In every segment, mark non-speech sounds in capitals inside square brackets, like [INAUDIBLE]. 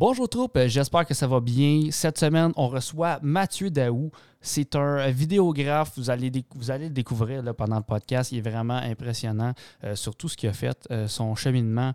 Bonjour troupe, euh, j'espère que ça va bien. Cette semaine, on reçoit Mathieu Daou. C'est un vidéographe, vous allez, vous allez le découvrir pendant le podcast. Il est vraiment impressionnant euh, sur tout ce qu'il a fait, euh, son cheminement,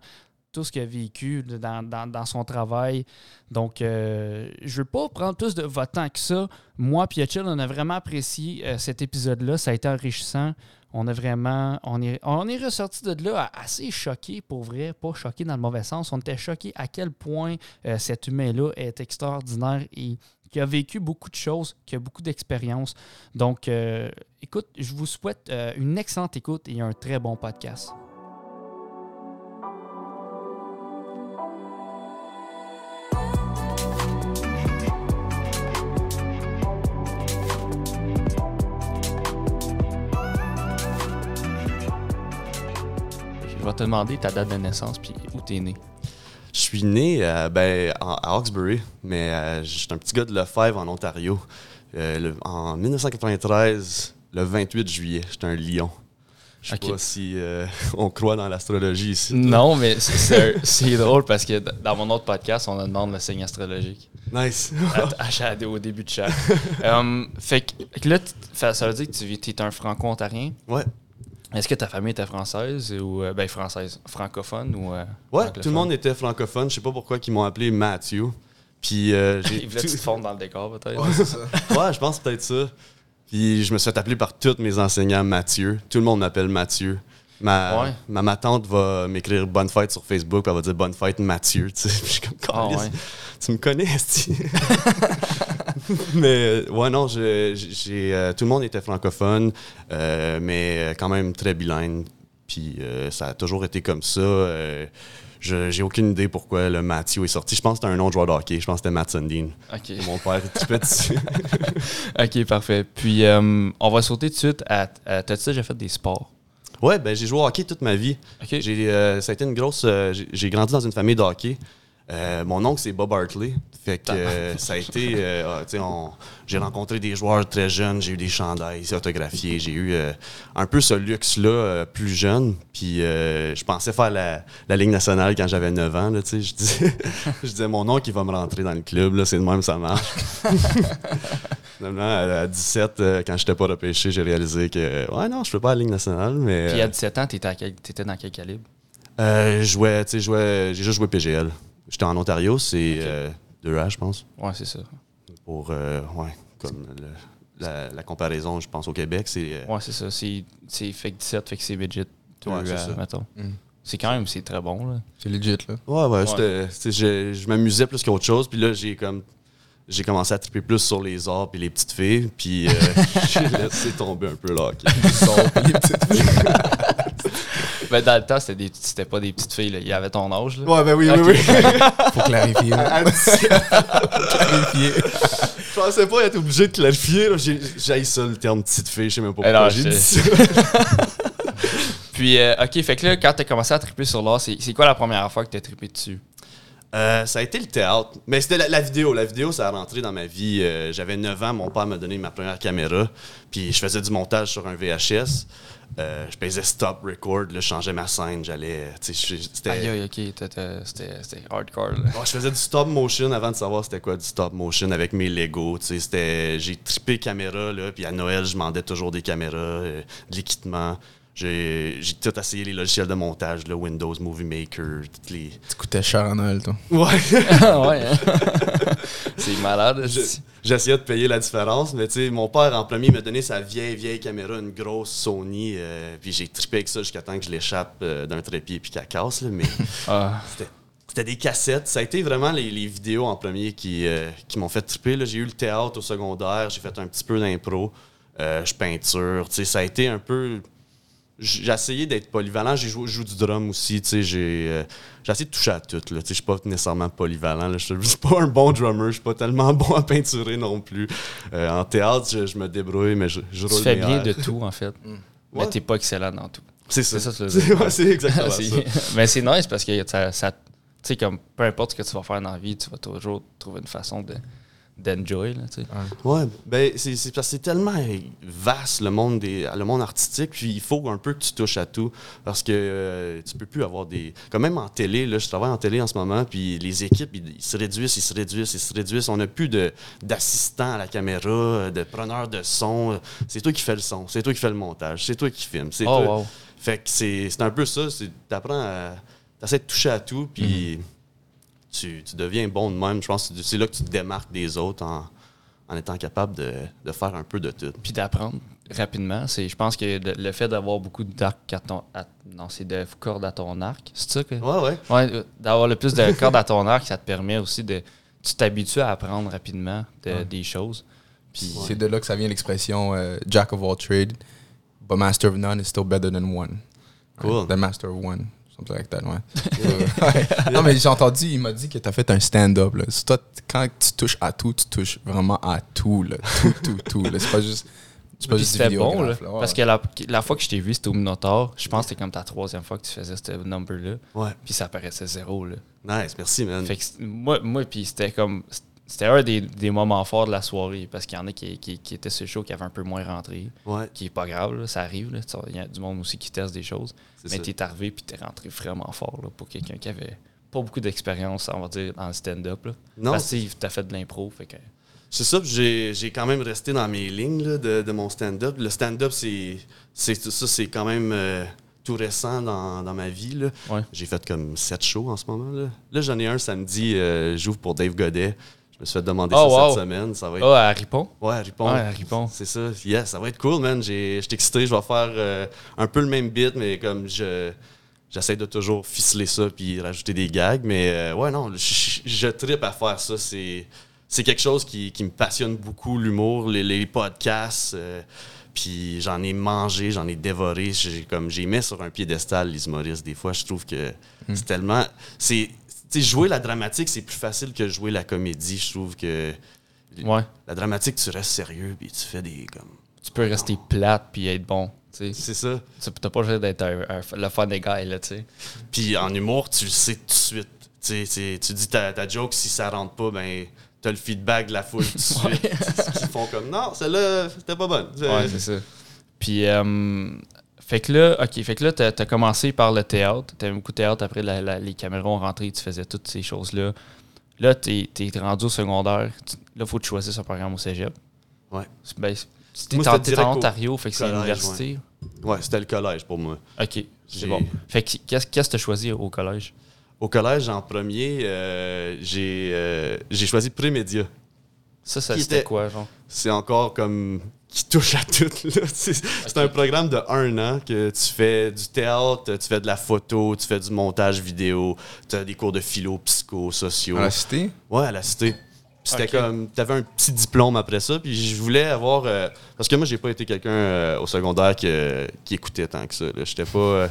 tout ce qu'il a vécu dans, son travail. Donc, je ne veux pas prendre plus de votre temps que ça. Moi et on a vraiment apprécié cet épisode-là. Ça a été enrichissant on a vraiment, on est, on est ressorti de là assez choqué pour vrai, pas choqué dans le mauvais sens. On était choqué à quel point euh, cet humain-là est extraordinaire et qui a vécu beaucoup de choses, qui a beaucoup d'expérience. Donc, euh, écoute, je vous souhaite euh, une excellente écoute et un très bon podcast. Je vais te demander ta date de naissance puis où tu es né. Je suis né euh, ben, à Hawkesbury, mais euh, j'étais un petit gars de Lefebvre en Ontario. Euh, en 1993, le 28 juillet, j'étais un lion. Je sais pas si [LAUGHS] on croit dans l'astrologie ici. Non, mais c'est drôle parce que dans mon autre podcast, on demande le signe astrologique. Nice. à, au début de chaque. [LAUGHS] um, fait que là, ça veut dire que tu es un franco-ontarien? Ouais. Est-ce que ta famille était française ou euh, ben française, francophone ou euh, Ouais, tout le monde était francophone. Je sais pas pourquoi ils m'ont appelé Matthew. Puis euh, [LAUGHS] j'ai ils voulaient tout... te fondre dans le décor peut-être. Ouais, c'est ça. [LAUGHS] ouais, je pense peut-être ça. Puis je me suis fait appeler par tous mes enseignants Mathieu. Tout le monde m'appelle Mathieu. Ma, ma, tante va m'écrire bonne fête sur Facebook, puis elle va dire bonne fête Mathieu. Tu sais, [LAUGHS] je suis comme, ah, tu me connais, [LAUGHS] Mais ouais, non, j'ai, euh, tout le monde était francophone, euh, mais quand même très bilingue. Puis euh, ça a toujours été comme ça. J'ai aucune idée pourquoi le Mathieu est sorti. Je pense que c'était un nom de joueur de hockey. Je pense que c'était Matt Sundin. Mon père est dessus. [LAUGHS] OK, parfait. Puis, on va sauter tout de suite à. T'as-tu déjà fait des sports? Ouais, ben j'ai joué au hockey toute ma vie. J'ai, ça a été une grosse. j'ai grandi dans une famille de hockey. Euh, mon oncle, c'est Bob Hartley. Fait que euh, ça a été. Euh, ah, j'ai rencontré des joueurs très jeunes, j'ai eu des chandails autographiés, j'ai eu un peu ce luxe-là plus jeune. Puis je pensais faire la, la, Ligue nationale quand j'avais 9 ans. je, disais, [LAUGHS] je disais, mon oncle, il va me rentrer dans le club, c'est de même ça marche. [LAUGHS] Finalement, à 17, quand j'étais pas repêché, j'ai réalisé que, ouais, non, je peux pas à la Ligue nationale. Mais, Puis à 17 ans, t'étais, étais dans quel calibre? je jouais, tu sais, j'ai juste joué PGL. J'étais en Ontario, c'est 2A, euh, je pense. Ouais, c'est ça. Pour, euh, ouais, comme la, comparaison, je pense, au Québec, c'est. Euh, ouais, c'est ça. C'est fait que 17, fait que c'est budget. Ouais, c'est ça. Mm. C'est quand même, c'est très bon, là. C'est legit, là. Ouais, ouais, ouais. je, m'amusais plus qu'autre chose. Puis là, j'ai comme j'ai commencé à triper plus sur les arts et les petites filles, puis [LAUGHS] j'ai laissé tomber un peu là. Les arts les petites filles. [LAUGHS] Ben, dans le temps, c'était, c'était pas des petites filles. Là. Il y avait ton âge. Là. Ouais, ben oui, oui, oui. [LAUGHS] Faut clarifier. Faut [LAUGHS] clarifier. Je pensais pas être obligé de clarifier. J'ai, ça, le terme petite fille. Je sais même pas pourquoi j'ai dit ça. [LAUGHS] Puis, euh, OK, fait que là, quand t'as commencé à triper sur l'art, c'est, c'est quoi la première fois que t'as trippé dessus? Euh, ça a été le théâtre. Mais c'était la, vidéo. La vidéo, ça a rentré dans ma vie. Euh, j'avais 9 ans, mon père m'a donné ma première caméra. Puis je faisais du montage sur un VHS. Euh, je faisais stop record, je changeais ma scène, j'allais. C'était. Aïe, ok, c'était hardcore. je faisais du stop motion avant de savoir c'était quoi du stop motion avec mes Lego. J'ai trippé caméra, là, puis à Noël, je demandais toujours des caméras, de l'équipement. J'ai tout essayé les logiciels de montage, le Windows Movie Maker, toutes les. Tu coûtais cher en Noël, toi. Ouais. [LAUGHS] ouais. Hein? [LAUGHS] C'est malade. J'essayais de payer la différence, mais tu sais, mon père en premier m'a donné sa vieille, vieille caméra, une grosse Sony, euh, puis j'ai trippé avec ça jusqu'à temps que je l'échappe euh, d'un trépied puis qu'elle casse, là, mais [LAUGHS] ah. c'était des cassettes. Ça a été vraiment les, vidéos en premier qui, euh, qui m'ont fait tripper. J'ai eu le théâtre au secondaire, j'ai fait un petit peu d'impro, je peinture. Ça a été un peu j'ai essayé d'être polyvalent. J'ai joué, je joue du drum aussi. J'ai euh, j'ai essayé de toucher à tout. Je suis pas nécessairement polyvalent. Là. Je suis pas un bon drummer. Je suis pas tellement [LAUGHS] bon à peinturer non plus. Euh, en théâtre, je, me débrouille, mais je, je Tu fais bien de tout, en fait. Mm. Mais t'es pas excellent dans tout. C'est ça. C'est exactement ça. mais c'est nice parce que ça, ça tu sais, comme peu importe ce que tu vas faire dans la vie, tu vas toujours trouver une façon de d'enjoy. tu sais. Ouais, ben c'est c'est parce que c'est tellement vaste le monde des le monde artistique, puis il faut un peu que tu touches à tout parce que euh, tu peux plus avoir des quand même en télé là, je travaille en télé en ce moment, puis les équipes ils, ils se réduisent, ils se réduisent, ils se réduisent, on n'a plus de d'assistants à la caméra, de preneurs de son, c'est toi qui fais le son, c'est toi qui fais le montage, c'est toi qui filme, c'est Oh, toi. wow. Fait que c'est c'est un peu ça, c'est t'apprends à t'essaies de toucher à tout puis tu, tu deviens bon de même, je pense que c'est là que tu te démarques des autres en en étant capable de, de faire un peu de tout. Puis d'apprendre rapidement. C'est, je pense que le, le fait d'avoir beaucoup d'arc à ton. à- non, c'est de cordes à ton arc. C'est ça que. Ouais, ouais. Ouais, euh, d'avoir le plus de cordes à ton arc, ça te permet aussi de. Tu t'habitues à apprendre rapidement de- des choses. Puis. C'est de là que ça vient l'expression euh, Jack of all trades, but master of none is still better than one. Cool. The master of one. Something like that, ouais. Non, mais j'ai entendu, il m'a dit que tu as fait un stand-up. Toi, quand tu touches à tout, tu touches vraiment à tout. Là. Tout, tout, tout. C'est pas juste. C'est pas juste bon, là, parce que la, la fois que je t'ai vu, c'était au Minotaur. Je pense que c'était comme ta troisième fois que tu faisais ce number-là. Ouais. Puis ça paraissait zéro. Là. Nice, merci, man. Fait que c'est- moi, moi puis c'était comme. C'était un des, des moments forts de la soirée parce qu'il y en a qui, qui, qui étaient sur le show qui avaient un peu moins rentré. Ouais, Qui est pas grave, là, ça arrive. Il y a du monde aussi qui teste des choses. Mais t'es arrivé puis t'es rentré vraiment fort là, pour quelqu'un qui avait pas beaucoup d'expérience, on va dire, dans le stand-up. Non, Parce que t'as fait de l'impro. Fait que. c'est ça, j'ai quand même resté dans mes lignes là, de, de mon stand-up. Le stand-up, c'est c'est- ça, c'est quand même euh, tout récent dans, dans ma vie. Ouais. J'ai fait comme sept shows en ce moment. Là, là j'en ai un samedi, euh, j'ouvre pour Dave Godet. Je me suis fait demander Oh, ça wow. cette semaine. Ça va être Ah, à Ripon? Ouais, Ripon. Ouais, à Ripon. C'est ça. Yes, ça va être cool, man. Je suis excité. Je vais faire euh, un peu le même beat, mais comme je. J'essaie de toujours ficeler ça puis rajouter des gags. Mais euh, ouais, non, je, je, trippe à faire ça. C'est, c'est quelque chose qui, qui me passionne beaucoup, l'humour, les, les podcasts. euh, puis j'en ai mangé, j'en ai dévoré. J'ai, comme, j'ai mis sur un piédestal les humoristes. Des fois, je trouve que c'est tellement. C'est, sais, jouer la dramatique, c'est plus facile que jouer la comédie. Je trouve que Ouais. la dramatique, tu restes sérieux puis tu fais des comme. Tu peux rester plate puis être bon. C'est ça. Tu T'as pas besoin d'être le fun des gars, là, tu sais. Puis en humour, tu le sais tout de suite. Tu dis ta, ta joke, si ça rentre pas, ben t'as le feedback de la foule tout de suite. [LAUGHS] Ils font comme non, celle-là, c'était pas bonne. Ouais, c'est ça. Puis, euh, fait que là, OK, fait que là, t'as as commencé par le théâtre. T'avais beaucoup de théâtre. Après, la- la- les caméras ont rentré, tu faisais toutes ces choses-là. Là, t'es es rendu au secondaire. Tu- là, faut que tu choisisses un programme au cégep. Ouais. Ben, en, c'était en Ontario, fait que c'est l'université. Ouais, c'était le collège pour moi. OK, c'est bon. Fait que qu'est-ce que t'as choisi au collège? Au collège, en premier, euh, j'ai euh, j'ai choisi Prémédia. Ça, ça c'était était- quoi, genre? C'est encore comme qui touche à tout. là. [LAUGHS] C'est un programme de un an que tu fais du théâtre, tu fais de la photo, tu fais du montage vidéo, tu as des cours de philo, psycho, sociaux. À la cité? Ouais, à la cité. Puis C'était comme, t'avais un petit diplôme après ça, puis je voulais avoir, euh, parce que moi j'ai pas été quelqu'un euh, au secondaire qui, euh, qui écoutait tant que ça. J'étais pas, euh,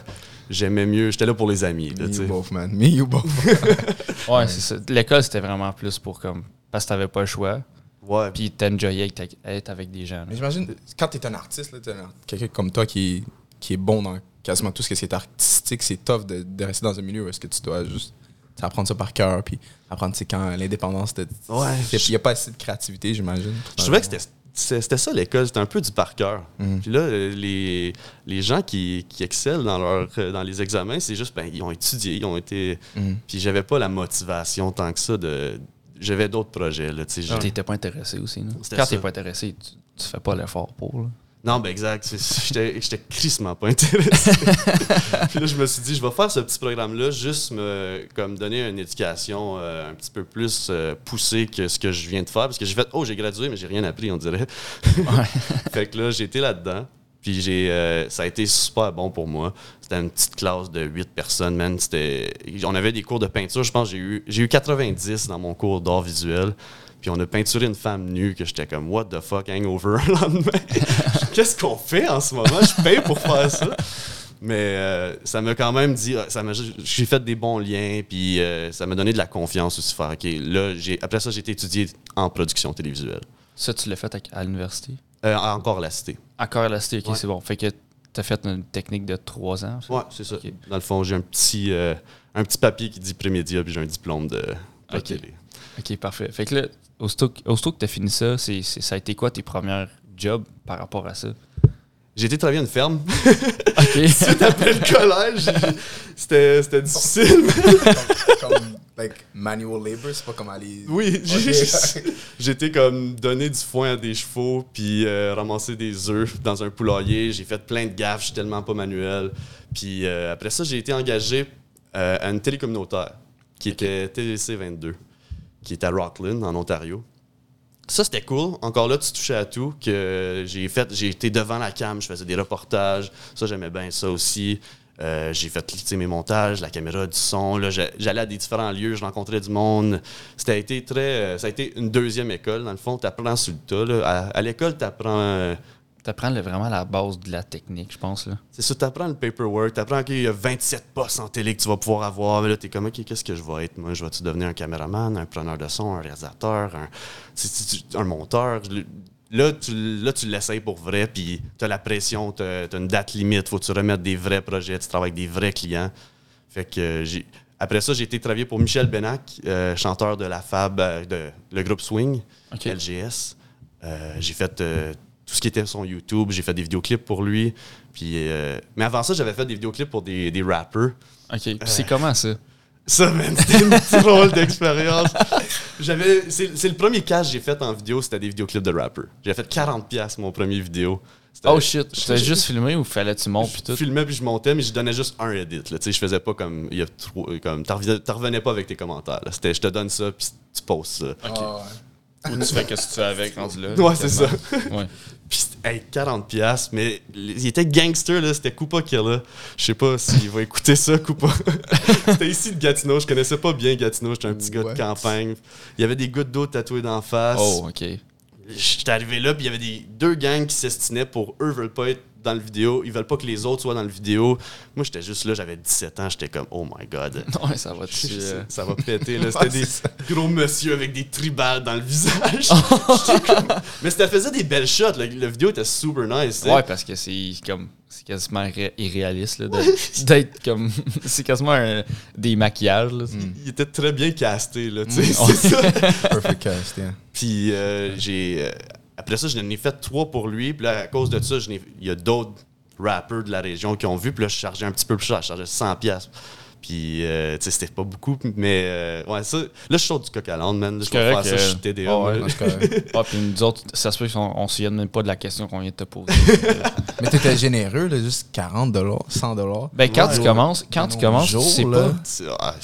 j'aimais mieux, j'étais là pour les amis. Là, Me tu you both, man. Me you both. [LAUGHS] Ouais, c'est ça. L'école, c'était vraiment plus pour comme. Parce que t'avais pas le choix. Ouais, Puis t'enjoyais être avec- être avec des gens. là. Mais j'imagine, quand tu es un artiste, là, t'es un art- quelqu'un comme toi qui est, qui est bon dans quasiment tout ce qui est artistique, c'est tough de, de rester dans un milieu où est-ce que tu dois juste apprendre ça par cœur, puis apprendre c'est quand l'indépendance, il n'y a pas assez de créativité, j'imagine. je trouvais que c'était c'était ça l'école, c'était un peu du par cœur. Mhm. Puis là, les, les gens qui, qui excellent dans, leur, dans les examens, c'est juste, ben, ils ont étudié, ils ont été. Mhm. Puis j'avais pas la motivation tant que ça de. J'avais d'autres projets, là, tu j'ai- T'étais pas intéressé aussi. C'était Quand ça. t'es pas intéressé, tu, tu fais pas l'effort pour. là. Non, ben exact. [LAUGHS] J'étais crissement pas intéressé. [LAUGHS] Puis là, je me suis dit, je vais faire ce petit programme-là, juste me comme donner une éducation euh, un petit peu plus euh, poussée que ce que je viens de faire. Parce que j'ai fait, oh, j'ai gradué, mais j'ai rien appris, on dirait. [LAUGHS] fait que là, j'ai été là-dedans. Puis j'ai, euh, ça a été super bon pour moi. C'était une petite classe de 8 personnes, man. C'était, on avait des cours de peinture. Je pense que j'ai eu, j'ai eu 90 dans mon cours d'art visuel. Puis on a peinturé une femme nue que j'étais comme, what the fuck, hangover le lendemain. [LAUGHS] Qu'est-ce qu'on fait en ce moment? Je paye pour faire ça. Mais euh, ça m'a quand même dit, ah, ça m'a, j'ai fait des bons liens, puis euh, ça m'a donné de la confiance aussi. Faire, OK, là, j'ai, après ça, j'ai été étudié en production télévisuelle. Ça, tu l'as fait à, à l'université? Euh, encore à la cité. Encore à la cité, ok, Ouais. c'est bon. Fait que t'as fait une technique de trois ans. Ouais, c'est ça. Dans le fond, j'ai un petit, euh, un petit papier qui dit prémédia, puis j'ai un diplôme de, de Ok. télé. Ok, parfait. Fait que là, aussitôt, que- aussitôt que tu as fini ça, c'est- ça a été quoi tes premières jobs par rapport à ça? J'ai été travailler à une ferme. Ok. [LAUGHS] Suite après le collège, c'était c'était difficile. comme, comme, like, manual labor, c'est pas comme aller. Oui, j'ai- Ok. j'étais comme donner du foin à des chevaux, puis euh, ramasser des œufs dans un poulailler. J'ai fait plein de gaffes, je suis tellement pas manuel. Puis euh, après ça, j'ai été engagé euh, à une télé communautaire qui était TDC 22, qui est à Rockland, en Ontario. Ça, c'était cool. Encore là, tu touchais à tout. Que j'ai fait, j'ai été devant la cam, je faisais des reportages. Ça, j'aimais bien ça aussi. Euh, j'ai fait mes montages, la caméra, du son. Là, j'a- j'allais à des différents lieux, je rencontrais du monde. C'était été très, euh, ça a été une deuxième école. Dans le fond, tu apprends sur le tas. là. À, à l'école, tu apprends. T'apprends le- vraiment la base de la technique, je pense. Là. c'est ça, tu apprends le paperwork. Tu apprends qu'il y a 27 postes en télé que tu vas pouvoir avoir. Mais là, tu es comme, OK, qu'est-ce que je vais être? Moi, je vais-tu devenir un caméraman, un preneur de son, un réalisateur, un, tu- tu- tu- un monteur? Là, tu, là, tu l'essayes pour vrai, puis tu as la pression, tu as, une date limite, faut que tu remettes des vrais projets, tu travailles avec des vrais clients. Fait que euh, j'ai. Après ça, j'ai été travailler pour Michel Benac, euh, chanteur de la Fab, euh, de le groupe Swing. LGS. Euh, j'ai fait tout ce qui était son YouTube, j'ai fait des vidéoclips pour lui. Puis, euh, mais avant ça, j'avais fait des vidéoclips pour des, des rappers. Ok. C'est comment ça? Ça, man, c'était une drôle d'expérience. J'avais, c'est, c'est le premier cash que j'ai fait en vidéo, c'était des vidéoclips de rappers. J'ai fait 40$ piastres, mon premier vidéo. C'était- Oh shit, tu je- je- juste filmé ou fallait que tu montes je puis tout? filmais puis je montais, mais je donnais juste un edit. Là. Tu sais, Je faisais pas comme. Il y a trop, comme t'en revenais, t'en revenais pas avec tes commentaires. là. C'était je te donne ça, puis tu postes ça. Ah, ouais. Ou tu fais qu'est-ce que tu fais avec rendu là? Ouais, c'est ça. Ouais. [LAUGHS] Puis, c'était- hey, 40$, piastres, mais il était gangster, là, c'était Koopa Killa. Je sais pas s'il va écouter ça, Koopa. [LAUGHS] c'était ici de Gatineau, je connaissais pas bien Gatineau, j'étais un petit gars de campagne. Il y avait des gouttes d'eau tatouées d'en face. Oh, ok. J'étais arrivé là, puis il y avait des, deux gangs qui s'estinaient pour eux veulent pas être dans le vidéo, ils veulent pas que les autres soient dans le vidéo. Moi, j'étais juste là, j'avais 17 ans, j'étais comme, oh my god. [LAUGHS] Ça va dessus. euh. Ça va péter, là. [LAUGHS] C'était des ça. gros monsieur avec des tribales dans le visage. [LAUGHS] Comme- Mais ça faisait des belles shots. Le, le vidéo était super nice. Ouais, parce que c'est comme. C'est quasiment irré- irréaliste là, de- d'être comme. c'est quasiment un- des maquillages. Là. Il était très bien casté, là, tu sais, Mm. c'est ça. Perfect cast, yeah. Puis euh, j'ai... euh, après ça, je n'en ai fait trois pour lui. Puis là, à cause de ça, je il y a d'autres rappers de la région qui ont vu. Puis là, je chargeais un petit peu plus cher. Je chargeais 100 pièces. Puis, euh, tu sais, c'était pas beaucoup. Mais, euh, ouais, ça... Là, je sors du coq à l'âne, man. Je C'est vais faire ça, je euh, suis TDA. ouais. [LAUGHS] Ah, puis nous autres, ça se peut qu'on on se souvienne même pas de la question qu'on vient de te poser. [LAUGHS] Mais t'étais généreux, là, juste 40 100 ben, quand Ouais. tu commences, quand tu commences, nos tu sais pas. ah,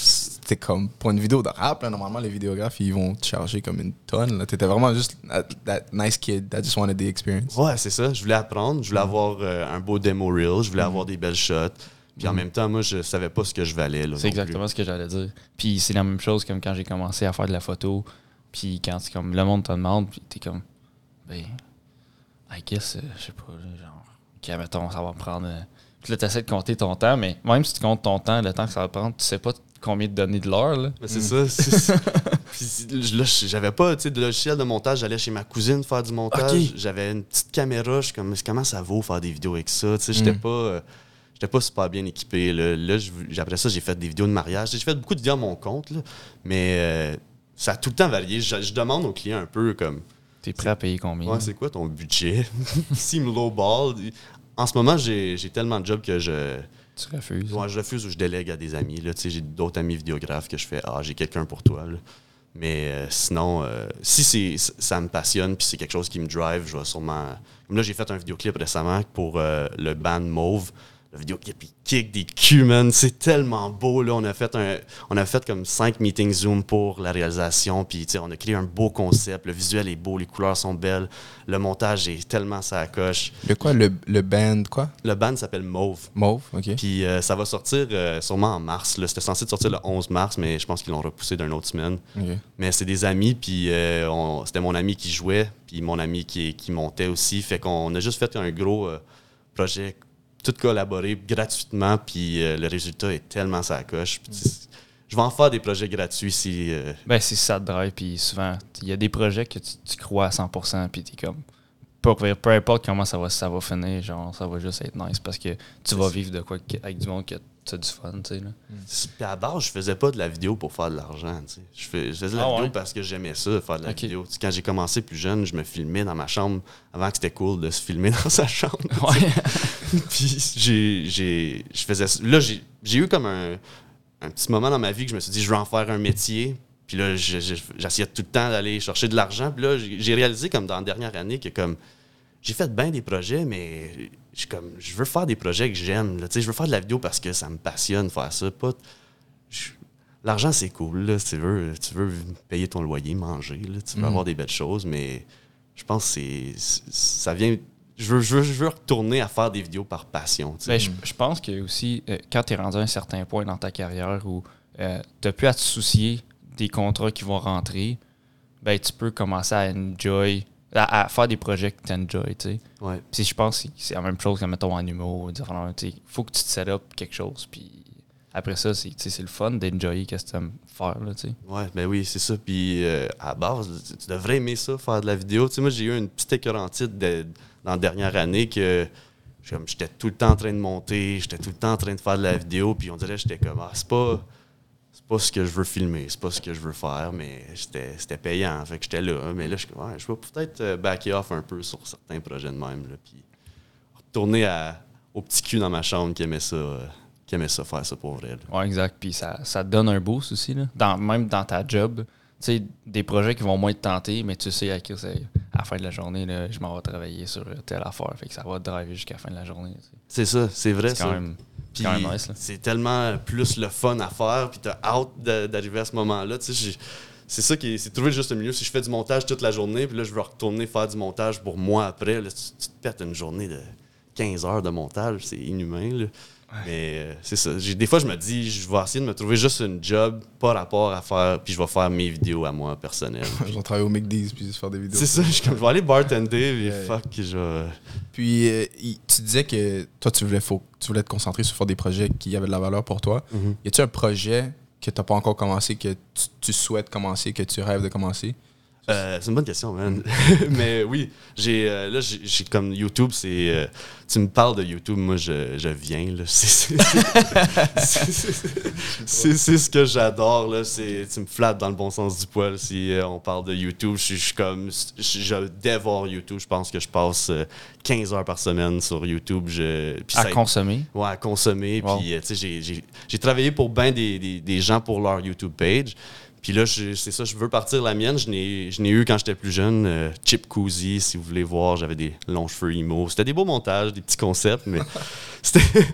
c'est- comme pour une vidéo de rap, là, normalement les vidéographes ils vont te charger comme une tonne. là. T'étais vraiment juste that, that nice kid that just wanted the experience. Ouais, c'est ça. Je voulais apprendre. Mm. Je voulais avoir euh, un beau demo reel. Je voulais avoir des belles shots. Puis en même temps, moi, je savais pas ce que je valais. là, Mm. C'est plus. exactement ce que j'allais dire. Puis c'est la même chose comme quand j'ai commencé à faire de la photo. Puis quand c'est comme le monde te demande, puis t'es comme, ben, I guess, euh, je sais pas, là, genre, ok, mettons, ça va me prendre. euh, Puis là, t'essaies de compter ton temps, mais même si tu comptes ton temps, le temps que ça va prendre, tu sais pas combien te donner de l'heure, là. Mais c'est ça. c'est ça. [LAUGHS] Puis c'est- là, j'avais pas de logiciel de montage. J'allais chez ma cousine faire du montage. J'avais une petite caméra. Je suis comme, mais comment ça vaut faire des vidéos avec ça? Tu sais, j'étais Mm. pas. euh, J'étais pas super bien équipé. Là, Là, je- après ça, j'ai fait des vidéos de mariage. J'ai fait beaucoup de vidéos à mon compte, là, mais euh, ça a tout le temps varié. Je, je demande aux clients un peu comme T'es prêt à payer combien? Ouais, c'est quoi ton budget? [LAUGHS] S'il me lowball. En ce moment, j'ai j'ai tellement de jobs que je, tu refuses. je refuse ou je délègue à des amis. J'ai d'autres amis vidéographes que je fais Ah, j'ai quelqu'un pour toi. là. Mais euh, sinon, euh, si ça me passionne puis c'est quelque chose qui me drive, je vais sûrement. Comme là, j'ai fait un vidéoclip récemment pour euh, le band Mauve. Le vidéoclip, il kick des culs, man. C'est tellement beau, là. On a fait, un, on a fait comme cinq meetings Zoom pour la réalisation. Puis, tu sais, on a créé un beau concept. Le visuel est beau, les couleurs sont belles. Le montage est tellement ça coche. Le quoi, le, le band quoi? Le band s'appelle Mauve. Mauve, ok. Puis euh, ça va sortir euh, sûrement en mars. C'était censé sortir le 11 mars, mais je pense qu'ils l'ont repoussé d'une autre semaine. Mais c'est des amis, puis euh, c'était mon ami qui jouait, puis mon ami qui, qui montait aussi. Fait qu'on a juste fait un gros projet, tout collaboré gratuitement, puis euh, le résultat est tellement ça coche. Tu Je vais en faire des projets gratuits si. euh, Ben, c'est ça de drive, puis souvent, il y a des projets que tu, tu crois à 100%, puis t'es comme, peu, peu importe comment ça va, ça va finir, genre, ça va juste être nice parce que tu vas vivre de quoi avec du monde que du fun, tu sais. là. Puis à la base, je faisais pas de la vidéo pour faire de l'argent. tu sais. Je, fais- je faisais de la Ah vidéo ouais? parce que j'aimais ça, faire de la vidéo. Tu sais, Quand j'ai commencé plus jeune, je me filmais dans ma chambre avant que c'était cool de se filmer [LAUGHS] dans sa chambre. Ouais. [LAUGHS] Puis j'ai, j'ai, je faisais. Là, j'ai, j'ai eu comme un, un petit moment dans ma vie que je me suis dit, je vais en faire un métier. Puis là, je- je- j'essayais tout le temps d'aller chercher de l'argent. Puis là, j'ai j'ai réalisé, comme dans la dernière année, que comme j'ai fait bien des projets, mais je, suis comme, je veux faire des projets que j'aime. là. Tu sais, Je veux faire de la vidéo parce que ça me passionne faire ça. Pas, L'argent, c'est cool. là. Tu, veux, tu veux payer ton loyer, manger. là. Tu veux Mhm. avoir des belles choses, mais je pense que c'est, ça vient. Je veux, je, veux, je veux retourner à faire des vidéos par passion. tu sais. Ben, je, je pense que aussi, euh, quand tu es rendu à un certain point dans ta carrière où tu n'as plus à te soucier des contrats qui vont rentrer, ben, tu peux commencer à enjoy, à, à faire des projets que tu enjoy. Ouais. Puis je pense que c'est la même chose que, mettons, en humour. Il faut que tu te set up quelque chose. Puis après ça, c'est sais, le fun d'enjoyer ce que tu aimes faire. Là, tu sais. Ouais, ben oui, c'est ça. Puis euh, à base, tu- devrais aimer ça, faire de la vidéo. Tu sais, moi, j'ai eu une petite écœurantite de, dans la dernière année que j'étais tout le temps en train de monter, j'étais tout le temps en train de faire de la vidéo, puis on dirait que j'étais comme, ah, c'est pas, pas ce que je veux filmer, c'est pas ce que je veux faire, mais c'était payant, fait que j'étais là. Mais là, je ouais, je vais peut-être euh, backer off un peu sur certains projets de même, puis retourner au petit cul dans ma chambre qui aimait ça, euh, qui aimait ça, faire ça pour vrai. Ouais, exact. Puis ça, ça donne un boost aussi. Là. Même dans ta job, sais, des projets qui vont moins te tenter, mais tu sais à, qui c'est- à la fin de la journée, là, je m'en vais travailler sur telle affaire. Fait que ça va te driver jusqu'à la fin de la journée. C'est ça, c'est vrai, C'est quand même, Puis quand même nice. C'est tellement plus le fun à faire, puis t'as hâte d'arriver à ce moment-là. Tu sais, j'ai- c'est ça qui est, c'est trouver le juste milieu. Si je fais du montage toute la journée, puis là, je veux retourner faire du montage pour moi après, là, tu, tu te pètes une journée de 15 heures de montage, c'est inhumain. là. Mais euh, c'est ça. Des fois, je me dis, je vais essayer de me trouver juste une job, pas rapport à faire, puis je vais faire mes vidéos à moi personnelles. [LAUGHS] Je vais travailler au McDee's puis juste faire des vidéos. c'est ça, je, suis comme, je vais aller bartender, puis fuck, je vais. Puis euh, tu disais que toi, tu voulais, faut, tu voulais te concentrer sur faire des projets qui avaient de la valeur pour toi. Y a-tu un projet que tu n'as pas encore commencé, que tu, tu souhaites commencer, que tu rêves de commencer? Euh, c'est une bonne question, man. [LAUGHS] Mais oui, j'ai euh, là, j'ai comme YouTube, c'est. euh, tu me parles de YouTube, moi, je, je viens. là. [LAUGHS] C'est- ce que j'adore. là. C'est- Tu me flattes dans le bon sens du poil si euh, on parle de YouTube. Je suis- comme. Je, je dévore YouTube. Je pense que je passe euh, 15 heures par semaine sur YouTube. Je, À ça- consommer? Ouais, à consommer. Wow. Puis, tu sais, j'ai travaillé pour bien des, des- des gens pour leur YouTube page. Puis là, c'est ça, je veux partir la mienne. Je n'ai eu quand j'étais plus jeune. euh, Chip Cousy, si vous voulez voir, j'avais des longs cheveux emo. C'était des beaux montages, des petits concepts, mais [LAUGHS] c'était.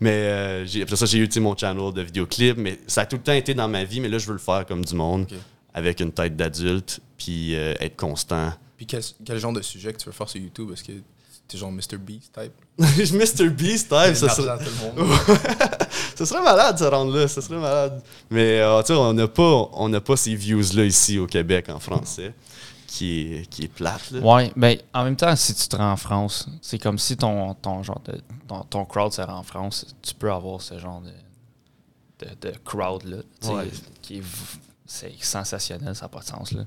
Mais euh, après ça, j'ai eu mon channel de vidéoclip. Mais ça a tout le temps été dans ma vie, mais là, je veux le faire comme du monde, avec une tête d'adulte, puis euh, être constant. Puis quel, quel genre de sujet que tu veux faire sur YouTube? Est-ce que t'es genre Mr. Beast type? [LAUGHS] Mr. Beast, type, [LAUGHS] ça serait-. Ce serait malade de se rendre là, ce serait malade. Mais euh, tu sais, on n'a pas, on n'a pas ces views-là ici au Québec en français, qui est, qui est plate. Là. Ouais, ben en même temps, si tu te rends en France, c'est comme si ton, ton genre de ton, ton crowd se rend en France, tu peux avoir ce genre de, de, de crowd là, tu sais, Ouais. qui est c'est sensationnel, ça n'a pas de sens là.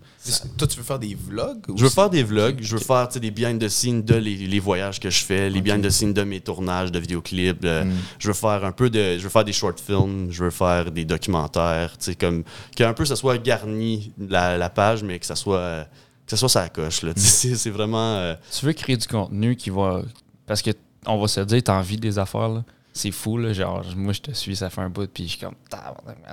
Toi, tu veux faire des vlogs? ou Je veux faire des vlogs, je veux faire tu sais, des behind the scenes de les, les voyages que je fais, les behind the scenes de mes tournages de vidéoclips. euh, Mm. Je veux faire un peu de, je veux faire des short films, je veux faire des documentaires, tu sais comme qu'un peu ça soit garni la, la page, mais que ça soit que ça soit ça coche sais, C'est [LAUGHS] c'est vraiment euh, Tu veux créer du contenu qui va parce que on va se dire, t'as envie des affaires là. C'est fou, là. Genre, moi, je te suis, ça fait un bout, puis je suis comme,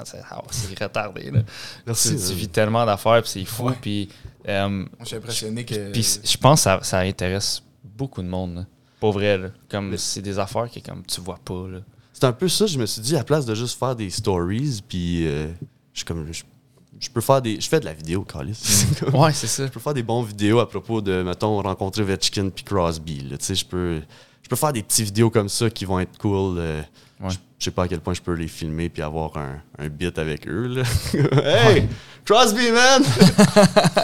c'est retardé, là. Merci, tu, tu man. vis tellement d'affaires, puis c'est fou, Ouais. puis euh, je suis impressionné que. Puis je pense que ça, ça intéresse beaucoup de monde. là. Pour vrai, là. Comme Mais- c'est des affaires que comme tu vois pas. Là. C'est un peu ça, je me suis dit, à la place de juste faire des stories, puis euh, je suis comme. Je, je peux faire des. Je fais de la vidéo, Calis. [LAUGHS] Ouais, c'est ça. je peux faire des bons vidéos à propos de, mettons, rencontrer Vetchkin puis Crosby. là. Tu sais, je peux. Je peux faire des petites vidéos comme ça qui vont être cool. euh, Ouais. Je je sais pas à quel point je peux les filmer puis avoir un, un bit avec eux. Là. [LAUGHS] hey! Crosby, man! [LAUGHS]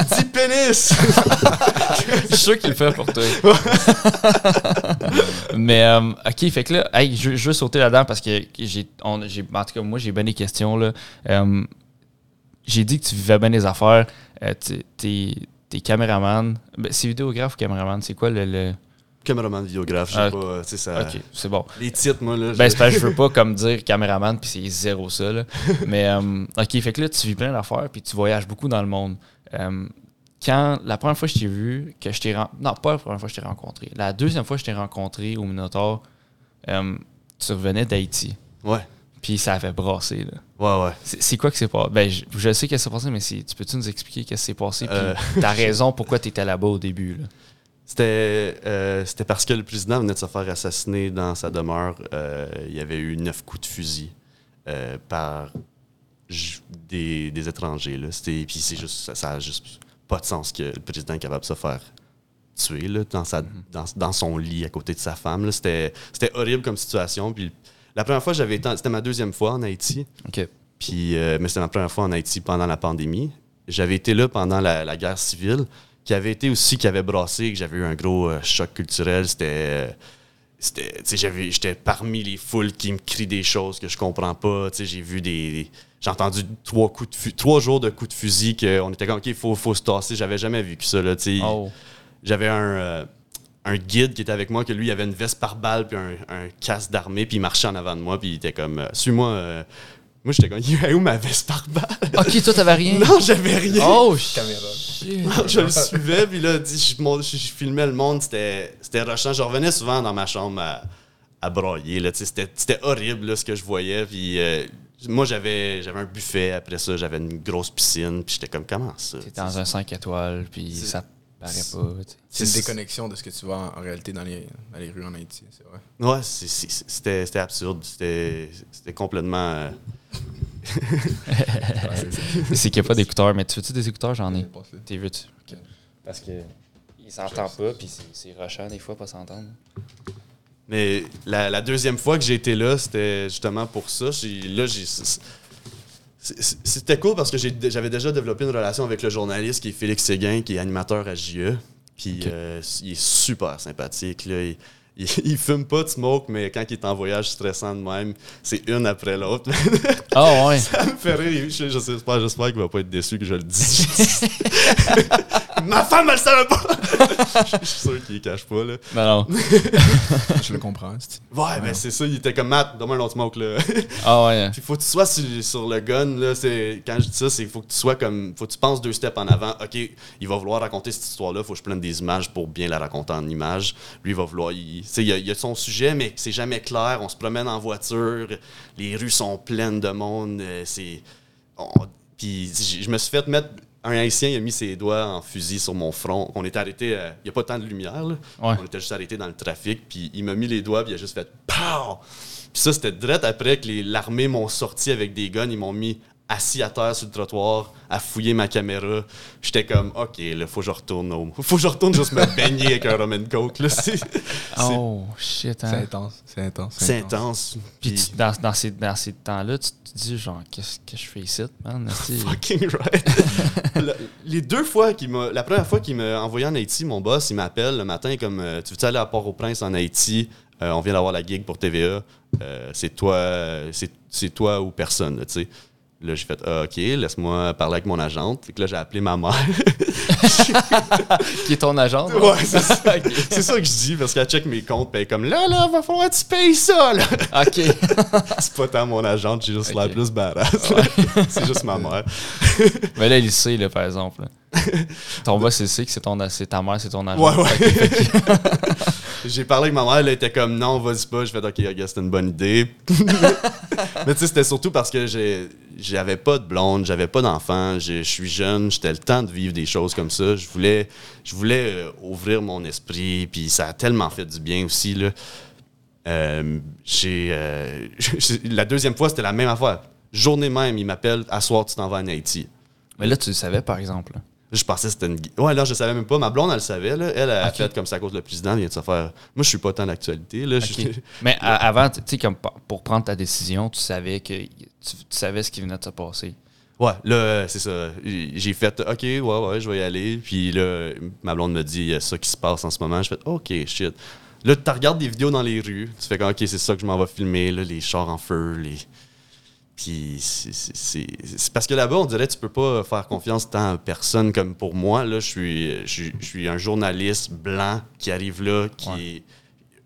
Petit pénis! [LAUGHS] Je suis sûr qu'il le fait pour toi. Mais, euh, OK, fait que là, hey, je, je veux sauter là-dedans parce que j'ai, en tout cas, moi, j'ai bien des questions. Là. Euh, j'ai dit que tu vivais bien des affaires. Euh, t'es, t'es, t'es caméraman. Ben, c'est vidéographe ou caméraman? C'est quoi le. le- caméraman vidéographe, je sais Ah, pas, tu sais, ça... Ok, c'est bon. Les titres, moi, là... Ben, je- c'est parce que je veux [LAUGHS] pas comme dire caméraman, puis c'est zéro ça. Là. Mais, euh, ok, fait que là, tu vis plein d'affaires, puis tu voyages beaucoup dans le monde. Euh, quand la première fois que je t'ai vu, que je t'ai ren- Non, pas la première fois que je t'ai rencontré. La deuxième fois que je t'ai rencontré au Minotaur, euh, tu revenais d'Haïti. Ouais, Puis ça avait brassé. Là. ouais, ouais. C'est c'est quoi qui s'est passé? Ben, je, je sais qu'est-ce qui s'est passé, mais c'est- tu peux-tu nous expliquer qu'est-ce qui s'est passé? Puis Euh. ta raison pourquoi tu étais là-bas au début. Là? C'était euh, c'était parce que le président venait de se faire assassiner dans sa demeure. Euh, il y avait eu neuf coups de fusil euh, par des, des étrangers. Là. Puis c'est juste, ça, ça a juste pas de sens que le président est capable de se faire tuer là, dans, sa, dans, dans son lit à côté de sa femme. C'était horrible comme situation. Puis la première fois, j'avais c'était ma deuxième fois en Haïti. Puis, mais c'était ma première fois en Haïti pendant la pandémie. J'avais été là pendant la, la guerre civile, qui avait été aussi, qui avait brassé, que j'avais eu un gros euh, choc culturel. C'était. euh, c'était, tu sais, j'avais- j'étais parmi les foules qui me crient des choses que je comprends pas. J'ai vu des. J'ai entendu trois, coups de trois jours de coups de fusil qu'on était comme, OK, il faut, faut se tasser. J'avais jamais vu que ça. Là. Oh. J'avais un, euh, un guide qui était avec moi, que lui, il avait une veste par balle, puis un, un casque d'armée, puis il marchait en avant de moi, puis il était comme, suis-moi. euh. Moi, j'étais comme, [LAUGHS] il est où ma veste par balle? Ok, toi, t'avais rien? non, j'avais rien. Oh, [LAUGHS] Caméra. je le suivais, puis là, dis, je, mon- je- je filmais le monde, c'était c'était rushant. Je revenais souvent dans ma chambre à, à broyer. là, tu sais, C'était c'était horrible là, ce que je voyais. Puis euh, moi, j'avais j'avais un buffet après ça, j'avais une grosse piscine, puis j'étais comme, comment ça? T'es dans un 5 étoiles, puis C'est- ça paraît pas. C'est une C'est- déconnexion de ce que tu vois en, en réalité dans les, dans les rues en Haïti, c'est vrai. Ouais, c'est- c'est- c'était c'était absurde. C'était c'était complètement. euh, [LAUGHS] C'est qu'il n'y a pas d'écouteurs, mais tu veux-tu des écouteurs? J'en ai. T'es veux-tu? Parce que il s'entend pas, puis c'est- rushant des fois, pas s'entendre. Mais la, la deuxième fois que j'ai été là, c'était justement pour ça. Là, j'ai. C'était cool parce que j'avais déjà développé une relation avec le journaliste qui est Félix Séguin, qui est animateur à JE. Puis euh, il est super sympathique. Là. Il, il, [LAUGHS] il fume pas de smoke, mais quand il est en voyage stressant de même, c'est une après l'autre. Ah ouais. [LAUGHS] Ça me fait rire. Je- je- J'espère, j'espère qu'il va pas être déçu que je le dise. [LAUGHS] Ma femme, elle savait pas! Je suis sûr qu'il cache pas, là. Non, non. Je le comprends. Ouais, ben c'est ça, il était comme Matt, donne-moi un autre smoke, là. Ah ouais. Puis faut que tu sois sur, sur le gun, là. C'est, quand je dis ça, c'est faut que tu sois comme. Faut que tu penses deux steps en avant. OK, il va vouloir raconter cette histoire-là, faut que je prenne des images pour bien la raconter en images. Lui, il va vouloir. Il, il, il a son sujet, mais c'est jamais clair. On se promène en voiture, les rues sont pleines de monde. euh, C'est. on- Puis je me suis fait mettre. Un haïtien il a mis ses doigts en fusil sur mon front. On était arrêté. euh, Il n'y a pas tant de lumière, là. Ouais. On était juste arrêté dans le trafic. Puis il m'a mis les doigts, puis il a juste fait POW! Puis ça, c'était direct après que l'armée m'ont sorti avec des guns. Ils m'ont mis assis à terre sur le trottoir, à fouiller ma caméra. J'étais comme, OK, là, faut que je retourne au... [LAUGHS] Faut que je retourne juste me baigner avec un rum and coke, là. C'est c'est- Oh shit, C'est hein. intense. C'est intense. c'est intense. Puis Puis, tu- dans, dans ces, dans ces temps-là, tu te dis genre, qu'est-ce que je fais ici, man? [LAUGHS] fucking right. [LAUGHS] Le- les deux fois qu'il m'a... La première fois qu'il m'a envoyé en Haïti, mon boss, il m'appelle le matin comme, euh, tu veux aller à Port-au-Prince en Haïti? Euh, on vient d'avoir la gig pour TVA. Euh, c'est toi, c'est, c'est toi ou personne, tu sais. Là, j'ai fait, Ah, OK, laisse-moi parler avec mon agente. Fait que là, j'ai appelé ma mère. Qui est ton agent? là? Ouais, c'est ça. c'est ça que je dis, parce qu'elle check mes comptes, puis elle est comme, là, là, va falloir que tu payes ça, là. Ok. [LAUGHS] c'est pas tant mon agente, j'ai juste l'air plus badass. [LAUGHS] c'est juste ma mère. [LAUGHS] Mais là, il le sait, là, par exemple. là. Ton boss, il sait que c'est ton, c'est ta mère, c'est ton agent. Ouais, ouais. J'ai parlé avec ma mère, elle était comme non, vas-y pas. Je fait ok, regarde, c'était une bonne idée. [LAUGHS] Mais tu sais, c'était surtout parce que j'ai- j'avais pas de blonde, j'avais pas d'enfant, je suis jeune, j'étais le temps de vivre des choses comme ça. Je voulais, je voulais euh, ouvrir mon esprit, puis ça a tellement fait du bien aussi. Là. Euh, j'ai, euh, [LAUGHS] la deuxième fois, c'était la même affaire. Journée même, il m'appelle, à soir, tu t'en vas en Haïti. Mais là, tu le savais, par exemple. Je pensais que c'était une. Ouais, là, je savais même pas. Ma blonde, elle le savait. Là. Elle a fait comme ça à cause le président vient de se faire. Moi, je suis pas tant d'actualité. Là. Je-. Mais avant, tu sais, comme pour prendre ta décision, tu savais que tu, tu savais ce qui venait de se passer. Ouais, là, c'est ça. J'ai fait OK, ouais, ouais, je vais y aller. Puis là, ma blonde me dit il y a ça qui se passe en ce moment. Je fais OK, shit. Là, tu regardes des vidéos dans les rues. Tu fais comme OK, c'est ça que je m'en vais filmer, là, les chars en feu, les. Puis c'est- parce que là-bas, on dirait que tu peux pas faire confiance tant à personne comme pour moi. Là, je suis, je, suis- je suis un journaliste blanc qui arrive là, qui.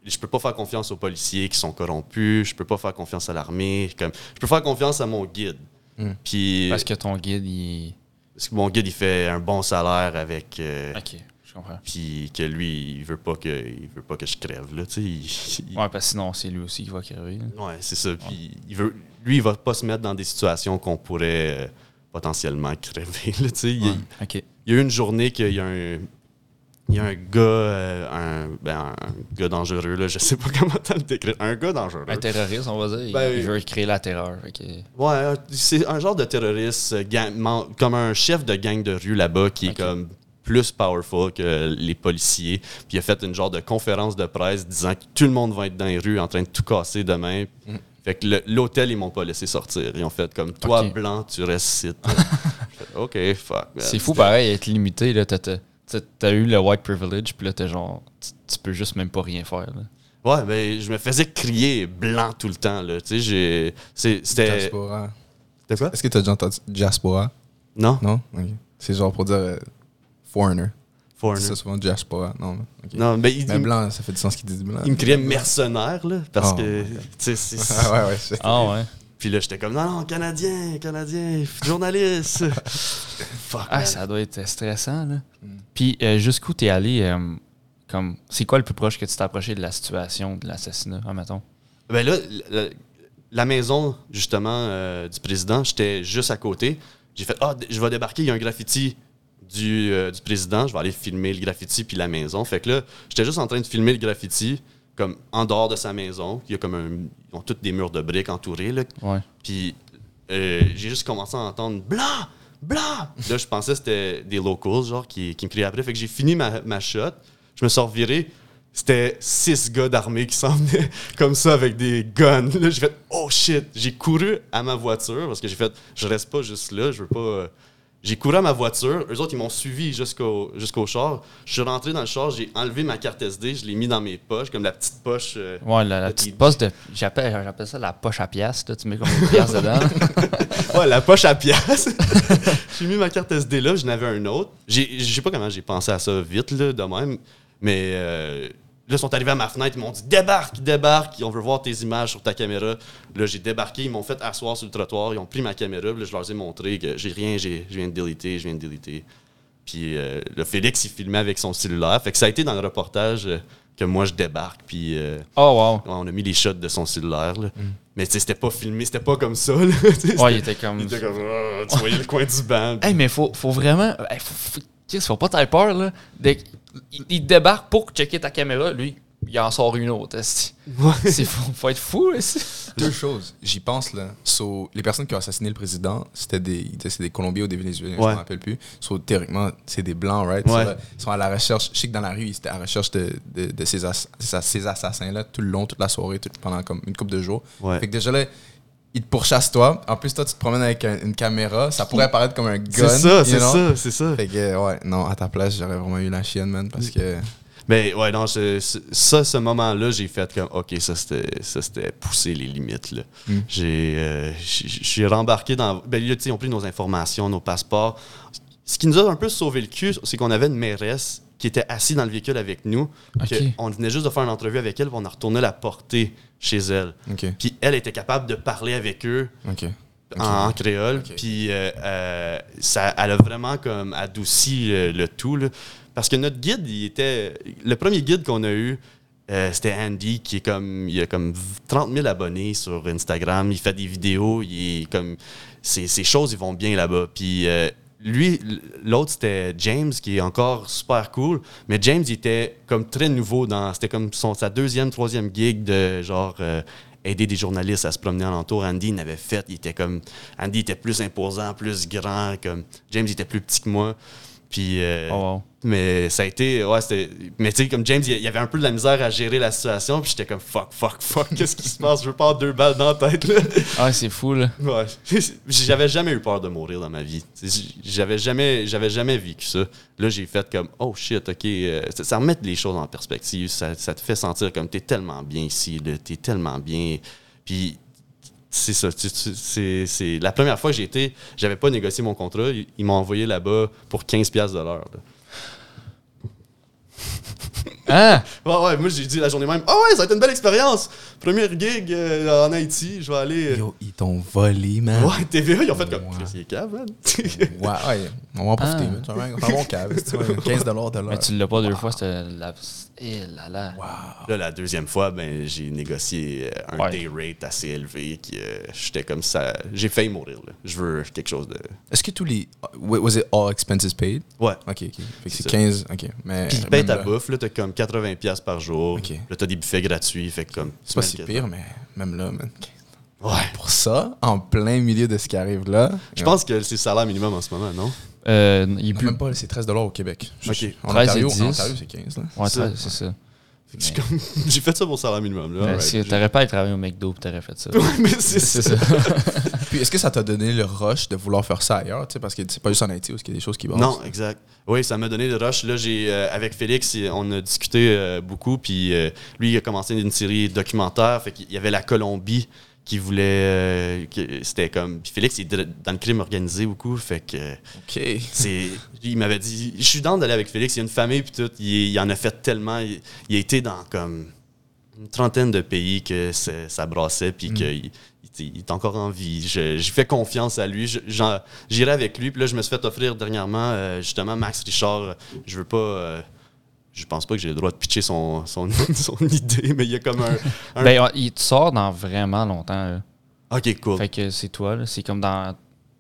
Je peux pas faire confiance aux policiers qui sont corrompus. Je peux pas faire confiance à l'armée. Comme, je peux faire confiance à mon guide. Hmm. Puis Parce que ton guide, il. parce que mon guide, il fait un bon salaire avec. euh, Ok, je comprends. puis que lui, il veut pas que, il veut pas que je crève là. Tu sais, Ouais, parce que sinon, c'est lui aussi qui va crever. là. Ouais, c'est ça. Puis il veut, lui, il va pas se mettre dans des situations qu'on pourrait euh, potentiellement crever. là, il, y a- Ok. il y a eu une journée qu'il y a un, il y a un gars, euh, un, ben, un gars dangereux, là, je sais pas [LAUGHS] comment le décrire. Un gars dangereux. Un terroriste, on va dire. il- Ben, il veut créer la terreur. que- Ouais, un- c'est un genre de terroriste, euh, gang- comme un chef de gang de rue là-bas qui est comme plus powerful que les policiers. Puis il a fait une genre de conférence de presse disant que tout le monde va être dans les rues en train de tout casser demain. Mm. Fait que l'hôtel, ils m'ont pas laissé sortir. Ils ont fait comme toi, blanc, tu restes ici. [LAUGHS] OK, fuck. C'est fou, pareil, être limité. là. T'as- t'as- t'as- T'as eu le white privilege, puis là, t'es genre. Tu, peux juste même pas rien faire. là. Ouais, ben, je me faisais crier blanc tout le temps. Là. Tu sais, j'ai. c'est- C'était. Diaspora. C'était quoi? Est-ce que tu as déjà entendu diaspora? Non? Non? C'est genre pour dire euh, foreigner. Foreigner. C'est souvent diaspora. Non, ok. Non, mais il, Mais blanc, ça fait du sens qu'ils disent blanc. il me criait mercenaire, là, parce Oh, que. c'est- [LAUGHS] Ah ouais, ouais. c'est- Ah ouais. Puis là, j'étais comme, non, non, Canadien, Canadien, journaliste. [LAUGHS] Fuck. Ah, man. ça doit être stressant, là. Mm. Puis euh, jusqu'où t'es allé, euh, comme, c'est quoi le plus proche que tu t'es approché de la situation de l'assassinat, admettons? Ben là, la, la maison, justement, euh, du président, j'étais juste à côté. J'ai fait, ah, d- je vais débarquer, il y a un graffiti du, euh, du président, je vais aller filmer le graffiti puis la maison. Fait que là, j'étais juste en train de filmer le graffiti, comme en dehors de sa maison. Il y a comme un. Ils ont tous des murs de briques entourés, là. Ouais. Puis euh, j'ai juste commencé à entendre blanc, blanc. Là, je pensais que c'était des locals, genre, qui, qui me criaient après. Fait que j'ai fini ma, ma shot. Je me suis reviré. C'était six gars d'armée qui s'en venaient [LAUGHS] comme ça avec des guns. Là, j'ai fait oh shit. J'ai couru à ma voiture parce que j'ai fait je reste pas juste là. Je veux pas. J'ai couru à ma voiture. Eux autres, ils m'ont suivi jusqu'au jusqu'au char. Je suis rentré dans le char. J'ai enlevé ma carte SD. Je l'ai mis dans mes poches, comme la petite poche. euh, Ouais, la, petite petit- poche de. J'appelle, j'appelle ça la poche à pièces. Tu mets comme une pièce dedans. [LAUGHS] Ouais, la poche à pièces. [LAUGHS] j'ai mis ma carte SD là, je n'avais un autre. Je sais pas comment j'ai pensé à ça vite, là, de même. Mais euh, là, ils sont arrivés à ma fenêtre, ils m'ont dit débarque, débarque, on veut voir tes images sur ta caméra. Là, j'ai débarqué, ils m'ont fait asseoir sur le trottoir, ils ont pris ma caméra, puis là, je leur ai montré que j'ai rien, je viens de déliter, je viens de déliter. Puis euh, le Félix, il filmait avec son cellulaire. Fait que ça a été dans le reportage euh, que moi, je débarque, puis. euh, Oh, wow. On a mis les shots de son cellulaire. là. Mais tu sais, c'était pas filmé, c'était pas comme ça. [LAUGHS] Là, Ouais, il était comme. il était comme, Ah, tu voyais le coin du banc. [LAUGHS] Hey, mais faut, faut vraiment. Hey, faut, faut, faut pas t'avoir peur, là. Dès il, il débarque pour checker ta caméra, lui, il en sort une autre. C'est faut, faut être fou. Deux choses. J'y pense, là. So, les personnes qui ont assassiné le président, c'était des, ils des Colombiens ou des Vénézuéliens, je Ouais. ne me rappelle plus. So, théoriquement, c'est des Blancs, right? Ouais. So, là, Ils sont à la recherche. Je sais que dans la rue, ils étaient à la recherche de, de, de ces, ass- ces- ces assassins-là tout le long, toute la soirée, tout- pendant comme une couple de jours. Ouais. Fait que déjà là, ils te pourchassent toi. En plus, toi, tu te promènes avec un- une caméra. Ça pourrait apparaître comme un gun. C'est ça, you c'est know? ça, c'est ça. Fait que, ouais, non, à ta place, j'aurais vraiment eu la chienne, man, parce que. Mais ouais, non, ça, ce moment-là, j'ai fait comme, OK, ça, c'était ça, c'était pousser les limites. là. Mm. J'ai euh, j'ai- je suis rembarqué dans. Ben, là, tu sais, ils ont pris nos informations, nos passeports. Ce qui nous a un peu sauvé le cul, c'est qu'on avait une mairesse qui était assise dans le véhicule avec nous. On venait juste de faire une entrevue avec elle, puis on a retourné la porter chez elle. Puis elle était capable de parler avec eux en, en créole. Puis euh, euh, ça, elle a vraiment comme adouci euh, le tout. là. Parce que notre guide, il était. Le premier guide qu'on a eu, euh, c'était Andy, qui est comme. Il a comme 30 000 abonnés sur Instagram. Il fait des vidéos. Il est comme. Ces, ces choses, ils vont bien là-bas. Puis. euh, lui, l'autre, c'était James, qui est encore super cool. Mais James, était comme très nouveau dans. C'était comme sa deuxième, troisième gig de genre. euh, aider des journalistes à se promener alentour. Andy il avait fait, il était comme Andy était plus imposant, plus grand, comme James était plus petit que moi. Puis euh, Oh, wow. mais ça a été ouais, c'était mais tu sais comme James il y avait un peu de la misère à gérer la situation, puis j'étais comme fuck fuck fuck, [LAUGHS] qu'est-ce qui se passe? Je veux pas avoir deux balles dans la tête là. Ah, c'est fou, là. Ouais. [LAUGHS] J'avais jamais eu peur de mourir dans ma vie. J'avais jamais, j'avais jamais vécu ça. Là, j'ai fait comme, oh shit, ok. euh, ça, ça remet les choses en perspective. Ça, ça te fait sentir comme, t'es tellement bien ici, là, t'es tellement bien. Puis, c'est ça. C'est la première fois que j'ai été, j'avais pas négocié mon contrat. Ils, m'ont envoyé là-bas pour 15$ piastres de l'heure. Hein? [LAUGHS] Ouais, ouais, moi j'ai dit la journée même, ah ouais, ça a été une belle expérience. Première gig euh, en Haïti, je vais aller. euh, Yo, ils t'ont volé, man. Ouais, TVA, ils ont fait comme. Ouais. Chris, il est cave, man. [LAUGHS] Ouais, ouais, on va en profiter, Ah. man. C'est un, c'est un bon cave. c'est un [LAUGHS] 15 de l'heure. Mais tu l'as pas deux fois, c'était la. Eh là là. Là, la deuxième fois, ben, j'ai négocié euh, un Ouais. day rate assez élevé. Qui, euh, j'étais comme ça. J'ai failli mourir, là. Je veux quelque chose de. Est-ce que tous les. wa- Was it all expenses paid? Ouais. Ok, ok. Fait que C'est c'est ça. 15. Ok. Mais. Puis même ta bouffe, là, t'as comme 80$ piastres par jour. Ok. Là, t'as des buffets gratuits. Fait que comme. C'est pas si pire, mais même là, man. Ouais. Pour ça, en plein milieu de ce qui arrive là. Je pense que c'est le salaire minimum en ce moment, non? Euh, il est Non, plus. Même pas, c'est 13 au Québec. Je- Ok. En 13 et Ontario, 10. en Ontario, c'est 15. Là. Ouais, Ça. c'est ça. J'ai comme- [LAUGHS] fait ça pour le salaire minimum, si T'aurais pas à travailler au McDo t'aurais fait ça. Ouais, mais c'est [LAUGHS] C'est ça. [LAUGHS] Puis est-ce que ça t'a donné le rush de vouloir faire ça ailleurs? Parce que c'est pas juste en Haïti où il y a des choses qui bossent. Non, exact. Oui, ça m'a donné le rush. Là, j'ai euh, avec Félix, on a discuté euh, beaucoup. Puis euh, lui, il a commencé une série documentaire. Fait qu'il y avait la Colombie qui voulait. C'était comme. Puis Félix, il est dans le crime organisé beaucoup. Fait que Ok. c'est. Il m'avait dit Je suis dans d'aller avec Félix. Il y a une famille, puis tout. Il, il en a fait tellement. Il, il a été dans comme une trentaine de pays que ça brassait, puis qu'il il, est encore en vie. Je- J'ai fait confiance à lui. Je- J'irai avec lui. Puis là, je me suis fait offrir dernièrement, euh, justement, Max Richard. Je veux pas. euh, je pense pas que j'ai le droit de pitcher son, son, [LAUGHS] son idée, mais il y a comme un. un- Ben, il te sort dans vraiment longtemps. là. ok, cool. Fait que c'est toi, là. C'est comme dans.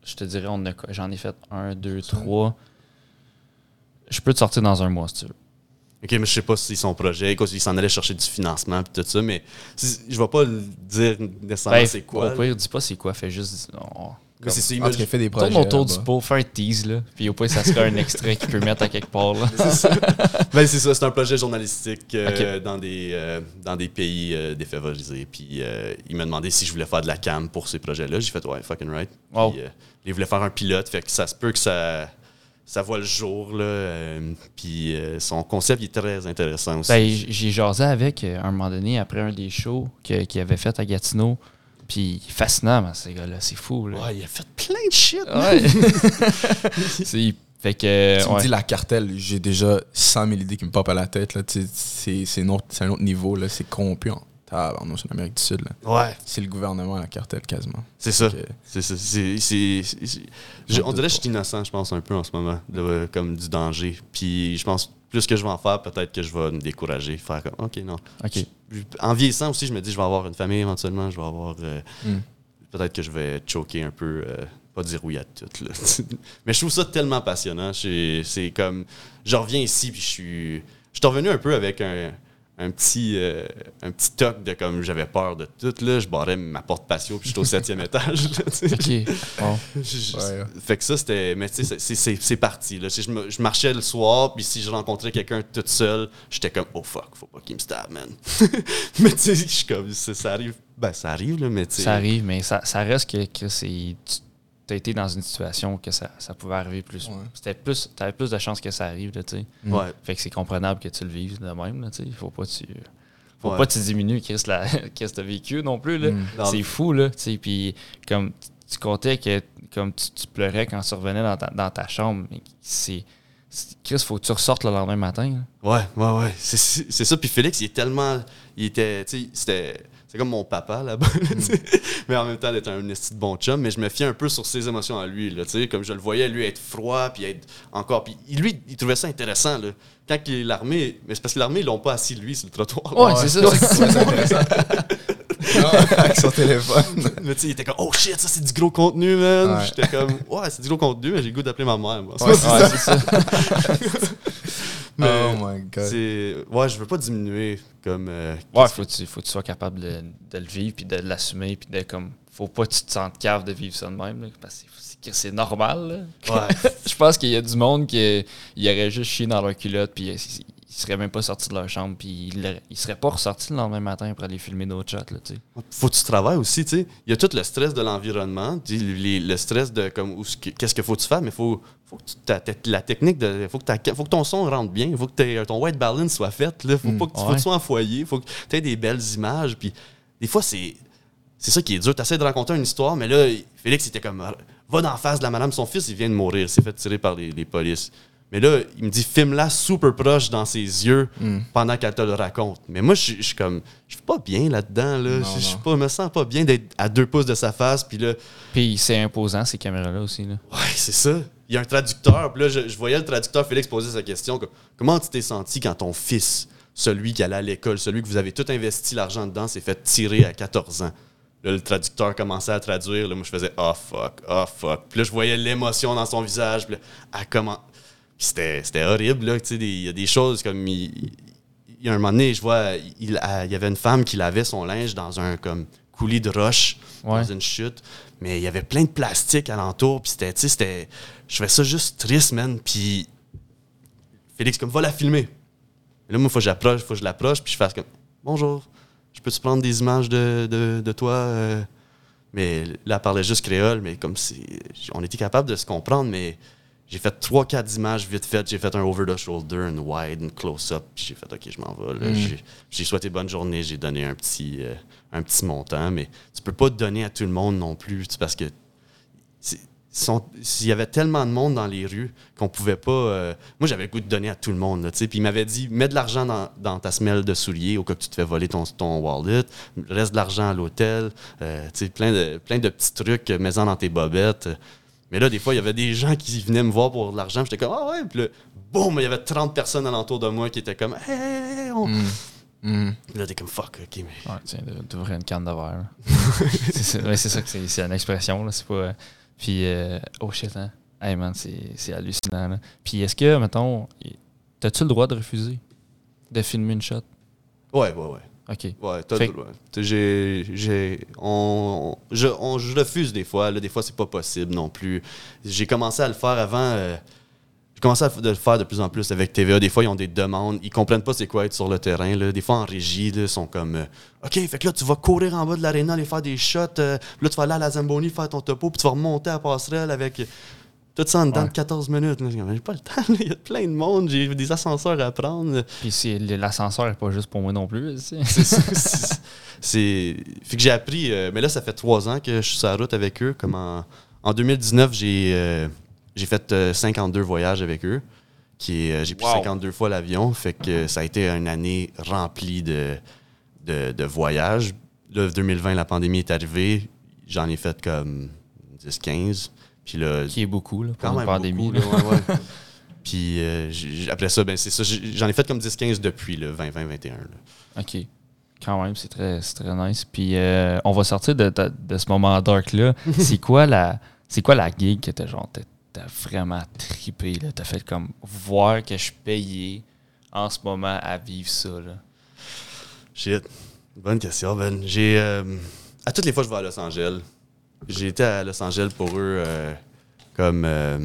Je te dirais, j'en ai fait un, deux, trois. Je peux te sortir dans un mois si tu veux. Ok, mais je sais pas si son projet, quoi, il s'en allait chercher du financement, puis tout ça, mais si- je vais pas le dire nécessairement Ben, c'est quoi. Au pire, dis pas c'est quoi, fais juste. on- Mais c'est ça, il fait des projets. Tourne autour du pot, fais un tease, là. Puis au pire, ça sera un extrait qu'il peut mettre à quelque part, là. [LAUGHS] Ben, c'est ça, c'est un projet journalistique euh, dans, des, euh, dans des pays euh, défavorisés. Puis euh, il m'a demandé si je voulais faire de la cam pour ces projets-là. J'ai fait, ouais, fucking right. Wow. Puis, euh, il voulait faire un pilote, fait que ça se peut que ça, ça voit le jour. Là, euh, puis euh, son concept il est très intéressant aussi. Ben, j'ai jasé avec euh, à un moment donné, après un des shows que- qu'il avait fait à Gatineau. Puis fascinant, man, ces gars-là, c'est fou, là. ouais, il a fait plein de shit. man. Ouais. [LAUGHS] C'est- fait que. Tu me dis la cartelle, j'ai déjà 100 000 idées qui me popent à la tête. C'est un, autre- c'est un autre niveau. là. C'est corrompu en tabarnouche en Amérique du Sud. là. Ouais, C'est le gouvernement, la cartelle, quasiment. c'est ça. C'est ça. c'est- c'est- c'est- c'est- je- on dirait que je suis innocent, je pense, un peu en ce moment, comme du danger. Puis je pense, plus que je vais en faire, peut-être que je vais me décourager. Faire comme, OK, non. Je- En vieillissant aussi, je me dis, je vais avoir une famille éventuellement, je vais avoir. euh, Mm. Peut-être que je vais choquer un peu, euh, pas dire oui à tout. là. [LAUGHS] Mais je trouve ça tellement passionnant. C'est c'est comme. Je reviens ici, puis je suis. Je suis revenu un peu avec un. Un petit, euh, un petit toc de comme j'avais peur de tout. Là. Je barrais ma porte patio puis j'étais au septième [LAUGHS] étage. là. Ok. Bon. Je- je- Ouais. Fait que ça, c'était. Mais tu sais, c'est- c'est- c'est c'est parti. Là. Je, je marchais le soir, puis si je rencontrais quelqu'un toute seule, j'étais comme, oh fuck, faut pas qu'il me stab, man. [LAUGHS] mais tu sais, je suis comme, ça, ça arrive. Ben, ça arrive, là, mais tu sais. Ça arrive, mais ça, ça reste que, que c'est. Tu as été dans une situation que ça, ça pouvait arriver plus. Ouais. C'était plus. Tu avais plus de chances que ça arrive, là, tu sais. Ouais. Fait que c'est comprenable que tu le vives de même, là, tu sais. Faut pas que tu. Faut Ouais. pas que tu diminues Chris, la, [LAUGHS] Chris t'as vécu non plus, là. Mm. C'est fou, là, tu sais. Puis comme tu- tu comptais que comme tu, tu pleurais quand tu revenais dans ta, dans ta chambre, c'est. Chris, faut que tu ressortes le lendemain matin. là. Ouais, ouais, ouais. C'est- ça. Puis Félix, il est tellement. Il était. Tu c'était. C'est comme mon papa là-bas, là, sais. [LAUGHS] mais en même temps d'être un esti de bon chum. Mais je me fie un peu sur ses émotions à lui, là, tu sais, comme je le voyais lui être froid, puis être encore. Puis lui, il trouvait ça intéressant. Là. Quand il- l'armée, mais c'est parce que l'armée ils l'ont pas assis lui sur le trottoir. Ouais, c'est ça. C'est intéressant. Non, avec son téléphone. Mais tu sais, il était comme oh shit, ça c'est du gros contenu, man. Ouais. J'étais comme ouais, c'est du gros contenu, mais j'ai le goût d'appeler ma mère. Moi. Ouais, c'est ça. [LAUGHS] Mais oh my god. Ouais, je veux pas diminuer comme. euh, Ouais, faut que tu, faut que tu sois capable de, de le vivre, puis de l'assumer, puis de comme. Faut pas que tu te sentes cave de vivre ça de même, là, parce que c'est- normal. là. Ouais. [LAUGHS] Je pense qu'il y a du monde qui il aurait juste chié dans leur culotte, puis ils seraient même pas sortis de leur chambre, puis ils, ils seraient pas ressortis le lendemain matin pour aller filmer d'autres shots, là, faut que tu travailles aussi, tu sais. Il y a tout le stress de l'environnement, le stress de comme que- qu'est-ce qu'il faut que tu fasses, mais faut faut que tu, la technique de faut que faut que ton son rentre bien, faut que ton white balance soit fait là, faut Mm. pas que tu faut Ouais. que tu sois en foyer, faut que tu aies des belles images puis des fois c'est c'est ça qui est dur. Tu essaies de raconter une histoire, mais là, Félix était comme va d'en face de la madame, son fils, il vient de mourir, il s'est fait tirer par les, les polices. Mais là, il me dit filme-la super proche dans ses yeux Hmm. pendant qu'elle te le raconte. Mais moi, je suis comme, je suis pas bien là-dedans. Là. Je- Je suis pas- me sens pas bien d'être à deux pouces de sa face. Puis là, Puis c'est imposant, ces caméras-là aussi. Là. ouais, c'est ça. Il y a un traducteur. Puis là, je, je voyais le traducteur Félix poser sa question. comme, Comment tu t'es senti quand ton fils, celui qui allait à l'école, celui que vous avez tout investi l'argent dedans, s'est fait tirer à 14 ans? Là, le traducteur commençait à traduire. Là, moi, je faisais « Oh fuck, oh fuck ». Puis là, je voyais l'émotion dans son visage. Puis là, elle comment... C'était horrible, là. Tu sais, des- il y a des choses comme... Il, il y a un moment donné, je vois, il, il y avait une femme qui lavait son linge dans un comme coulis de roche, Ouais. dans une chute. Mais il y avait plein de plastique alentour. Puis c'était, tu sais, c'était... Je fais ça juste triste, man. Puis Félix, comme, va la filmer. Et là, moi, faut que j'approche, faut que je l'approche, puis je fasse comme, bonjour, je peux-tu prendre des images de, de, de toi? euh? Mais là, elle parlait juste créole, mais comme si on était capable de se comprendre, mais j'ai fait trois, quatre images vite faites. J'ai fait un over the shoulder, une wide, une close-up, puis j'ai fait, OK, je m'en vais. là. J'ai- souhaité bonne journée, j'ai donné un petit, euh, un petit montant, mais tu peux pas donner à tout le monde non plus, parce que s'il y avait tellement de monde dans les rues qu'on pouvait pas. euh, moi, j'avais le goût de donner à tout le monde. Puis il m'avait dit mets de l'argent dans, dans ta semelle de souliers au cas que tu te fais voler ton, ton wallet, reste de l'argent à l'hôtel, euh, plein de, plein de petits trucs, mets-en dans tes bobettes. Mais là, des fois, il y avait des gens qui venaient me voir pour de l'argent. J'étais comme Ah ouais, puis là, boum, il y avait 30 personnes alentour de moi qui étaient comme Hey, hey, on. Hmm. Puis Là, t'es comme fuck, ok, mais. Ouais, tiens, d'ouvrir une canne de verre. [LAUGHS] c'est ça, ouais, c'est ça que c'est, une expression, là. C'est pas. euh, Puis, euh, oh shit, hein. Hey man, c'est, hallucinant, là. Puis, est-ce que, mettons, t'as-tu le droit de refuser? De filmer une shot? Ouais, ouais, ouais. Ok. Ouais. T'sais, J'ai, j'ai, on, je, on- je refuse des fois. Là, des fois, c'est pas possible non plus. J'ai commencé à le faire avant. euh, j'ai commencé à le faire de plus en plus avec TVA. Des fois, ils ont des demandes. Ils comprennent pas c'est quoi être sur le terrain. Là. Des fois, en régie, ils sont comme euh, OK, fait que là, tu vas courir en bas de l'aréna, aller faire des shots. euh, puis là, tu vas aller à la Zamboni faire ton topo, puis tu vas remonter à la passerelle avec. Tout ça en dedans Ouais. de 14 minutes. J'ai pas le temps. là. Il y a plein de monde. J'ai des ascenseurs à prendre. Puis, c'est, l'ascenseur est pas juste pour moi non plus. C'est fait que j'ai appris euh, mais là ça fait trois ans que je suis sur la route avec eux comme en, en 2019 j'ai euh, j'ai fait euh, 52 voyages avec eux qui euh, j'ai pris Wow. 52 fois l'avion fait que ça a été une année remplie de de, de voyages là 2020 la pandémie est arrivée j'en ai fait comme 10 15 puis là Qui est beaucoup, là, quand pour même une pandémie. beaucoup, là. là, ouais, ouais. [LAUGHS] puis euh, après ça ben c'est ça j'en ai fait comme 10 15 depuis le 20 20 21 là. OK. Quand même, c'est très, très nice. Puis euh, on va sortir de, de- de ce moment dark-là. [LAUGHS] c'est quoi la c'est quoi la gig que t'as genre t'as, vraiment trippé là? T'as fait comme voir que je suis payé en ce moment à vivre ça là? Shit. Bonne question, Ben. J'ai. euh, à toutes les fois que je vais à Los Angeles, j'ai été à Los Angeles pour eux euh, comme euh,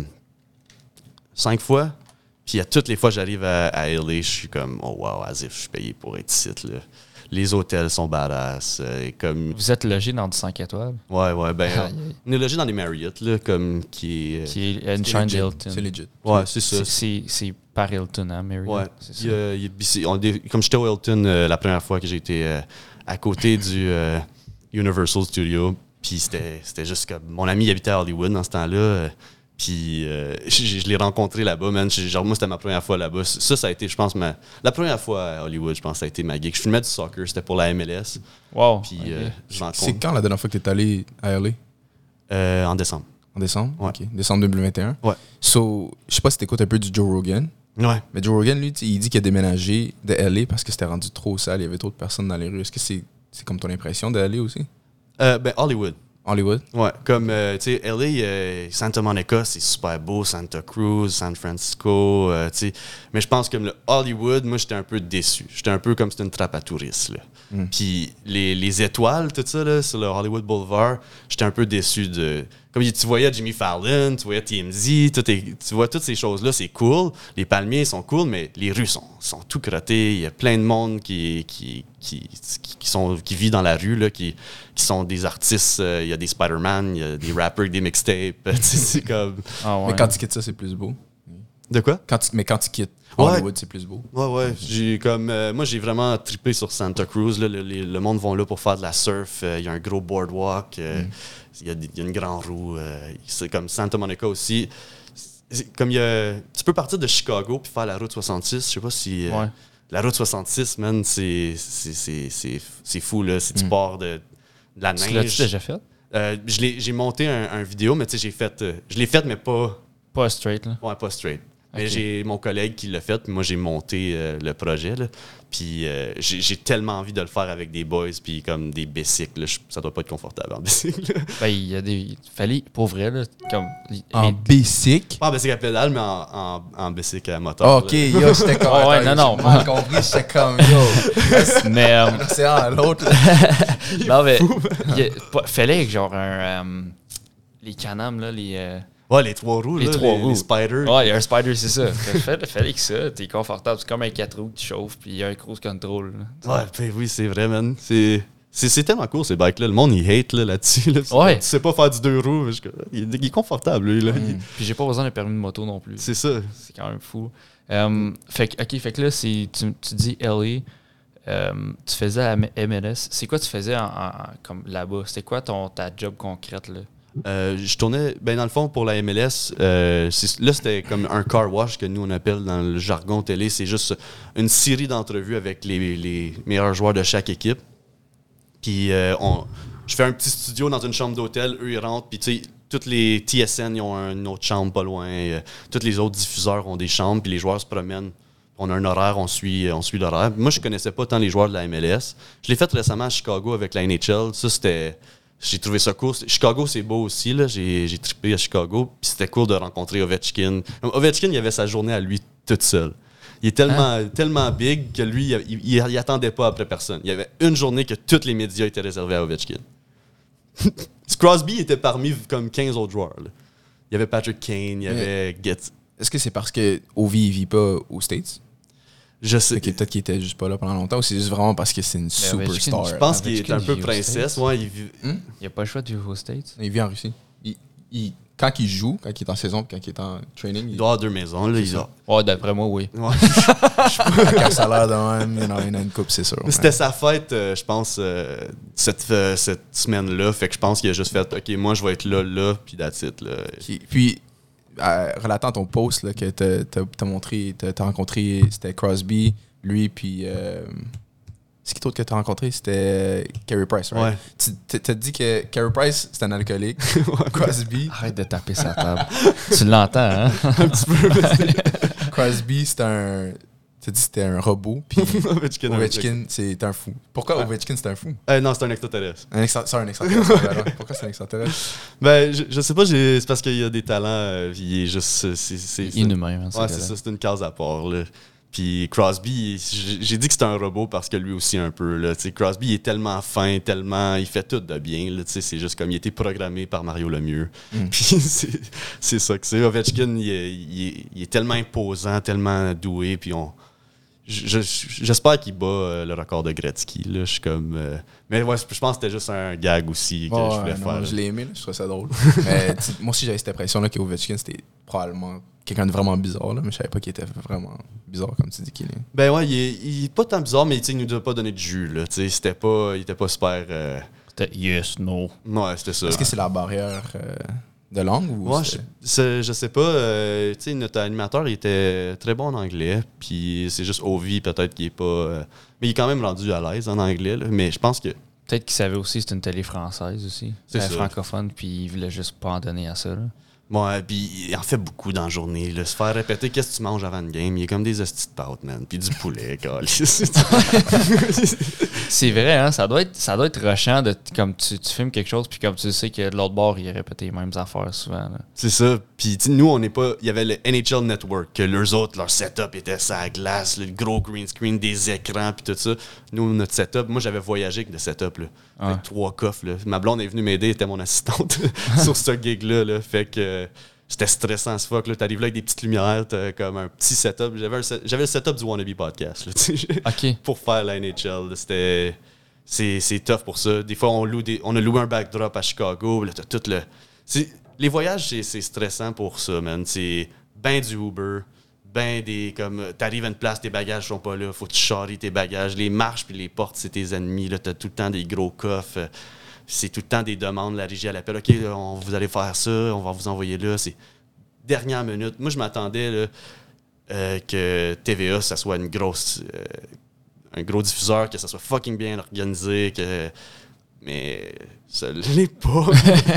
cinq fois. Puis à toutes les fois que j'arrive à, à LA, je suis comme, oh wow, as if je suis payé pour être ici. Là. Les hôtels sont badass. euh, et comme, Vous êtes logé dans du 5 étoiles? Ouais, ouais, ben. [LAUGHS] On est logé dans des Marriott, là, comme qui est. qui est une chaîne. Hilton. C'est legit. ouais, c'est ça. C'est, par Hilton, hein, Marriott? Ouais. Il ça. il on comme j'étais au Hilton euh, la première fois que j'ai été euh, à côté du euh, Universal Studio, puis c'était c'était juste comme mon ami il habitait à Hollywood dans ce temps-là, euh, puis euh, je, je l'ai rencontré là-bas, man. Genre moi c'était ma première fois là-bas. Ça ça a été je pense ma la première fois à Hollywood, je pense ça a été ma gig. Je filmais du soccer, c'était pour la MLS, Wow. puis ok. euh, je C'est quand la dernière fois que tu es allé à LA euh, en décembre. En décembre? Ouais. Ok. Décembre 2021 Ouais. So, je sais pas si t'écoutes un peu du Joe Rogan. Ouais. Mais Joe Rogan, lui, il dit qu'il a déménagé de LA parce que c'était rendu trop sale, il y avait trop de personnes dans les rues. Est-ce que c'est c'est comme ton impression de LA aussi? Euh, ben Hollywood. Hollywood Ouais, comme, euh, tu sais, LA, euh, Santa Monica, c'est super beau, Santa Cruz, San Francisco, euh, tu sais. Mais je pense que le Hollywood, moi, j'étais un peu déçu. J'étais un peu comme c'était une trappe à touristes, là. Mm. Puis les, les étoiles, tout ça, là, sur le Hollywood Boulevard, j'étais un peu déçu de... Comme tu voyais Jimmy Fallon, tu voyais TMZ, tout est- tu vois toutes ces choses-là, c'est cool. Les palmiers sont cool, mais les rues sont, sont tout crottées. Il y a plein de monde qui, qui, qui, qui, qui sont, qui vit dans la rue, là, qui, qui sont des artistes. Euh, Il y a des Spider-Man, il y a des rappers, des mixtapes. [LAUGHS] C'est comme... Ah ouais. Mais quand tu quittes ça, c'est plus beau. De quoi? Quand tu- mais quand tu quittes Ouais. Hollywood, c'est plus beau. Ouais, ouais. J'ai comme, euh, moi, j'ai vraiment trippé sur Santa Cruz. là. Le, le- le monde vont là pour faire de la surf. Euh, Il y a un gros boardwalk. euh, Il y, a des- il y a une grande roue. c'est comme Santa Monica aussi. Comme y a, tu peux partir de Chicago puis faire la route 66. Je sais pas si. Ouais. La route 66, man, c'est fou. Là. Si tu pars de, de la Tu l'as-tu neige. déjà fait? J'ai monté un, un vidéo, mais tu sais, j'ai fait. je l'ai fait, mais pas. Pas straight, là. Ouais, pas straight. Mais j'ai mon collègue qui l'a fait, puis moi j'ai monté euh, le projet. Là. Puis euh, j'ai tellement envie de le faire avec des boys, puis comme des bicycles. Ça doit pas être confortable en [LAUGHS] bicycle. Ben, il y a des. Fallait, pour vrai, là, comme. En mais- basic. Pas en bicycle à pédale, mais en, en, en bicycle à moteur. Ah, ok, là. yo, j'étais [LAUGHS] comme. Ouais, non, non. j'ai mal compris, j'étais comme, yo. [LAUGHS] mais. euh, C'est un l'autre. là. non, mais. il a- fallait que, genre, un. euh, les canams, là, les. Ouais, les trois roues, Les là, trois les, roues. les spiders. Ouais, il y a un spider, c'est ça. Fallait, fallait que ça, t'es confortable. C'est comme un 4 roues qui chauffe, puis il y a un cruise control. là. Ouais, ben oui, c'est vrai, man. C'est. C'est tellement cool ces bikes-là. Le monde, il hate là, là-dessus. Là, Tu- Ouais. Tu sais pas faire du deux roues. je- il, il est confortable, lui. Là. Il- Puis j'ai pas besoin d'un permis de moto non plus. C'est ça. C'est quand même fou. Euh, fait que, ok, fait que là, tu, tu dis LA, euh, tu faisais à MLS. C'est quoi tu faisais en, en- comme là-bas? C'était quoi ton, ta job concrète là? Euh, je tournais, ben dans le fond, pour la MLS, euh, là, c'était comme un car wash que nous, on appelle dans le jargon télé. C'est juste une série d'entrevues avec les, meilleurs joueurs de chaque équipe. Puis, euh, je fais un petit studio dans une chambre d'hôtel. Eux, ils rentrent. Puis, tu sais, toutes les TSN, ils ont une autre chambre pas loin. Tous les autres diffuseurs ont des chambres. Puis, les joueurs se promènent. On a un horaire, on suit, on suit l'horaire. Moi, je connaissais pas tant les joueurs de la MLS. Je l'ai fait récemment à Chicago avec la NHL. Ça, c'était. J'ai trouvé ça cool. Chicago, c'est beau aussi. Là. J'ai, j'ai trippé à Chicago. Puis c'était cool de rencontrer Ovechkin. Ovechkin, il avait sa journée à lui toute seule. Il est tellement, tellement big que lui, il, il attendait pas après personne. Il y avait une journée que tous les médias étaient réservés à Ovechkin. [LAUGHS] Crosby était parmi comme 15 autres joueurs. là. Il y avait Patrick Kane, il y avait Getz. Est-ce que c'est parce que Ovi il vit pas aux States? Je sais. Que peut-être qu'il était juste pas là pendant longtemps ou c'est juste vraiment parce que c'est une superstar? Je pense qu'il était un il peu princesse. Ouais, il vit- Il n'y a pas le choix de vivre aux States. Il vit en Russie. Il- il- quand il joue, quand il est en saison, quand il est en training, il il doit avoir deux maisons. Là, il a- Ouais, d'après moi, oui. Ouais. [LAUGHS] a un salaire de même, il y en a, il a une coupe, c'est sûr. C'était sa fête, euh, je pense, euh, cette, euh, cette semaine-là. Fait que je pense qu'il a juste fait OK, moi, je vais être là, là, puis that's it. Là. Puis, relatant ton post là, que t'as montré, t'as rencontré, c'était Crosby, lui, puis. Euh, c'est qui d'autre que t'as rencontré? C'était Carey Price, right? Ouais. Tu t'as- dit que Carey Price, c'était un alcoolique. [LAUGHS] Crosby, Arrête de taper sa table. tu l'entends, hein? [LAUGHS] Crosby, c'était un. T'as dit que c'était un robot, puis [LAUGHS] Ovechkin. Ovechkin, c'est un fou. Pourquoi Ovechkin, c'est un fou? Euh, non, c'est un extraterrestre. Un extra- c'est un extraterrestre. voilà. [LAUGHS] Pourquoi c'est un extraterrestre? Ben, je, je sais pas, j'ai- c'est parce qu'il y a des talents, euh, il est juste. C'est, c'est, c'est- Inhumain, hein, Ouais, c'est ça, c'est une case à part. Là. Puis Crosby, j'ai dit que c'était un robot parce que lui aussi un peu. Là. Crosby il est tellement fin, tellement. Il fait tout de bien. Là. C'est juste comme il a été programmé par Mario Lemieux. [LAUGHS] Puis c'est c'est ça que c'est. Ovechkin, il est, il est- il est tellement imposant, tellement doué. Puis on. Je- je- J'espère qu'il bat euh, le record de Gretzky. Là. Je suis comme. euh, Mais ouais, je pense que c'était juste un gag aussi que je voulais non, faire. Je l'ai aimé, là, je trouvais ça drôle. [LAUGHS] mais moi aussi, j'avais cette impression-là qu'Ovechkin, c'était probablement quelqu'un de vraiment bizarre, là, mais je savais pas qu'il était vraiment bizarre, comme tu dis qu'il est. Ben ouais, il est, il est pas tant bizarre, mais il nous a pas donné de jus. Là. C'était pas, il était pas super. euh, C'était yes, no. Ouais, c'était ça. Est-ce que c'est la barrière euh, de langue ou Ouais, je, je sais pas. euh, tu sais, notre animateur, il était très bon en anglais. Puis c'est juste Ovi, peut-être qu'il est pas. euh, mais il est quand même rendu à l'aise en anglais. là. mais je pense que. Peut-être qu'il savait aussi que c'était une télé française aussi. C'est C'était ça. francophone, puis il voulait juste pas en donner à ça. Là. Ouais, puis il en fait beaucoup dans la journée. Là. Se faire répéter qu'est-ce que tu manges avant une game? Il est comme des hosties de pâtes, man. Puis du poulet. [LAUGHS] C'est vrai, hein? Ça doit être, ça doit être rushant de comme tu, tu filmes quelque chose, puis comme tu sais que de l'autre bord, il répète les mêmes affaires souvent. C'est ça. Puis nous, on n'est pas. Il y avait le NHL Network, que leurs autres, leur setup était ça glace, le gros green screen, des écrans, puis tout ça. Nous, notre setup, moi, j'avais voyagé avec le setup, là. Avec trois coffres, là. Ma blonde est venue m'aider, elle était mon assistante [LAUGHS] sur ce gig-là, là. Fait que. Euh, C'était stressant ce fuck. T'arrives là avec des petites lumières, t'as comme un petit setup. J'avais, set- le setup du Wannabe Podcast, là, [LAUGHS] pour faire la NHL. C'était. C'est, tough pour ça. Des fois, on, loue des, on a loué un backdrop à Chicago. Là, t'as tout le. les voyages, c'est, c'est stressant pour ça, man. C'est ben du Uber. ben des comme t'arrives à une place tes bagages sont pas là faut que tu charries tes bagages les marches puis les portes c'est tes ennemis là t'as tout le temps des gros coffres c'est tout le temps des demandes la régie à l'appel ok on, vous allez faire ça on va vous envoyer là c'est dernière minute. Moi je m'attendais euh, que TVA ça soit une grosse euh, un gros diffuseur que ça soit fucking bien organisé que mais ça [LAUGHS] l'est pas.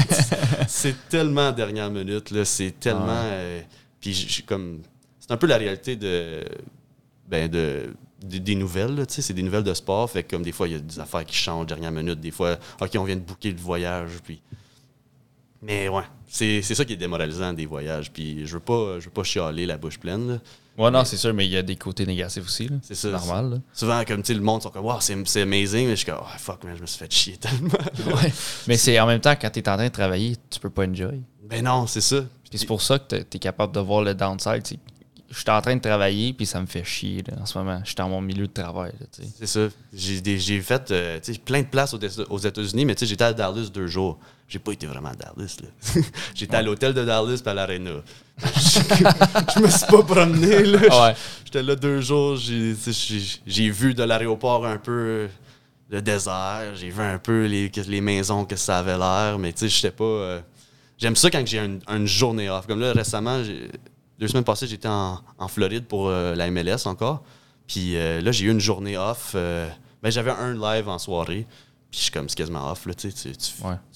[LAUGHS] C'est tellement dernière minute là c'est tellement euh, puis je comme c'est un peu la réalité de, ben de, des nouvelles. C'est des nouvelles de sport. Fait comme des fois, il y a des affaires qui changent dernière minute. Des fois, OK, on vient de booker le voyage. Puis... Mais ouais, c'est ça qui est démoralisant des voyages. Puis je veux pas, je veux pas chialer la bouche pleine. Ouais, non, c'est sûr, mais il y a des côtés négatifs aussi. C'est ça. normal. Souvent, comme tu sais, le monde sont comme, wow, c'est amazing. Mais je suis comme, oh, fuck, man, je me suis fait chier tellement. [LAUGHS] ouais. Mais c'est en même temps, quand tu es en train de travailler, tu peux pas enjoy. Ben non, c'est ça. C'est pour ça que tu es capable de voir le downside je suis en train de travailler, puis ça me fait chier en ce moment. Je suis dans mon milieu de travail. C'est ça. J'ai fait euh, plein de places aux, États-Unis, mais j'étais à Dallas deux jours. J'ai pas été vraiment à Dallas. [LAUGHS] J'étais à l'hôtel de Dallas et à l'Arena. [LAUGHS] je me suis pas promené. J'étais là deux jours. J'ai vu de l'aéroport un peu le désert. J'ai vu un peu les, les maisons que ça avait l'air, mais je sais pas. Euh, j'aime ça quand j'ai une, journée off. Comme là, récemment, deux semaines passées, j'étais en, Floride pour euh, la MLS encore. Puis euh, là, j'ai eu une journée off. Euh, ben, j'avais un live en soirée. Puis je suis comme, c'est quasiment off, là, tu, tu,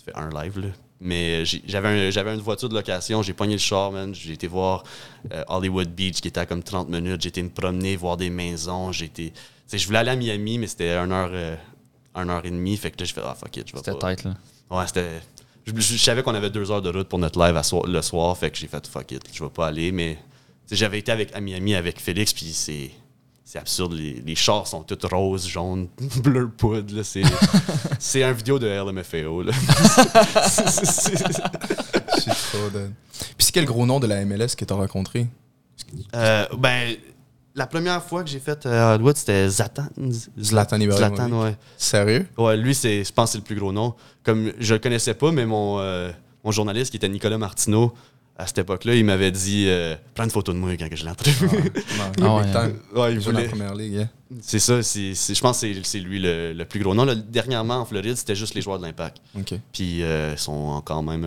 fais un live, là. Mais j'avais un, une voiture de location, j'ai pogné le char, man. J'ai été voir Hollywood Beach, qui était à comme 30 minutes. J'ai été me promener, voir des maisons. J'ai je voulais aller à Miami, mais c'était une heure, une heure et demie. Fait que là, j'ai fait, ah, fuck it, je vais pas. C'était tête, là. Ouais, c'était je, savais qu'on avait deux heures de route pour notre live le soir, fait que j'ai fait fuck it, je vais pas aller, mais j'avais été avec, à Miami avec Félix, puis c'est. C'est absurde, les, chars sont tous roses, jaunes, [LAUGHS] bleu poudre. [LAUGHS] C'est un vidéo de LMFAO. C'est [LAUGHS] trop Puis c'est quel gros nom de la MLS que tu as rencontré? Euh, ben, la première fois que j'ai fait euh, Hardwood, c'était Zatan. Zlatan Zlatan, ouais. Sérieux? Ouais, lui, c'est, je pense que c'est le plus gros nom. Comme je le connaissais pas, mais mon, euh, mon journaliste, qui était Nicolas Martineau, à cette époque-là, il m'avait dit euh, Prends une photo de moi quand je l'ai entré. [LAUGHS] Ah, ouais, il voulait. la première ligue. Hein. C'est ça, c'est, je pense que c'est, lui le, plus gros nom. dernièrement, en Floride, c'était juste les joueurs de l'Impact. Puis ils sont quand même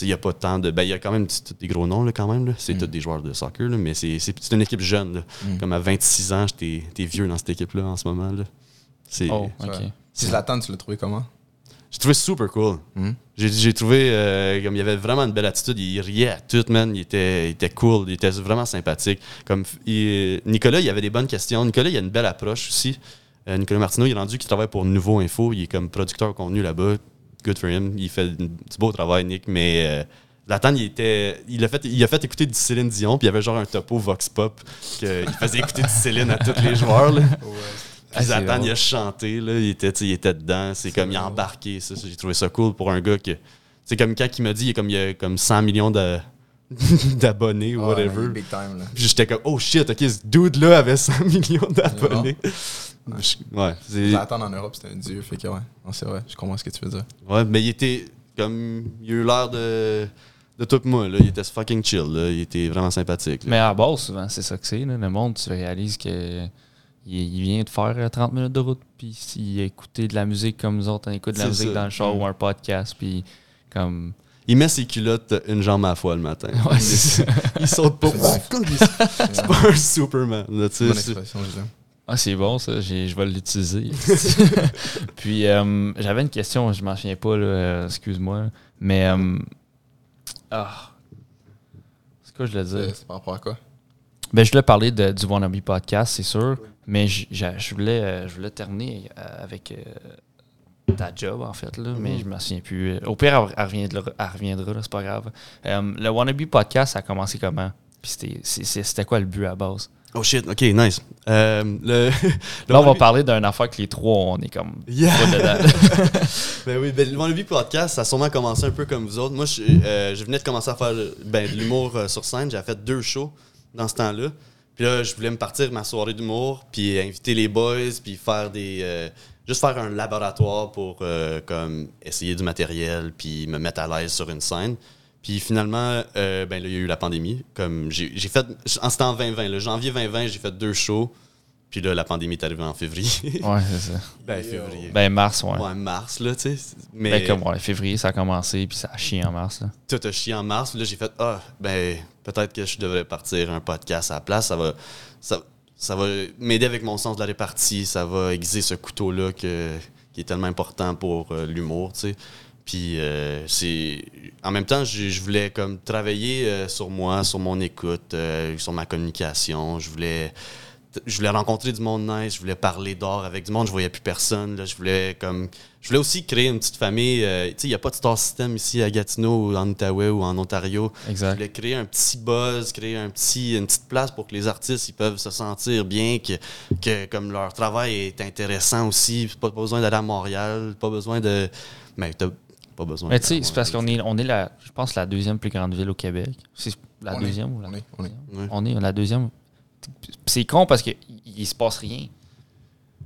il n'y a pas tant de. Ben, il y a quand même des gros noms là, quand même. C'est mm. tous des joueurs de soccer, là, mais c'est une équipe jeune. Mm. Comme à 26 ans, t'es vieux dans cette équipe-là en ce moment. C'est oh, Si Zlatan, tu l'as trouvé comment? J'ai trouvé super cool. Mm. J'ai trouvé euh, comme il y avait vraiment une belle attitude. Il riait à tout, man. Il était, il était cool. Il était vraiment sympathique. Comme Nicolas, il avait des bonnes questions. Nicolas, il a une belle approche aussi. Euh, Nicolas Martineau, il est rendu qu'il travaille pour Nouveau Info. Il est comme producteur de contenu là-bas good for him. Il fait du beau travail, Nick, mais. Euh, il, était, il, a fait, il a fait écouter du Céline Dion, puis il y avait genre un topo Vox Pop qu'il faisait écouter du Céline à tous les joueurs. Là. Puis ah, il a chanté, là, il, était, il était dedans. C'est comme, il a embarqué. Ça, j'ai trouvé ça cool pour un gars que. C'est comme quand il m'a dit, il y a comme, il y a comme 100 millions de, [LAUGHS] d'abonnés ou whatever. Big time, J'étais comme, oh shit, ok, ce dude-là avait [LAUGHS] 100 millions d'abonnés. Ouais. J'attends en Europe, c'était un dieu. Fait que ouais, c'est vrai, je comprends ce que tu veux dire. Ouais, mais il était comme. Il a eu l'air de. De tout moi, là. il était fucking chill, là. il était vraiment sympathique. Mais à base, souvent, c'est ça que c'est. Le monde, tu réalises que il, vient de faire 30 euh, minutes de route, puis s'il écoutait de la musique comme nous autres, on écoute de la musique dans le show mm. ou un podcast, puis comme il met ses culottes une jambe à la fois le matin. il, saute pas. [LAUGHS] c'est pas un Superman. Là, Bonne expression, ah, c'est bon, ça. Je vais l'utiliser. [LAUGHS] Puis, euh, j'avais une question, je m'en souviens pas, euh, excuse-moi. Mais. Euh, ah. C'est quoi je voulais dire? C'est par rapport à quoi? Ben, je voulais parler de, du Wannabe Podcast, c'est sûr. Mais je, je, voulais, je voulais terminer avec ta job, en fait, là, mais mm-hmm. je me souviens plus. Au pire, elle reviendra, elle reviendra c'est pas grave. le Wannabe Podcast, ça a commencé comment? Puis c'était quoi le but à base? Oh shit, ok, nice. Euh, le, [LAUGHS] Là, on va parler d'un affaire que les trois, on est comme [LAUGHS] yeah. [LAUGHS] ben oui, ben, le Vie Podcast, ça a sûrement commencé un peu comme vous autres. Moi, je, euh, je venais de commencer à faire ben, de l'humour euh, sur scène. J'avais fait deux shows dans ce temps-là. Puis là, je voulais me partir ma soirée d'humour, puis inviter les boys, puis faire des. Juste faire un laboratoire pour comme essayer du matériel, puis me mettre à l'aise sur une scène. Puis finalement, euh, ben là, il y a eu la pandémie. Comme j'ai j'ai fait, en c'était en 2020, le janvier 2020, j'ai fait deux shows. Puis là, la pandémie est arrivée en février. [LAUGHS] Ouais, c'est ça. ben février. Ben, mars, ouais. ouais, mars, là, tu sais. Mais Ben, comme, ouais, février, ça a commencé, puis ça a chié en mars, là. tout a chié en mars. Là, j'ai fait, ah, ben, peut-être que je devrais partir un podcast à la place. Ça va, ça, ça va m'aider avec mon sens de la répartie. Ça va aiguiser ce couteau-là que, qui est tellement important pour euh, l'humour, tu sais. Puis, euh, c'est. En même temps, je, voulais comme travailler euh, sur moi, sur mon écoute, sur ma communication. Je voulais. Je voulais rencontrer du monde nice, je voulais parler d'or avec du monde, je voyais plus personne. Là, je voulais comme. Je voulais aussi créer une petite famille. euh, tu sais, il n'y a pas de star system ici à Gatineau ou en Outaouais ou en Ontario. Je Exact. voulais créer un petit buzz, créer un petit, une petite place pour que les artistes ils peuvent se sentir bien, que, que comme leur travail est intéressant aussi. Pas besoin d'aller à Montréal, pas besoin de. Mais t'as pas besoin. Mais tu sais, d'aller à c'est parce qu'on est, on est la, je pense, la deuxième plus grande ville au Québec. C'est la On est, deuxième ou la on est, on est. Ouais. On est la deuxième. C'est con parce qu'il il se passe rien.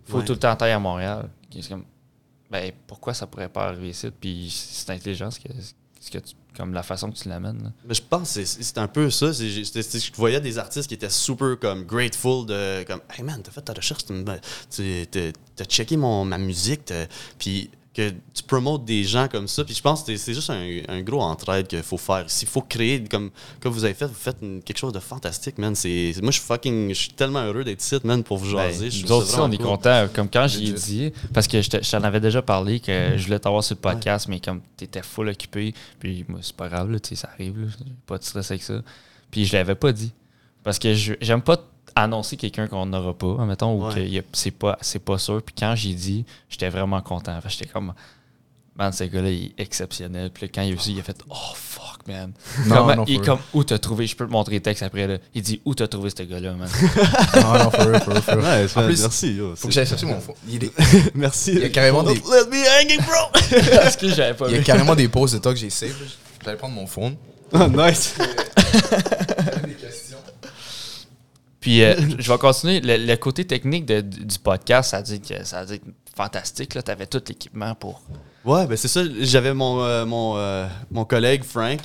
faut Ouais. tout le temps tailler à Montréal. C'est comme, ben, pourquoi ça pourrait pas arriver ici? Puis c'est intelligent ce que, ce que comme la façon que tu l'amènes. Mais je pense que c'est- un peu ça. Je voyais des artistes qui étaient super comme grateful de comme Hey man, t'as fait ta recherche, t'as checké mon, ma musique, puis que tu promotes des gens comme ça. Puis je pense que c'est- juste un, un gros entraide qu'il faut faire. S'il faut créer, comme, comme vous avez fait, vous faites une- quelque chose de fantastique, man. C'est- Moi, je suis fucking, je suis tellement heureux d'être ici, man, pour vous Ben, jaser. Je nous trouve autres ça aussi, on est cool. contents. Comme quand j'y ai dit, parce que je te- je t'en avais déjà parlé que je voulais t'avoir sur le podcast, mais comme tu étais full occupé, puis moi, c'est pas grave, là, tu sais, ça arrive, là, pas de stress avec ça. Puis je l'avais pas dit. Parce que je- j'aime pas annoncer quelqu'un qu'on n'aura pas, mettons, ou Ouais. que c'est pas, c'est pas sûr. Puis quand j'ai dit, j'étais vraiment content. J'étais comme, man, ce gars-là, il est exceptionnel. Puis là, quand il a vu, il a fait, oh fuck, man. Non, Comment- non, il est comme, où t'as trouvé, je peux te montrer les textes après, là. Il dit, où t'as trouvé ce gars-là, man? [LAUGHS] Non, non, for real, for real, for real. Ouais, c'est- En plus, merci. yo, Faut que j'aille chercher mon fond. Il, est- [LAUGHS] merci. Il y a carrément des- Don't let me hanging, bro! [LAUGHS] Parce que j'avais pas il y a carrément des pauses de toi que j'ai save. J'allais prendre mon phone. Oh, nice. Puis euh, je vais continuer. Le, le côté technique de- du podcast, ça dit que ça dit fantastique. Tu avais tout l'équipement pour. Ouais, ben c'est ça. J'avais mon, euh, mon, euh, mon collègue Frank,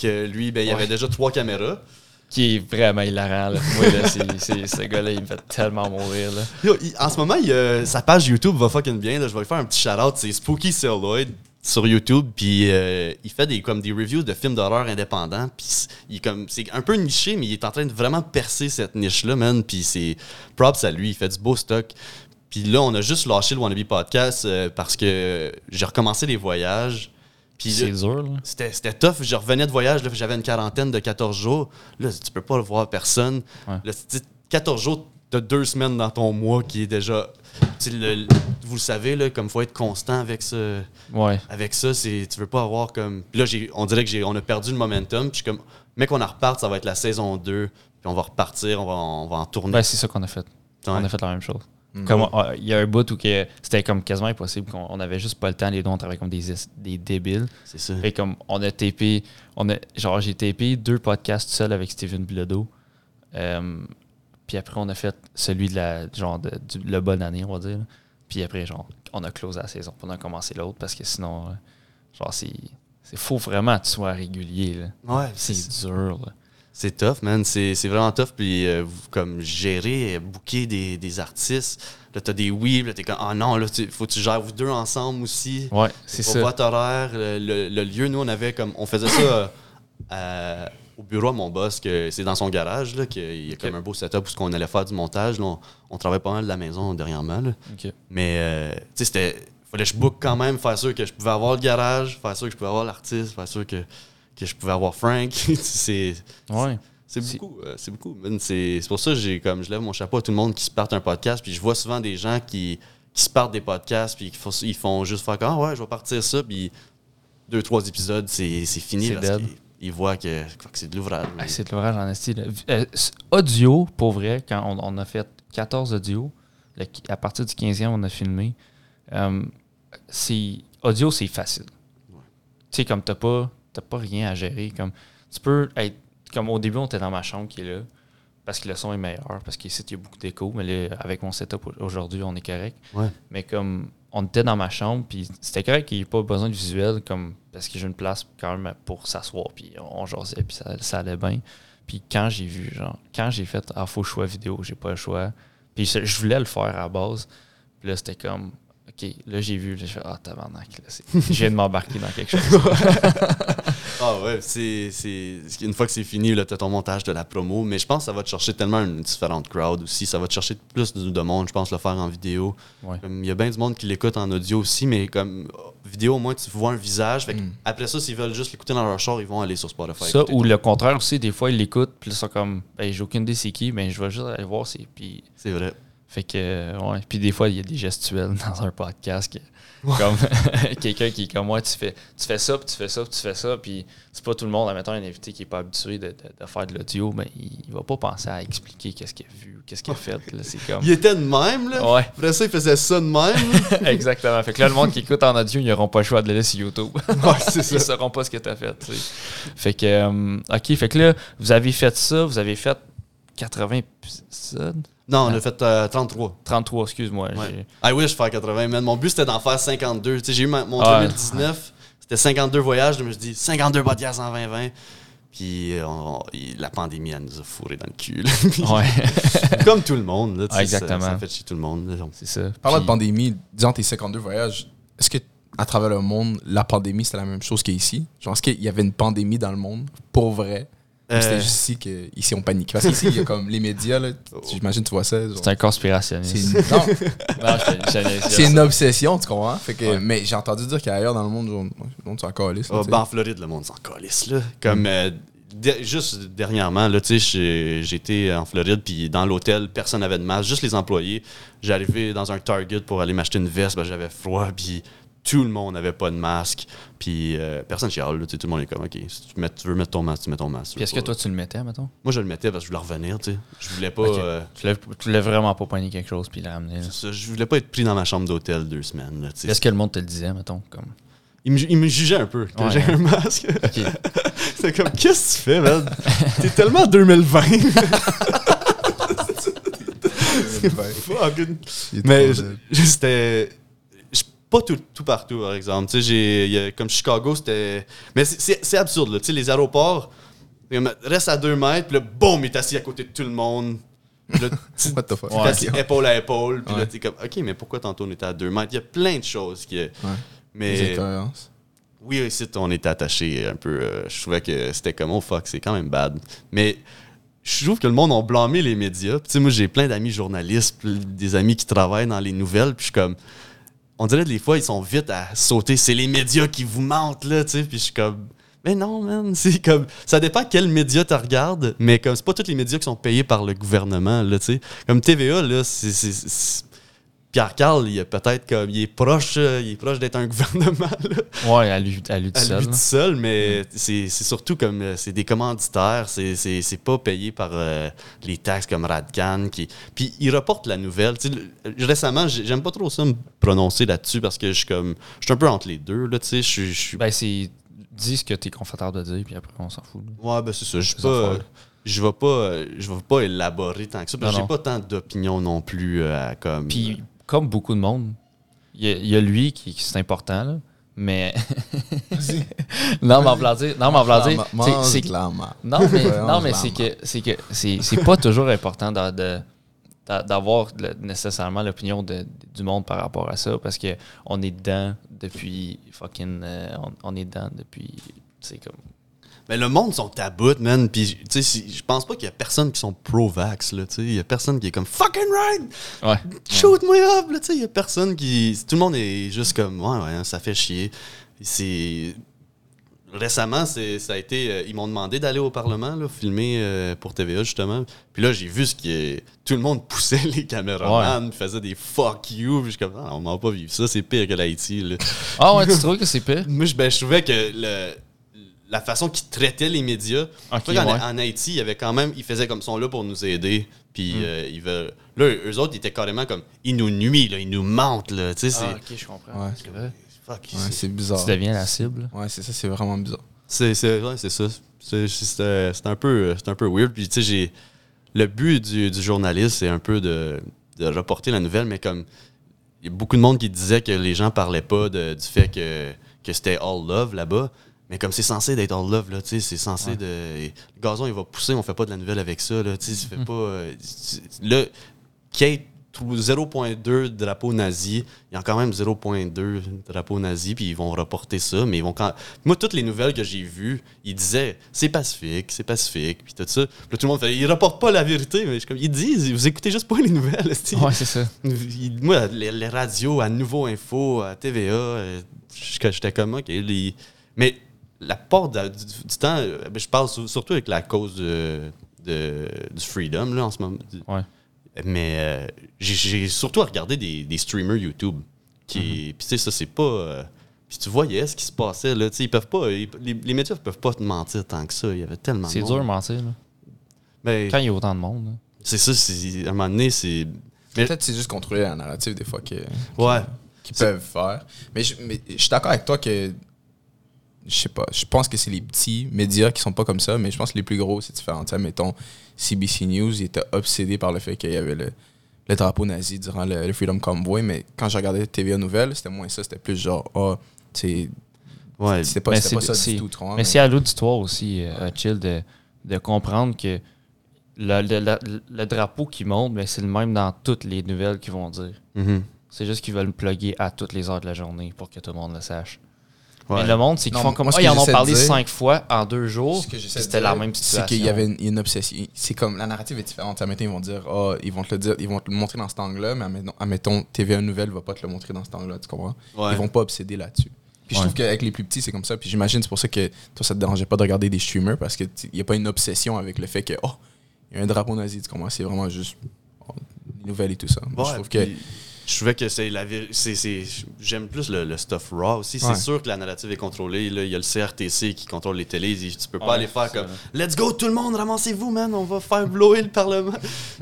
que lui, ben, il Ouais. avait déjà trois caméras. Qui est vraiment hilarant. Là. Moi, là, ce gars-là, il me fait tellement mourir. Là. Yo, il- en ce moment, il, sa page YouTube va fucking bien. Là. Je vais lui faire un petit shout-out. C'est Spooky Celluloid sur YouTube. Puis euh, il fait des, comme des reviews de films d'horreur indépendants. Puis c'est- il est comme, c'est un peu niché, mais il est en train de vraiment percer cette niche-là, man. Puis c'est props à lui. Il fait du beau stock. Puis là, on a juste lâché le Wannabe Podcast euh, parce que j'ai recommencé les voyages. Puis C'est là, dur. Là. c'était, tough. Je revenais de voyage, j'avais une quarantaine de 14 jours. Là, tu peux pas voir personne. Ouais. Là, tu sais, 14 jours, t'as deux semaines dans ton mois qui est déjà. Tu sais, le- vous le savez, là, comme faut être constant avec ça. Ouais. Avec ça, c'est, tu veux pas avoir comme. Puis là, j'ai, on dirait que j'ai, on a perdu le momentum. Puis je suis comme, mec, on en reparte, ça va être la saison 2. Puis on va repartir, on va, on va en tourner. Ben, c'est ça qu'on a fait. On a fait la même chose. Mm. Comme, euh, Il y a un bout où que c'était comme quasiment impossible. qu'on on avait juste pas le temps. Les deux, on travaillait comme des, es- des débiles. C'est ça. Fait comme on a tapé, on a, genre j'ai tapé deux podcasts tout seul avec Steven Bilodeau. Euh, puis après on a fait celui de la genre de, du, le bonne année, on va dire. Puis après genre on a closé la saison, puis on a commencé l'autre parce que sinon euh, genre c'est c'est faut vraiment que tu sois régulier là. Ouais, C'est dur là. C'est tough, man. C'est vraiment tough. Puis, euh, comme gérer, euh, booker des, des artistes. Là, t'as des oui, là, t'es comme, ah non, là, tu- faut que tu gères vous deux ensemble aussi. Ouais, c'est Pour ça. votre horaire, le, le- le lieu, nous, on avait comme, on faisait ça euh, à- au bureau à mon boss, que c'est dans son garage, là, qu'il y a comme un beau setup où on allait faire du montage. Là, on, on travaillait pas mal de la maison dernièrement. là. Ok. Mais, euh, tu sais, c'était. Fallait que je book quand même, faire sûr que je pouvais avoir le garage, faire sûr que je pouvais avoir l'artiste, faire sûr que, que je pouvais avoir Frank. [LAUGHS] c'est. Ouais. C'est beaucoup, euh, c'est beaucoup. C'est pour ça que j'ai comme je lève mon chapeau à tout le monde qui se parte un podcast. Puis je vois souvent des gens qui, qui se partent des podcasts puis qui font, ils font juste faire comme ah ouais, je vais partir ça. Puis deux, trois épisodes, c'est fini. C'est parce dead. Ils voient que, que c'est de l'ouvrage. Ah, c'est de l'orage en esti. là. Euh, audio, pour vrai, quand on, on a fait 14 audios, le à partir du 15e, on a filmé. euh, c'est audio, c'est facile. Tu sais, comme t'as pas, pas rien à gérer. Comme, tu peux être. Comme au début, on était dans ma chambre qui est là, parce que le son est meilleur, parce qu'ici, il y a beaucoup d'écho. Mais là, avec mon setup au- aujourd'hui, on est correct. Ouais. Mais comme on était dans ma chambre, puis c'était correct qu'il n'y ait pas besoin de visuel, comme, parce que j'ai une place quand même pour s'asseoir, puis on jasait, puis ça, ça allait bien. Puis quand j'ai vu, genre, quand j'ai fait, ah, faut choix vidéo, j'ai pas le choix. Puis je voulais le faire à la base. Puis là, c'était comme, OK, là, j'ai vu, j'ai fait, ah, tabarnak, là, je viens de m'embarquer dans quelque chose. [LAUGHS] [LAUGHS] ah ouais, c'est, une fois que c'est fini, là, t'as ton montage de la promo, mais je pense que ça va te chercher tellement une différente crowd aussi. Ça va te chercher plus de, monde, je pense, le faire en vidéo. Il y a bien du monde qui l'écoute en audio aussi, mais comme vidéo, au moins, tu vois un visage. Mm. Après ça, s'ils veulent juste l'écouter dans leur char, ils vont aller sur Spotify. Ça, ou le contraire aussi, des fois, ils l'écoutent, puis ils sont comme, ben, j'ai aucune idée c'est qui, mais je vais juste aller voir. C'est, puis... c'est vrai. Fait que, ouais. Puis des fois, il y a des gestuels [LAUGHS] dans un podcast. Comme [LAUGHS] quelqu'un qui est comme moi, tu fais, tu fais ça, puis tu fais ça, puis tu fais ça. Puis c'est pas tout le monde, admettons, un invité qui est pas habitué de, faire de l'audio, mais il, va pas penser à expliquer qu'est-ce qu'il a vu, qu'est-ce qu'il a fait. C'est comme... Il était de même, là. Ouais. Après ça, il faisait ça de même. [LAUGHS] Exactement. Fait que là, le monde qui écoute en audio, ils n'auront pas le choix de le laisser sur YouTube. ouais, c'est [LAUGHS] ça. Ils sauront pas ce que tu as fait. Fait que, euh, OK, fait que là, vous avez fait ça, vous avez fait 80 épisodes? Non, on a fait 33. 33, excuse-moi. I wish faire 80, mais mon but c'était d'en faire 52. J'ai eu mon 2019, c'était 52 voyages, je me suis dit 52 podcasts en 2020. Puis la pandémie, elle nous a fourré dans le cul. [LAUGHS] ouais. [LAUGHS] Comme tout le monde. Là, exactement. Ça, fait chez tout le monde. C'est ça. Parlant de pandémie, disant tes 52 voyages, est-ce que à travers le monde, la pandémie, c'était la même chose qu'ici? Genre, est-ce qu'il y avait une pandémie dans le monde, pour vrai? C'était euh. juste ici qu'ici on panique. Parce qu'ici, il y a comme les médias, là, [LAUGHS] j'imagine tu vois ça. C'est un conspirationniste. C'est une... [LAUGHS] c'est une obsession, tu comprends? Fait que, Mais j'ai entendu dire qu'ailleurs dans le monde, le monde s'en calisse. Oh, ben, en Floride, le monde s'en calisse. Là. Comme, mm. euh, juste dernièrement, là, j'étais en Floride, puis dans l'hôtel, personne n'avait de masque, juste les employés. J'arrivais dans un Target pour aller m'acheter une veste, ben, j'avais froid, puis tout le monde n'avait pas de masque. Puis euh, personne chiale. Tout le monde est comme, OK, si tu, veux mettre ton masque, tu mets ton masque. est-ce que toi, tu le mettais, mettons? Moi, je le mettais parce que je voulais revenir. tu sais. Je voulais pas. Euh, tu, voulais, vraiment pas poigner quelque chose puis le ramener. Ça, je voulais pas être pris dans ma chambre d'hôtel deux semaines. Est-ce que le monde te le disait, mettons comme... Il me, il me jugeait un peu quand j'ai un masque. [LAUGHS] C'est comme, qu'est-ce que tu fais, man? T'es tellement 2020. [LAUGHS] [LAUGHS] Mais c'était pas tout, tout, partout, par exemple. J'ai, comme Chicago, c'était. Mais c'est absurde, là. les aéroports, reste à deux mètres, puis là, boum, il est assis à côté de tout le monde. Là, [LAUGHS] What the fuck? assis épaule à épaule, puis là, t'es comme, OK, mais pourquoi tantôt on était à deux mètres? Il y a plein de choses qui. Ouais. Mais. Oui, ici, on était attaché un peu. Euh, je trouvais que c'était comme, oh fuck, c'est quand même bad. Mais je trouve que le monde a blâmé les médias. Tu sais, moi, j'ai plein d'amis journalistes, des amis qui travaillent dans les nouvelles, puis je suis comme on dirait des fois, ils sont vite à sauter. C'est les médias qui vous mentent, là, tu sais. Puis je suis comme, mais non, man. [LAUGHS] C'est comme, ça dépend quel média tu regardes, mais comme, c'est pas tous les médias qui sont payés par le gouvernement, là, tu sais. Comme TVA, là, c'est Pierre Carl, il est peut-être comme il est proche, euh, il est proche d'être un [LAUGHS] gouvernement. Là. Ouais, à lui, à lui tout seul. Lui tout seul, mais c'est surtout comme euh, c'est des commanditaires, c'est pas payé par euh, les taxes comme Radcan qui. Puis il reporte la nouvelle. T'sais, récemment, j'aime pas trop ça me prononcer là-dessus parce que je suis comme je suis un peu entre les deux là. Tu sais, je suis. Ben c'est dis ce que t'es confortable de dire puis après on s'en fout. Ouais, ben c'est ça. Je pas je vais pas je vais pas élaborer tant que ça parce que j'ai pas tant d'opinion non plus comme puis comme beaucoup de monde, il y, a lui qui, c'est important, là, mais. [LAUGHS] non, mais en voulant dire. Non, mais en dire. C'est Non, mais, non, mais c'est que c'est que c'est pas toujours important d'avoir nécessairement l'opinion du monde par rapport à ça parce qu'on est dedans depuis fucking. Euh, on, on, est dedans depuis. C'est comme mais le monde sont à bout, man. Puis, tu sais, je pense pas qu'il y a personne qui sont pro-vax, là. Tu sais, il y a personne qui est comme fucking right! Ouais. Shoot me up, là. Tu sais, il y a personne qui. Tout le monde est juste comme, ouais, ouais, ça fait chier. C'est. Récemment, ça a été. Euh, ils m'ont demandé d'aller au Parlement, là, filmer euh, pour TVA, justement. Puis là, j'ai vu ce qui est. Tout le monde [LAUGHS] poussait les caméramans, faisait des fuck you. Puis je suis comme, ah, on m'a pas vu ça, c'est pire que l'Haïti, là. Ah ouais, tu trouves que c'est pire? [LAUGHS] Moi, je, ben, je trouvais que le la façon qu'ils traitaient les médias. en, Haïti, il y avait quand même, ils faisaient comme sont là pour nous aider. Puis hmm. euh, ils veulent. Là, eux autres, ils étaient carrément comme, ils nous nuisent, là, ils nous mentent. Là, tu sais, ah, ok, je comprends. Ouais. C'est vrai. c'est bizarre. Tu deviens la cible. Ouais, c'est ça, c'est vraiment bizarre. C'est ouais, c'est ça. C'est un, peu, un peu weird. Puis, tu sais, j'ai. Le but du, du journaliste, c'est un peu de, de reporter la nouvelle, mais comme il y a beaucoup de monde qui disait que les gens parlaient pas de- du fait que, que c'était all love là-bas. Mais comme c'est censé d'être all love, là, c'est censé de. Le gazon, il va pousser, on fait pas de la nouvelle avec ça, là, tu ça fait pas. là, Kate trouve 0.2 drapeau nazi, il y a quand même 0.2 drapeau nazi, puis ils vont reporter ça, mais ils vont quand. Moi, toutes les nouvelles que j'ai vues, ils disaient c'est pacifique, c'est pacifique, puis tout ça. Puis là, tout le monde fait ils reportent pas la vérité, mais je suis comme, ils disent, vous écoutez juste pas les nouvelles. Ouais, c'est ça. Moi, les, les radios, à Nouveau Info, à TVA, euh, j'étais comme, OK. les- Mais la part de- du, du temps, euh, je parle sur- surtout avec la cause de, de- du freedom, là, en ce moment. Ouais. Mais euh, j'ai- surtout regardé des, des streamers YouTube. Qui, Mm-hmm. Puis, tu sais, ça, c'est pas. euh, puis tu voyais ce qui se passait, là. Tu sais, ils peuvent pas. ils- les, les médias peuvent pas te mentir tant que ça. Il y avait tellement de C'est dur de mentir, là. Ben, Quand il y a autant de monde. là. c'est ça, c'est- à un moment donné, c'est. Mais- Peut-être que c'est juste contrôler la narrative des fois que, Ouais. qu'ils peuvent faire. Mais je, mais je suis d'accord avec toi que. Je sais pas. Je pense que c'est les petits médias qui sont pas comme ça, mais je pense que les plus gros, c'est différent. Tu sais, mettons, CBC News, ils étaient obsédés par le fait qu'il y avait le, le drapeau nazi durant le, le Freedom Convoy, mais quand je regardais TVA Nouvelles, c'était moins ça. C'était plus genre, ah, tu Ouais. sais, c'était pas, Mais pas ça c'est- du tout. comprends? Mais c'est à l'auditoire aussi, euh, Chill, de, de comprendre que le, le- le- le drapeau qui monte, ben, c'est le même dans toutes les nouvelles qu'ils vont dire. Mhm. C'est juste qu'ils veulent le plugger à toutes les heures de la journée pour que tout le monde le sache. Ouais. Mais le monde, c'est qu'ils font comme moi, Ah, ils en ont parlé dire- cinq fois en deux jours. C'était la même situation. C'est qu'il y avait une, une obsession. C'est comme la narrative est différente. Admettons, ils vont dire, ah, ils vont te le dire, ils vont te le montrer dans cet angle-là, mais admettons, admettons, TVA Nouvelle va pas te le montrer dans cet angle-là, tu comprends? Ouais. Ils vont pas obséder là-dessus. Puis je trouve qu'avec les plus petits, c'est comme ça. Puis j'imagine c'est pour ça que toi, ça te dérangeait pas de regarder des streamers parce qu'il n'y a pas une obsession avec le fait que, oh, il y a un drapeau nazi, tu comprends? C'est vraiment juste oh, les nouvelles et tout ça. Moi, je trouve que. puis Je trouvais que c'est la c'est J'aime plus le, le stuff raw aussi. Ouais. C'est sûr que la narrative est contrôlée. Là, il y a le CRTC qui contrôle les télés. Tu peux pas Ouais, aller faire comme. Let's go, tout le monde, ramassez-vous, man. On va faire blower le Parlement.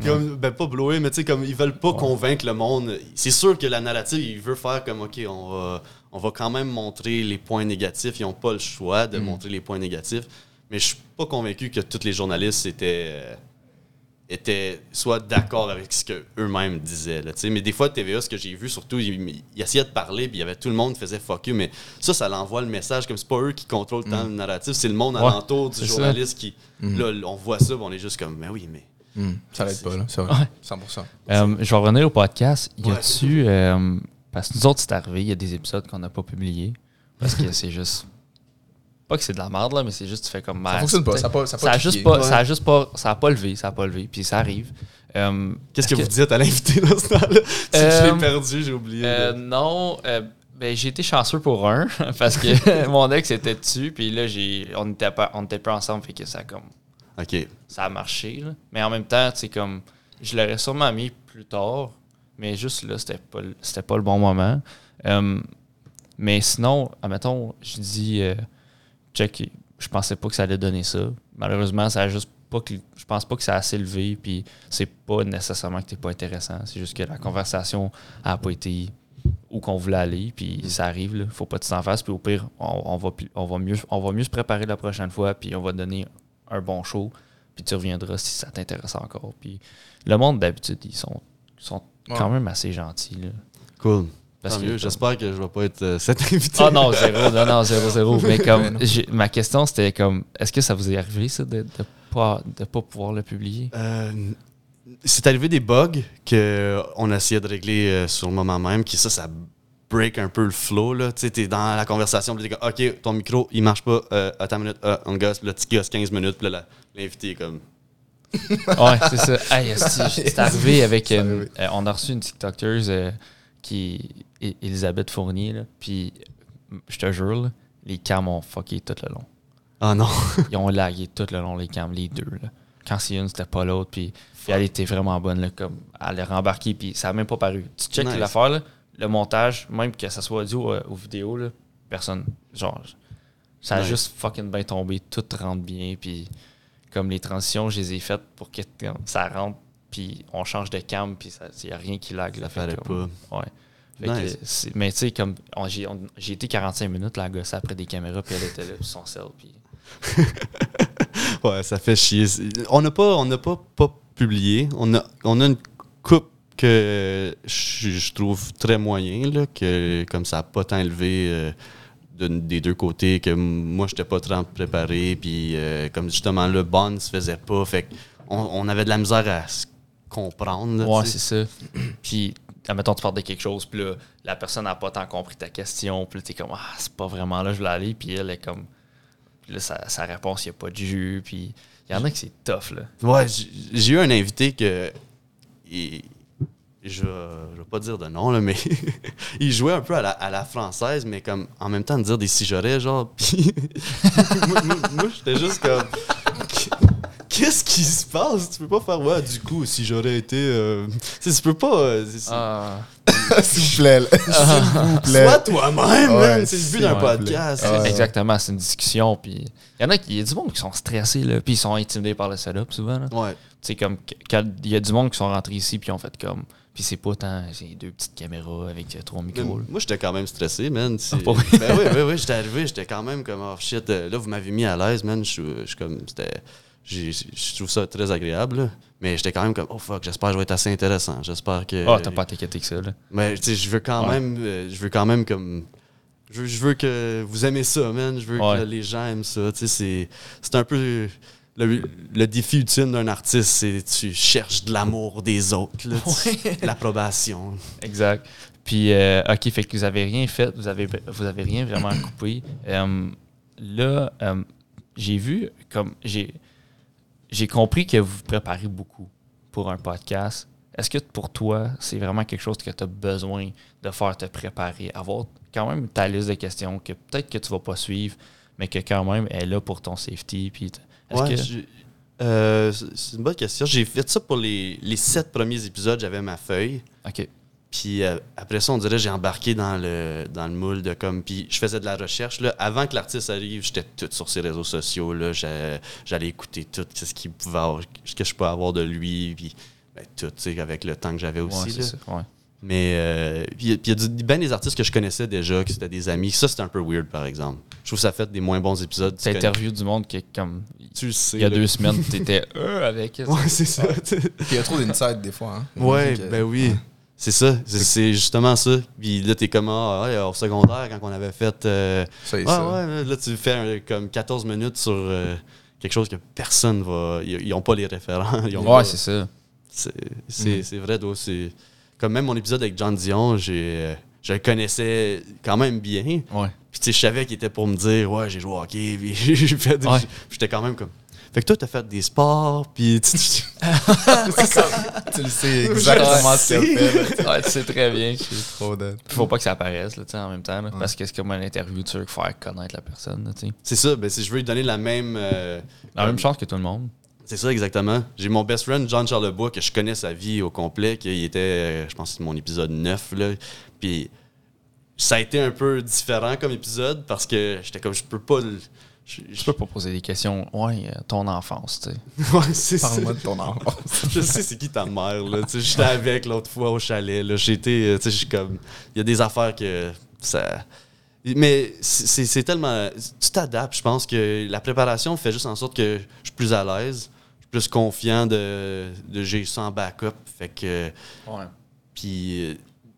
Comme, ben, pas blower, mais tu sais, comme ils veulent pas convaincre le monde. C'est sûr que la narrative, il veut faire comme OK, on va, on va quand même montrer les points négatifs. Ils ont pas le choix Mm. de montrer les points négatifs. Mais je suis pas convaincu que tous les journalistes étaient. Étaient soit d'accord avec ce qu'eux-mêmes disaient. Là, tu sais. mais des fois, TVA, ce que j'ai vu, surtout, ils, ils essayaient de parler, puis il y avait tout le monde qui faisait fuck you, mais ça, ça l'envoie le message, comme c'est pas eux qui contrôlent tant le narratif, c'est le monde Ouais, alentour du ça. journaliste qui. Là, on voit ça, on est juste comme, mais oui, mais. Hmm, ça l'aide pas, là. C'est vrai. Ouais. 100%. Euh, je vais revenir au podcast. Y Ouais. a-tu. euh, parce que nous autres, c'est arrivé, il y a des épisodes qu'on n'a pas publiés. Parce que c'est juste. Pas que c'est de la merde, là, mais c'est juste, tu fais comme. Ça ben, fonctionne pas. Ça a pas, ça a Ça pas a juste pas, Ouais. ça a juste pas, ça a pas levé, ça a pas levé, puis ça arrive. Euh, Qu'est-ce que, vous dites à l'invité dans ce temps-là? [LAUGHS] Je Euh, l'ai perdu, j'ai oublié. Euh, de- non, euh, ben, j'ai été chanceux pour un, [LAUGHS] parce que [LAUGHS] mon ex était dessus, puis là, j'ai, on n'était pas, on était pas ensemble, fait que ça a comme, Ok. ça a marché. là. Mais en même temps, c'est comme, je l'aurais sûrement mis plus tard, mais juste là, c'était pas, le- c'était pas le bon moment. Euh, mais sinon, admettons, je dis, euh, check, je pensais pas que ça allait donner ça. Malheureusement, ça a juste pas que, je pense pas que ça a assez levé, puis c'est pas nécessairement que t'es pas intéressant. C'est juste que la conversation a pas été où qu'on voulait aller, puis ça arrive, là. Faut pas que tu t'en fasses, puis au pire, on, on va, on, va mieux, on va mieux se préparer la prochaine fois, puis on va donner un bon show, puis tu reviendras si ça t'intéresse encore. Puis le monde, d'habitude, ils sont, sont quand même assez gentils, là. Cool. Parce Tant que- mieux. J'espère que je vais pas être euh, cet invité. Ah non, zéro, non, non, zéro, zéro. [LAUGHS] Mais comme, ma question, c'était comme, est-ce que ça vous est arrivé, ça, de ne pas, de pas pouvoir le publier? Euh, c'est arrivé des bugs qu'on a essayé de régler euh, sur le moment même, qui ça, ça break un peu le flow. là. Tu sais, t'es dans la conversation, puis t'es comme, OK, ton micro, il marche pas, euh, attends une minute, euh, on gosse, puis là, tu gosses 15 minutes, puis là, l'invité est comme, Ouais, c'est ça. Hey, [LAUGHS] c'est arrivé avec. Euh, euh, on a reçu une TikTokeuse euh, qui est Elisabeth Fournier, là, puis je te jure, là, les cams ont fucké tout le long. ah non. [LAUGHS] Ils ont lagué tout le long, les cams, les deux. Là. Quand c'est une, c'était pas l'autre, puis puis elle était vraiment bonne, là, comme elle est rembarquée, puis ça a même pas paru. Tu check Nice. l'affaire, là, le montage, même que ça soit audio euh, ou vidéo, là, personne. Genre, ça a Nice. juste fucking bien tombé, tout rentre bien, puis comme les transitions, je les ai faites pour que ça rentre, puis on change de cam, puis il n'y a rien qui lag. Là, Ça fallait comme- Ouais. Fait que Nice. c'est- mais tu sais, comme on- j'ai on- été 45 minutes là, à gosser après des caméras, puis elle était là, puis son sel, puis. [LAUGHS] Ouais, ça fait chier. On n'a pas, on pas, pas publié. On a, on a une coupe que je, je trouve très moyen, là, que comme ça n'a pas tant élevé euh, de- des deux côtés, que moi, j'étais pas très préparé, puis euh, comme justement, le bond se faisait pas, fait qu'on on avait de la misère à se comprendre. là, Ouais, c'est ça. [CLEARS THROAT] Puis, admettons, tu parles de quelque chose, puis là, la personne n'a pas tant compris ta question, puis là, t'es comme, ah, c'est pas vraiment là, je voulais aller, puis elle est comme, puis là, sa, sa réponse, il n'y a pas de jus, puis il y en a que c'est tough, là. Ouais, j'ai eu un invité que. il- je, je vais pas dire de nom, là, mais [LAUGHS] il jouait un peu à la, à la française, mais comme en même temps de dire des si j'aurais, genre. [LAUGHS] Puis [LAUGHS] moi, moi- moi, j'étais juste comme. Qu'est-ce qui se passe? Tu peux pas faire, ouais, du coup, si j'aurais été. euh, tu tu peux pas. euh, c'est- c'est- Ah, [LAUGHS] S'il vous plaît. là. [LAUGHS] S'il vous plaît. Sois toi-même, Ouais, man. C'est le but d'un podcast. Ah ouais. exactement, c'est une discussion, puis il y en a qui, il y a du monde qui sont stressés, là, puis ils sont intimidés par le setup, souvent, là. Ouais. Tu sais, comme, quand il y a du monde qui sont rentrés ici, puis ils ont fait comme, puis c'est pas tant, c'est deux petites caméras avec euh, trois micros, moi, j'étais quand même stressé, man. [LAUGHS] C'est- pas vrai? ben oui, oui, oui, j'étais arrivé, j'étais quand même comme, oh shit, euh, là, vous m'avez mis à l'aise, man. Je suis je suis comme, c'était. Je trouve ça très agréable, là. mais j'étais quand même comme, oh fuck, j'espère que je vais être assez intéressant. J'espère que. Ah, t'as pas t'inquiété que ça, là. Mais tu sais, je veux quand Ouais. même, euh, je veux quand même comme. Je veux, je veux que vous aimez ça, man. Je veux Ouais. que les gens aiment ça. Tu sais, c'est, un peu. Le, le défi ultime d'un artiste, c'est tu cherches de l'amour des autres, tu- l'approbation. Exact. Puis, euh, OK, fait que vous avez rien fait, vous avez, vous avez rien vraiment coupé. Euh, là, euh, j'ai vu, comme, j'ai, j'ai compris que vous vous préparez beaucoup pour un podcast. Est-ce que pour toi, c'est vraiment quelque chose que tu as besoin de faire te préparer, avoir quand même ta liste de questions que peut-être que tu vas pas suivre, mais que quand même elle est là pour ton safety. Puis, Ouais, que... euh, c'est c'est une bonne question. J'ai fait ça pour les, les sept premiers épisodes. J'avais ma feuille. OK. Puis euh, après ça, on dirait j'ai embarqué dans le, dans le moule de comme. Puis je faisais de la recherche. Là. Avant que l'artiste arrive, j'étais tout sur ses réseaux sociaux. Là. J'allais écouter tout ce qu'il pouvait avoir, ce que je peux avoir de lui. Puis ben, tout, tu sais, avec le temps que j'avais Ouais, aussi. c'est là. ça. Ouais. Mais euh, puis il y a du- ben des artistes que je connaissais déjà, que c'était des amis. Ça, c'était un peu weird, par exemple. Je trouve que ça fait des moins bons épisodes. Tu C'est connais- interview du monde qui, comme, Tu sais. il y a là. deux semaines, [LAUGHS] tu étais avec. Ouais, c'est ça. Puis il y a trop d'inside des fois. Hein. Ouais, ben oui. C'est ça, c'est- justement ça. Puis là, t'es comme, ah, ouais, au secondaire, quand on avait fait. euh, Ça ah, ça. ouais, là, tu fais un- comme 14 minutes sur euh, quelque chose que personne va. Ils n'ont pas les référents. [LAUGHS] Ils ont Ouais, c'est ça. c'est c'est vrai, toi. C'est comme même mon épisode avec John Dion, j'ai, je le connaissais quand même bien. Ouais. Puis tu sais, je savais qu'il était pour me dire, ouais, j'ai joué au hockey, [LAUGHS] puis j'ai fait. des- Ouais. J'étais quand même comme. Fait que toi, t'as fait des sports, puis tu- tu- Tu [LAUGHS] le sais exactement ce qu'il fait. Ouais, tu sais très bien. C'est trop de. Faut pas que ça apparaisse là, tu sais, en même temps. là, Parce que c'est comme une interview, tu veux faire connaître la personne. là, tu sais. c'est ça, ben, si je veux lui donner la même. euh, La même chance que tout le monde. C'est ça, exactement. J'ai mon best friend, John Charlebois, que je connais sa vie au complet, qui était, euh, je pense, que mon épisode 9, là. Puis ça a été un peu différent comme épisode parce que j'étais comme, je peux pas. le- Je, Je peux pas poser des questions. Ouais, euh, ton enfance, tu sais. [LAUGHS] Ouais, c'est ça. Parle-moi de ton enfance. [LAUGHS] je sais c'est qui ta mère, là. Tu sais, J'étais avec l'autre fois au chalet, là. J'étais, euh, tu sais, comme. Il y a des affaires que ça. Mais c'est tellement. Tu t'adaptes, je pense que la préparation fait juste en sorte que je suis plus à l'aise, je suis plus confiant de, de j'ai ça en backup. Fait que. Ouais. Puis euh,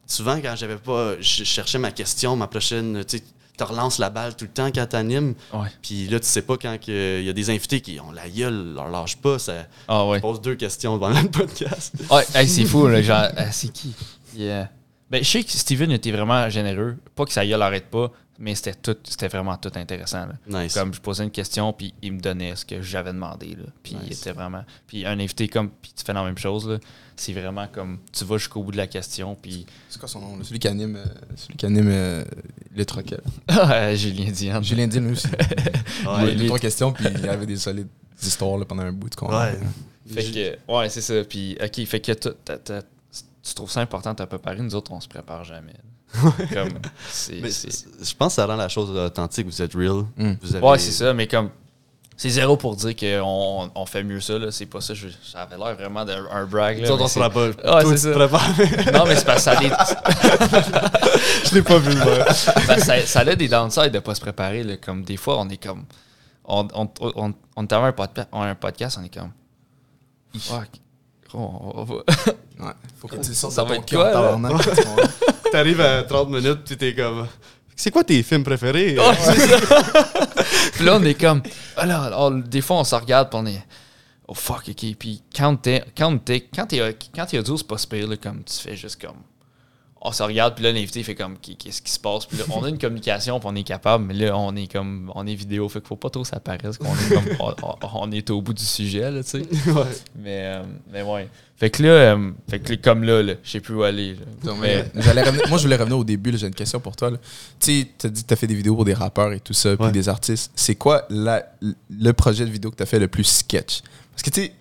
souvent, quand j'avais pas. Je cherchais ma question, ma prochaine. Tu sais, tu relances la balle tout le temps quand t'animes. Ouais. Puis là, tu sais pas quand il y a des invités qui ont la gueule, leur lâche pas. Ça Ah ouais. pose deux questions pendant le [LAUGHS] podcast. Ouais, hey, c'est fou, là, genre, euh, c'est qui? Yeah. Ben, je sais que Steven était vraiment généreux. Pas que ça y l'arrête pas, mais c'était tout, c'était vraiment tout intéressant. là. Nice. Comme je posais une question, puis il me donnait ce que j'avais demandé. Là. Puis il Nice. était vraiment. Puis un invité comme, puis tu fais la même chose. là. C'est vraiment comme, tu vas jusqu'au bout de la question, puis. C'est quoi son nom? là? Celui qui anime, euh, celui qui anime euh, les troquets. [LAUGHS] Ah, Julien Diane. Julien lui aussi. [LAUGHS] Ouais, il trois questions, puis il y avait des solides histoires là, pendant un bout de con. Ouais. Fait que, ouais, c'est ça. Puis, OK, fait que tu trouves ça important de te préparer? Nous autres, on se prépare jamais. [LAUGHS] Comme, c'est. Mais c'est- c'est- je pense que ça rend la chose authentique. Vous êtes real. Mm. Vous avez- Ouais, c'est ça, mais comme. C'est zéro pour dire qu'on on fait mieux ça, là. C'est pas ça. je- ça avait l'air vraiment d'un un brag, là. On se c'est ça. te prépares. [LAUGHS] Non, mais c'est parce que ça a des. [LAUGHS] Je l'ai pas vu, moi. Ben, ça, ça a des downsides de pas se préparer. là. Comme des fois, on est comme. On, on, on, on un podcast, on est comme. Fuck. Gros, on va- Ouais. Faut que tu sortes Ça de va ton être cœur. [LAUGHS] T'arrives à 30 minutes, puis t'es comme. C'est quoi tes films préférés? Ouais, c'est ça. [LAUGHS] puis là, on est comme. Alors, alors, des fois, on se regarde, puis on est. Oh fuck, ok. Puis quand t'es. Quand t'es. Quand t'es quand t'es audio, c'est pas super, là, comme tu fais juste comme. On se regarde, puis là, l'invité fait comme. Qu'est- Qu'est-ce qui se passe? Puis là, on a une communication, puis on est capable, mais là, on est comme. On est vidéo, fait qu'il faut pas trop s'apparaître qu'on est comme. On, est au bout du sujet, là, tu sais. [LAUGHS] ouais. Mais, euh, mais ouais. Fait que là, euh, fait que là, comme là, là je sais plus où aller. là. Donc, Mais- mais j'allais revenir- moi, je voulais revenir au début. J'ai une question pour toi. Tu sais, tu as dit que tu as fait des vidéos pour des rappeurs et tout ça, puis Ouais. des artistes. C'est quoi la- le projet de vidéo que tu as fait le plus sketch? Parce que tu sais,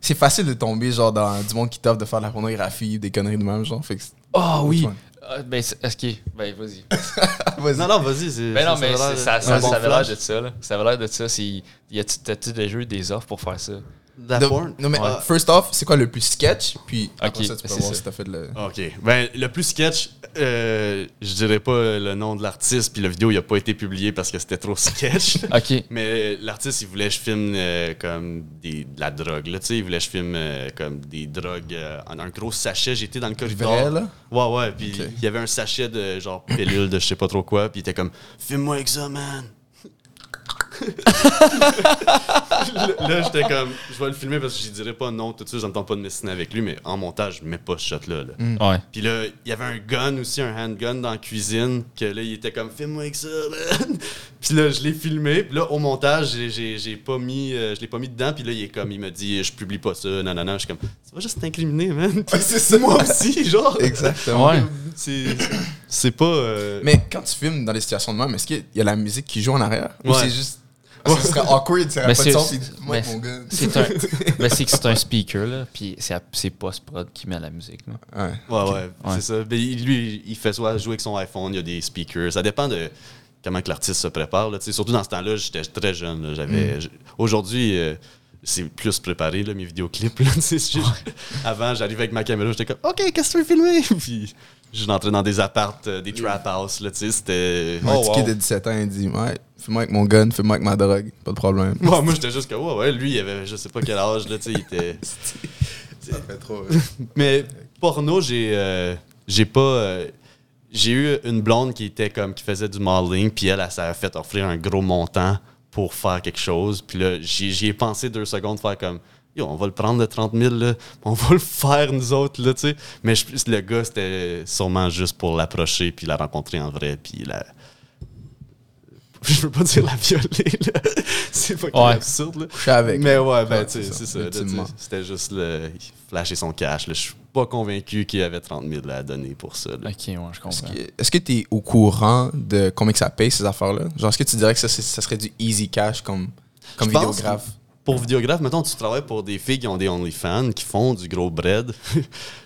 c'est facile de tomber genre dans du monde qui t'offre de faire de la pornographie, des conneries de même, genre. Fait que Ah oui! Ah, ben, est-ce que. Ben, vas-y. [LAUGHS] Vas-y. Non, non, vas-y. c'est- Ben non, ça- mais ça ça, ça, avait l'air de ça, là. Ça avait l'air de ça. c'est- Y a-tu t'as-tu déjà eu des offres pour faire ça? De la De- porn? Non, mais Ouais. euh, first off, c'est quoi le plus sketch? Puis après Ok, ça, tu peux voir ça. si t'as fait de le. OK. Ben, le plus sketch, euh, je dirais pas le nom de l'artiste, puis la vidéo, il a pas été publié parce que c'était trop [LAUGHS] sketch. Ok. Mais l'artiste, il voulait que je filme euh, comme des, de la drogue. Là, tu sais, il voulait que je filme euh, comme des drogues euh, en un gros sachet. J'étais dans le corridor. Vrai, là? Ouais, ouais. Puis il y avait un sachet de genre pilule de je sais pas trop quoi. Puis il était comme, filme-moi avec ça, man. [LAUGHS] là, j'étais comme, je vais le filmer parce que je dirais pas non tout de suite, j'entends pas de messiner avec lui, mais en montage, je mets pas ce shot-là. là. Ouais. Puis là, il y avait un gun aussi, un handgun dans la cuisine, que là, il était comme, filme-moi avec ça, man. [LAUGHS] Puis là, je l'ai filmé. Puis là, au montage, j'ai- j'ai j'ai pas mis, euh, je l'ai pas mis dedans. Puis là, il est comme, il me dit, je publie pas ça, nanana. Je suis comme, ça va juste t'incriminer, man. Puis c'est. Moi aussi, genre. Exactement. Ouais. C'est c'est pas. euh, Mais quand tu filmes dans des situations de même, est-ce qu'il y a la musique qui joue en arrière? Ou c'est juste. Ce serait awkward, ça pas de sens. Moi, mon gars. C'est un. ben, c'est que c'est un speaker, là. Puis c'est c'est post-prod qui met la musique, là. Ouais. Ouais, c'est ça. Mais il- lui, il fait soit jouer avec son iPhone, il y a des speakers. Ça dépend de comment que l'artiste se prépare. Là. Surtout dans ce temps-là, j'étais très jeune. là. J'avais, j'- Aujourd'hui, euh, c'est plus préparé, là, mes vidéoclips. là. [LAUGHS] Avant, j'arrivais avec ma caméra, j'étais comme OK, qu'est-ce que tu veux filmer? Puis je rentrais dans des appartes, euh, des trap house. Là, tu sais, c'était. Un Oh, petit kid de 17 ans, il dit Ouais, fais-moi avec mon gun, fais-moi avec ma drogue, pas de problème. Ouais, moi, j'étais juste comme, ouais, ouais, lui, il avait je sais pas quel âge, là, tu sais, il était. [LAUGHS] Ça fait trop. [LAUGHS] Mais porno, j'ai euh, j'ai pas. euh, j'ai eu une blonde qui était comme qui faisait du modeling, puis elle, elle s'est fait offrir un gros montant pour faire quelque chose. Puis là, j'y j'y ai pensé deux secondes, faire comme. Yo, on va le prendre de 30 000, là. [LAUGHS] on va le faire nous autres, là, tu sais. Mais je- le gars, c'était sûrement juste pour l'approcher, puis la rencontrer en vrai, puis la. [LAUGHS] Je veux pas dire la violer, là. [LAUGHS] C'est pas Ouais. absurde, là. Coucher avec. Mais ouais, ben, Ouais, tu sais, c'est ça. C'était juste le flasher son cash. là. Je suis pas convaincu qu'il y avait 30 000 à donner pour ça. là. Ok, ouais, je Est-ce comprends. que- Est-ce que tu es au courant de combien que ça paye ces affaires-là? Genre, est-ce que tu dirais que ça, serait du easy cash comme, comme Je pense vidéographe? Pour vidéographe, mettons, tu travailles pour des filles qui ont des OnlyFans, qui font du gros bread. [LAUGHS]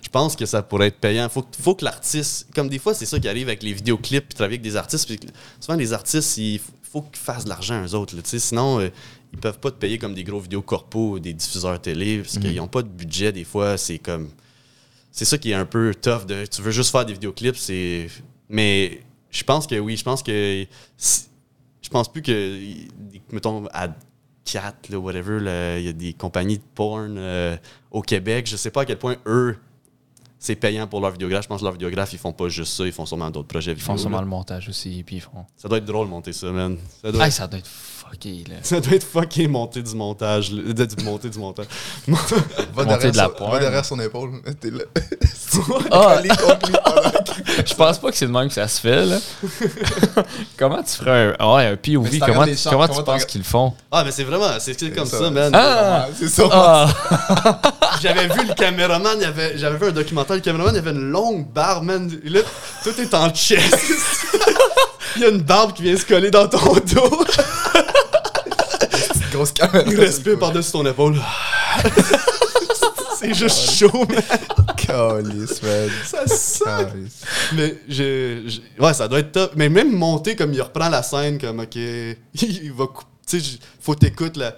je pense que ça pourrait être payant. Faut, faut que l'artiste. Comme des fois, c'est ça qui arrive avec les vidéoclips, puis travailler avec des artistes. puis souvent, les artistes, il faut qu'ils fassent de l'argent, eux autres. là, sinon, euh, ils peuvent pas te payer comme des gros vidéos corpo ou des diffuseurs télé, parce qu'ils ont pas de budget. Des fois, c'est comme. C'est ça qui est un peu tough. De, tu veux juste faire des vidéoclips, c'est. Mais je pense que oui, je pense que. Je pense plus que. Mettons, à 4, là, whatever, il y a des compagnies de porn euh, au Québec. Je sais pas à quel point eux, c'est payant pour leurs vidéographes. Je pense que leurs vidéographes, ils font pas juste ça, ils font sûrement d'autres projets Ils font vidéo, sûrement là. le montage aussi, puis ils font. Ça doit être drôle de monter ça, man. Ça doit, ça doit être fucké, là. ça doit être fucké monter du montage. là. De, du monter du montage. [LAUGHS] Va derrière, de la son, pointe. va derrière son épaule. T'es là. [LAUGHS] Ah, [LAUGHS] je pense pas que c'est de même que ça se fait, là. comment tu ferais un, ouais, un POV? si tu Comment, comment comment tu penses qu'ils le font? Ah, mais c'est vraiment, c'est comme ça, ça. man. Ah! C'est ça. Ah! J'avais vu le caméraman, j'avais vu un documentaire, le caméraman, il avait une longue barbe, man. Là, tout est en chest. il y a une barbe qui vient se coller dans ton dos. Grosse caméra. Il respire par-dessus ton épaule. c'est juste chaud, man. Calice, man. Ça sent. Calice. Mais je, je- Ouais, ça doit être top. Mais même monter comme il reprend la scène, comme OK. [LAUGHS] Il va couper. Tu sais, faut t'écouter la.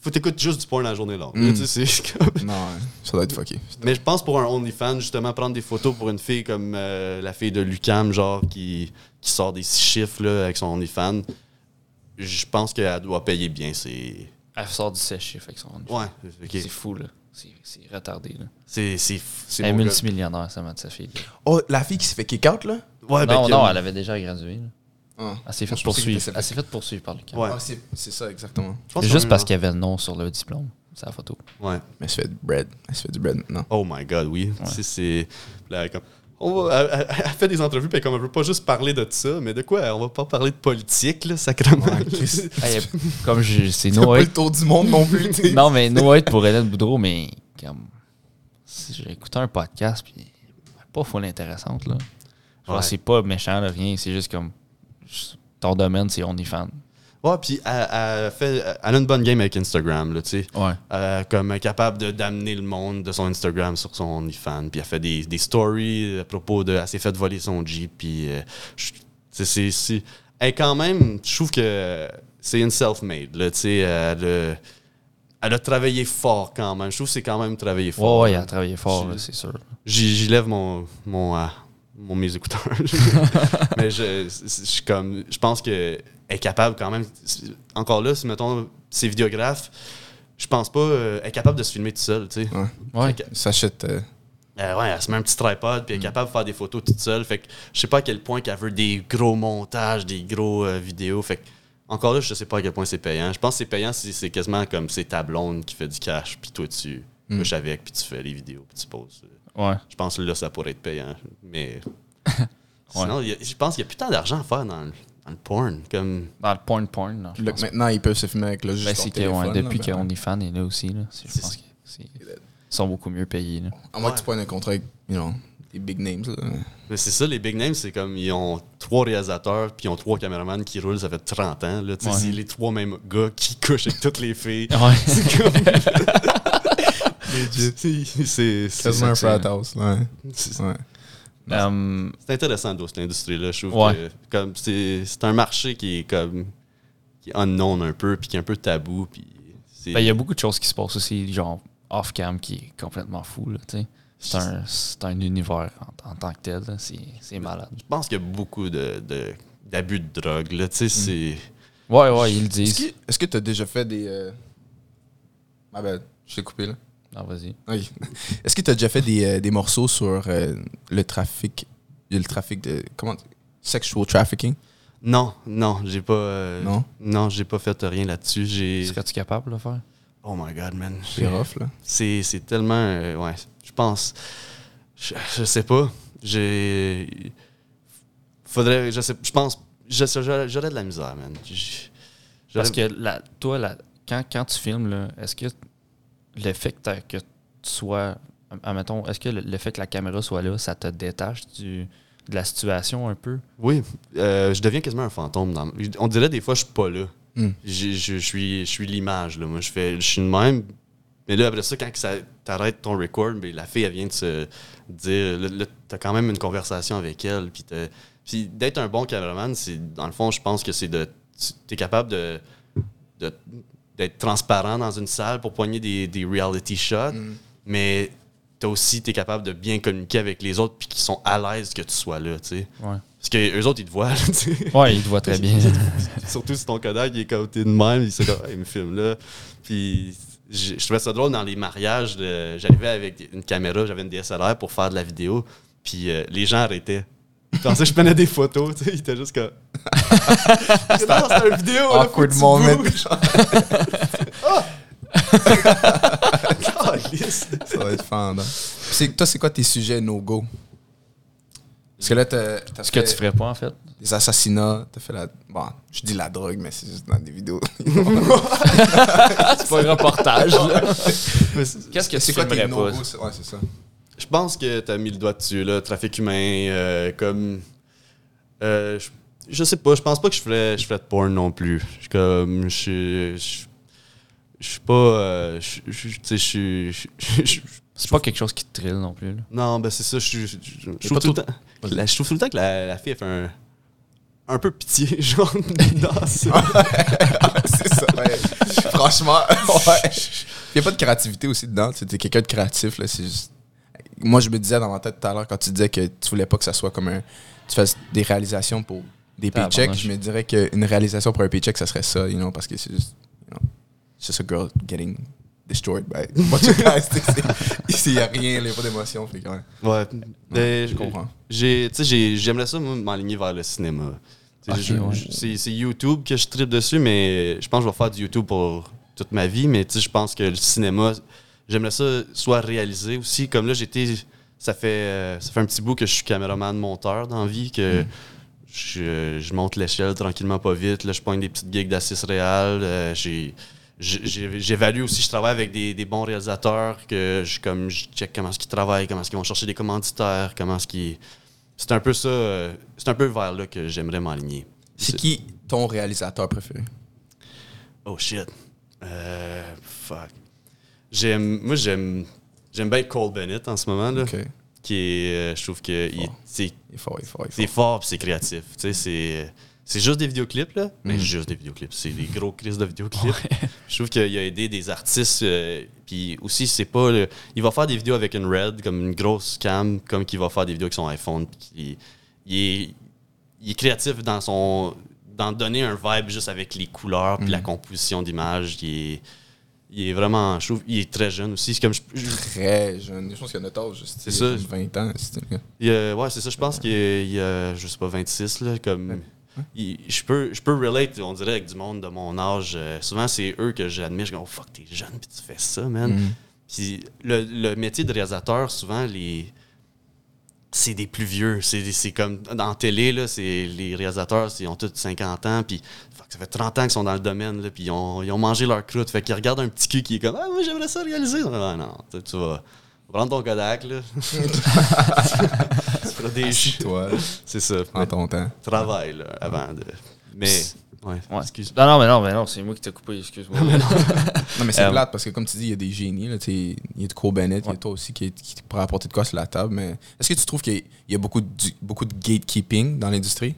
Faut t'écouter juste du porn la journée longue. Mm. Tu sais, comme- Non, ouais. ça doit être fucké. Mais je pense pour un OnlyFans, justement, prendre des photos pour une fille comme euh, la fille de Lucam, genre, qui, qui sort des six chiffres là, avec son OnlyFans, je pense qu'elle doit payer bien. C'est. Elle sort du sèche, fait que son. Ouais, ok. C'est fou, là. c'est c'est retardé. Là. C'est c'est c'est Elle est multimillionnaire, ça m'a dit sa fille. là. Oh, la fille qui s'est fait kick-out, là? Ouais, ben, non, que- non, elle avait déjà gradué. là. Ah. Elle s'est poursuivre. fait- Elle s'est fait poursuivre par le camp. Ouais. Ah, c'est c'est ça, exactement. C'est que juste parce qu'il y avait le nom sur le diplôme. C'est la photo. Ouais. Mais elle se fait du bread. Elle se fait du bread maintenant. Oh my god, oui. Ouais. Tu sais, c'est. là, comme- on va, elle, fait des entrevues, puis comme elle veut pas juste parler de ça, mais de quoi? On va pas parler de politique, là, sacrément. Ouais. [LAUGHS] Hey, comme c'est no pas le tour du monde non plus. Non, mais no hate pour Hélène Boudreau, mais comme. Si j'ai écouté un podcast, puis pas full intéressante, là. Genre, Ouais. c'est pas méchant, là, rien. C'est juste comme. Ton domaine, c'est OnlyFans. Ouais, puis elle, elle fait, elle a une bonne game avec Instagram, là, tu sais. Ouais. Euh, comme elle capable de- d'amener le monde de son Instagram sur son OnlyFans. Puis elle fait des, des stories à propos de. Elle s'est fait voler son Jeep. Puis. euh, c'est- c'est- Elle, quand même, je trouve que c'est une self-made, là, tu sais. Elle, a- elle a travaillé fort quand même. Je trouve que c'est quand même travaillé fort. ouais, il là. a travaillé fort, là, c'est sûr. J'y j'y lève mon, mon, euh, mon mes écouteurs. [LAUGHS] [LAUGHS] Mais je, je, je suis comme, je pense qu'elle est capable quand même. Encore là, si mettons, c'est vidéographe, je pense pas. euh, elle est capable de se filmer toute seule, tu sais. Ouais. Ouais. S'achète. euh, Euh, ouais, elle se met un petit tripod, puis elle est capable de faire des photos toute seule. Fait que je sais pas à quel point qu'elle veut des gros montages, des gros euh, vidéos. Fait que, encore là, je sais pas à quel point c'est payant. Je pense que c'est payant si c'est quasiment comme c'est ta blonde qui fait du cash, puis toi tu Mm. couches avec, puis tu fais les vidéos, puis tu poses. Ouais. Je pense que là, ça pourrait être payant. Mais [LAUGHS] sinon, a- je pense qu'il y a plus tant d'argent à faire dans le, dans le porn. Comme, Dans le porn porn, là, maintenant, ils peuvent se filmer avec le Ben, juste c'est leur que, ouais, téléphone, depuis ben, OnlyFans est là aussi, là, c'est- je pense qu'ils sont beaucoup mieux payés. Là. À moins que tu prennes un contrat avec, you know, des big names. là. mais c'est ça, les big names, c'est comme ils ont trois réalisateurs, puis ils ont trois caméramans qui roulent, ça fait 30 ans. Là, Ouais. C'est les trois mêmes gars qui couchent avec toutes les filles. [LAUGHS] Ouais. C'est comme. [LAUGHS] C'est- c'est- c'est- Quasiment un c'est- frat house. Ouais. Um, C'est intéressant d'où cette industrie-là. Je trouve Ouais. que comme c'est c'est un marché qui est comme qui est unknown un peu, puis qui est un peu tabou. Puis ben, il y a beaucoup de choses qui se passent aussi, genre off-cam, qui est complètement fou. Là, tu sais. c'est, un, c'est un univers en, en tant que tel. là, C'est, c'est malade. Je pense qu'il y a beaucoup de, de- d'abus de drogue. Là, tu sais, c'est. Ouais, ouais, ils le Est-ce disent. que- est-ce que tu as déjà fait des. euh, Ma bad, je t'ai coupé là. Ah, vas-y. Oui. [LAUGHS] Est-ce que tu as déjà fait des, euh, des morceaux sur euh, le trafic. Le trafic de. Comment Sexual trafficking? Non, non, j'ai pas. euh, Non? Non, j'ai pas fait rien là-dessus. J'ai. Serais-tu capable de le faire? Oh my god, man. C'est rough, là. C'est, c'est tellement. euh, ouais, je pense. Je, je sais pas. J'ai. Faudrait. Je sais. Je pense. je- J'aurais, j'aurais de la misère, man. J- j'aurais- Parce que la, toi, la, quand, quand tu filmes, là, est-ce que le fait que, t'as- que tu sois. Admettons, est-ce que le, le fait que la caméra soit là, ça te détache du, de la situation un peu? Oui, euh, je deviens quasiment un fantôme. Dans... On dirait des fois, je suis pas là. Hmm. Je, je suis, je suis l'image. Là. Moi, je, fais, je suis de même. Mais là, après ça, quand que ça t'arrêtes ton record, ben, la fille, elle vient de se dire. Là, là, t'as quand même une conversation avec elle. Puis, d'être un bon cameraman, c'est dans le fond, je pense que c'est de. Tu es capable de, de- d'être transparent dans une salle pour poigner des, des reality shots. Hmm. Mais t'as aussi, t'es capable de bien communiquer avec les autres puis qui sont à l'aise que tu sois là, tu sais. Ouais. Parce que eux autres, ils te voient, là, tu sais. Ouais, il te voit très bien. [LAUGHS] Surtout si ton Kodak il est côté de même, il, sait comme, Ah, il me filme là. Puis je je trouvais ça drôle dans les mariages. J'arrivais avec une caméra, j'avais une DSLR pour faire de la vidéo. Puis euh, les gens arrêtaient. Ils pensaient que je prenais des photos, tu sais. Ils étaient juste comme. [LAUGHS] c'est une vidéo, là, faut Awkward que tu moment. bouges. [LAUGHS] [LAUGHS] Calisse. Ça va être fendant. C'est, toi, c'est quoi tes sujets no-go? Parce que là, t'as, t'as Ce que tu ferais pas, en fait. des assassinats, t'as fait la... Bon, je dis la drogue, mais c'est juste dans des vidéos. C'est pas un reportage. là. Mais c'est- Qu'est-ce que c'est quoi tes filmerais pas? no-go? c'est- Ouais, c'est ça. Je pense que tu as mis le doigt dessus, là. Trafic humain, euh, comme. euh, je, je sais pas, je pense pas que je ferais, je ferais de porn non plus. Je suis comme. Je suis- je je suis pas. euh, je- je- tu sais, je suis. je- je- je- C'est pas quelque chose qui te trille non plus. Là. Non, ben c'est ça. Je, je, je- trouve tout le temps. la- je trouve tout le temps que la, la fille, elle fait un. Un peu pitié, [LAUGHS] genre, dans ça. [LAUGHS] c'est ça, ouais. Franchement, ouais. Il n'y a pas de créativité aussi dedans. Tu es quelqu'un de créatif, là. C'est juste... Moi, je me disais dans ma tête tout à l'heure, quand tu disais que tu voulais pas que ça soit comme un. Tu fasses des réalisations pour des paychecks, je me dirais qu'une réalisation pour un paycheck, ça serait ça, you know, parce que c'est juste. You know, just a girl getting destroyed by a bunch of guys. Ici, il n'y a rien, il n'y a pas d'émotion. Fait que, ouais. Je comprends. J'ai, tu sais, j'ai- j'aimerais ça, moi, m'aligner vers le cinéma. Ouais. c'est, c'est YouTube que je tripe dessus, mais je pense que je vais faire du YouTube pour toute ma vie. Mais tu sais, je pense que le cinéma, j'aimerais ça soit réalisé aussi. Comme là, j'étais. Ça fait, euh, ça fait un petit bout que je suis caméraman monteur dans la vie, que je, je monte l'échelle tranquillement, pas vite. Là, je pogne des petites gigs d'assist réal. euh, j'ai- J'évalue aussi, je travaille avec des, des bons réalisateurs que je, comme, je check comment est-ce qu'ils travaillent, comment est-ce qu'ils vont chercher des commanditaires, comment est-ce qu'ils. C'est un peu ça, euh, c'est un peu vers là que j'aimerais m'aligner. C'est qui ton réalisateur préféré? Oh shit. Euh, fuck. J'aime, moi j'aime, j'aime bien Cole Bennett en ce moment là, qui est, euh, je trouve que il- c'est, Il est fort, il est fort. il est c'est fort. puis c'est créatif. Tu sais, c'est, c'est juste des vidéoclips là, mais Mm. juste des vidéoclips. C'est des gros crises de vidéoclips. Je trouve qu'il a aidé des artistes. euh, puis aussi, c'est pas. le- il va faire des vidéos avec une Red, comme une grosse cam, comme qu'il va faire des vidéos avec son iPhone. puis il, il est, il est créatif dans son. dans donner un vibe juste avec les couleurs, puis Mm. la composition d'image. Il est, il est vraiment. Je trouve il est très jeune aussi. C'est comme je- je- Très jeune. Je pense qu'il a notre âge. C'est ça. comme 20 ans. il ouais, c'est ça. Je pense qu'il a, je sais pas, 26, là, comme. Ouais. il- je, peux, je peux relate, on dirait, avec du monde de mon âge. Euh, souvent, c'est eux que j'admire. Je dis, oh fuck, t'es jeune, puis tu fais ça, man. Mm. Puis le, le métier de réalisateur, souvent, les c'est des plus vieux. C'est comme dans la télé, là, c'est les réalisateurs, ils ont tous 50 ans, puis ça fait 30 ans qu'ils sont dans le domaine, là, puis ils ont, ils ont mangé leur croûte. Fait qu'ils regardent un petit cul qui est comme Ah, moi, j'aimerais ça réaliser. Ah, non, tu, tu vas prendre ton Kodak, là. [LAUGHS] tu feras des Toi, C'est ça. prends ton temps. Travail, là, avant de. Mais. Ouais, Ouais. excuse. Non, non, mais non, mais non, c'est moi qui t'ai coupé, excuse-moi. [LAUGHS] Non, mais c'est plate parce que, comme tu dis, il y a des génies. Là, il y a de Cole Bennett, il y a toi aussi qui, qui pourrait apporter de quoi sur la table. Mais est-ce que tu trouves qu'il y a beaucoup de, beaucoup de gatekeeping dans l'industrie?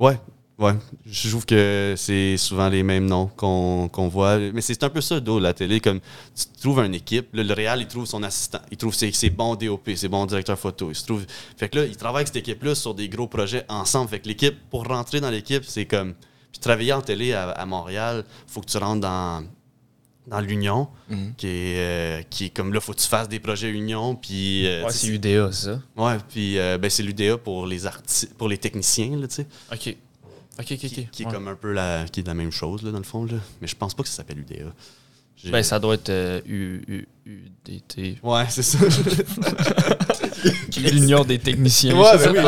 Ouais, ouais. Je trouve que c'est souvent les mêmes noms qu'on voit. Mais c'est un peu ça, d'où la télé. Comme tu trouves une équipe, là, le Réal, il trouve son assistant, il trouve ses, ses bons DOP, ses bons directeurs photo. Il se trouve... Fait que là, il travaille avec cette équipe-là sur des gros projets ensemble. Fait que l'équipe, pour rentrer dans l'équipe, c'est comme. Puis travailler en télé à, à Montréal, faut que tu rentres dans, dans l'Union, Mhm. qui, est, euh, qui est comme là, faut que tu fasses des projets Union. Puis. euh, Ouais, c'est UDA, c'est ça. Ouais, puis euh, ben, c'est l'UDA pour les pour les techniciens, là, tu sais. Ok. Qui, qui est Ouais. comme un peu la, qui est la même chose, là, dans le fond. Là. Mais je pense pas que ça s'appelle UDA. Ben, ça doit être euh, U, U- UDT. Ouais, c'est ça. [LAUGHS] [LAUGHS] L'Union des techniciens. ouais, ben oui.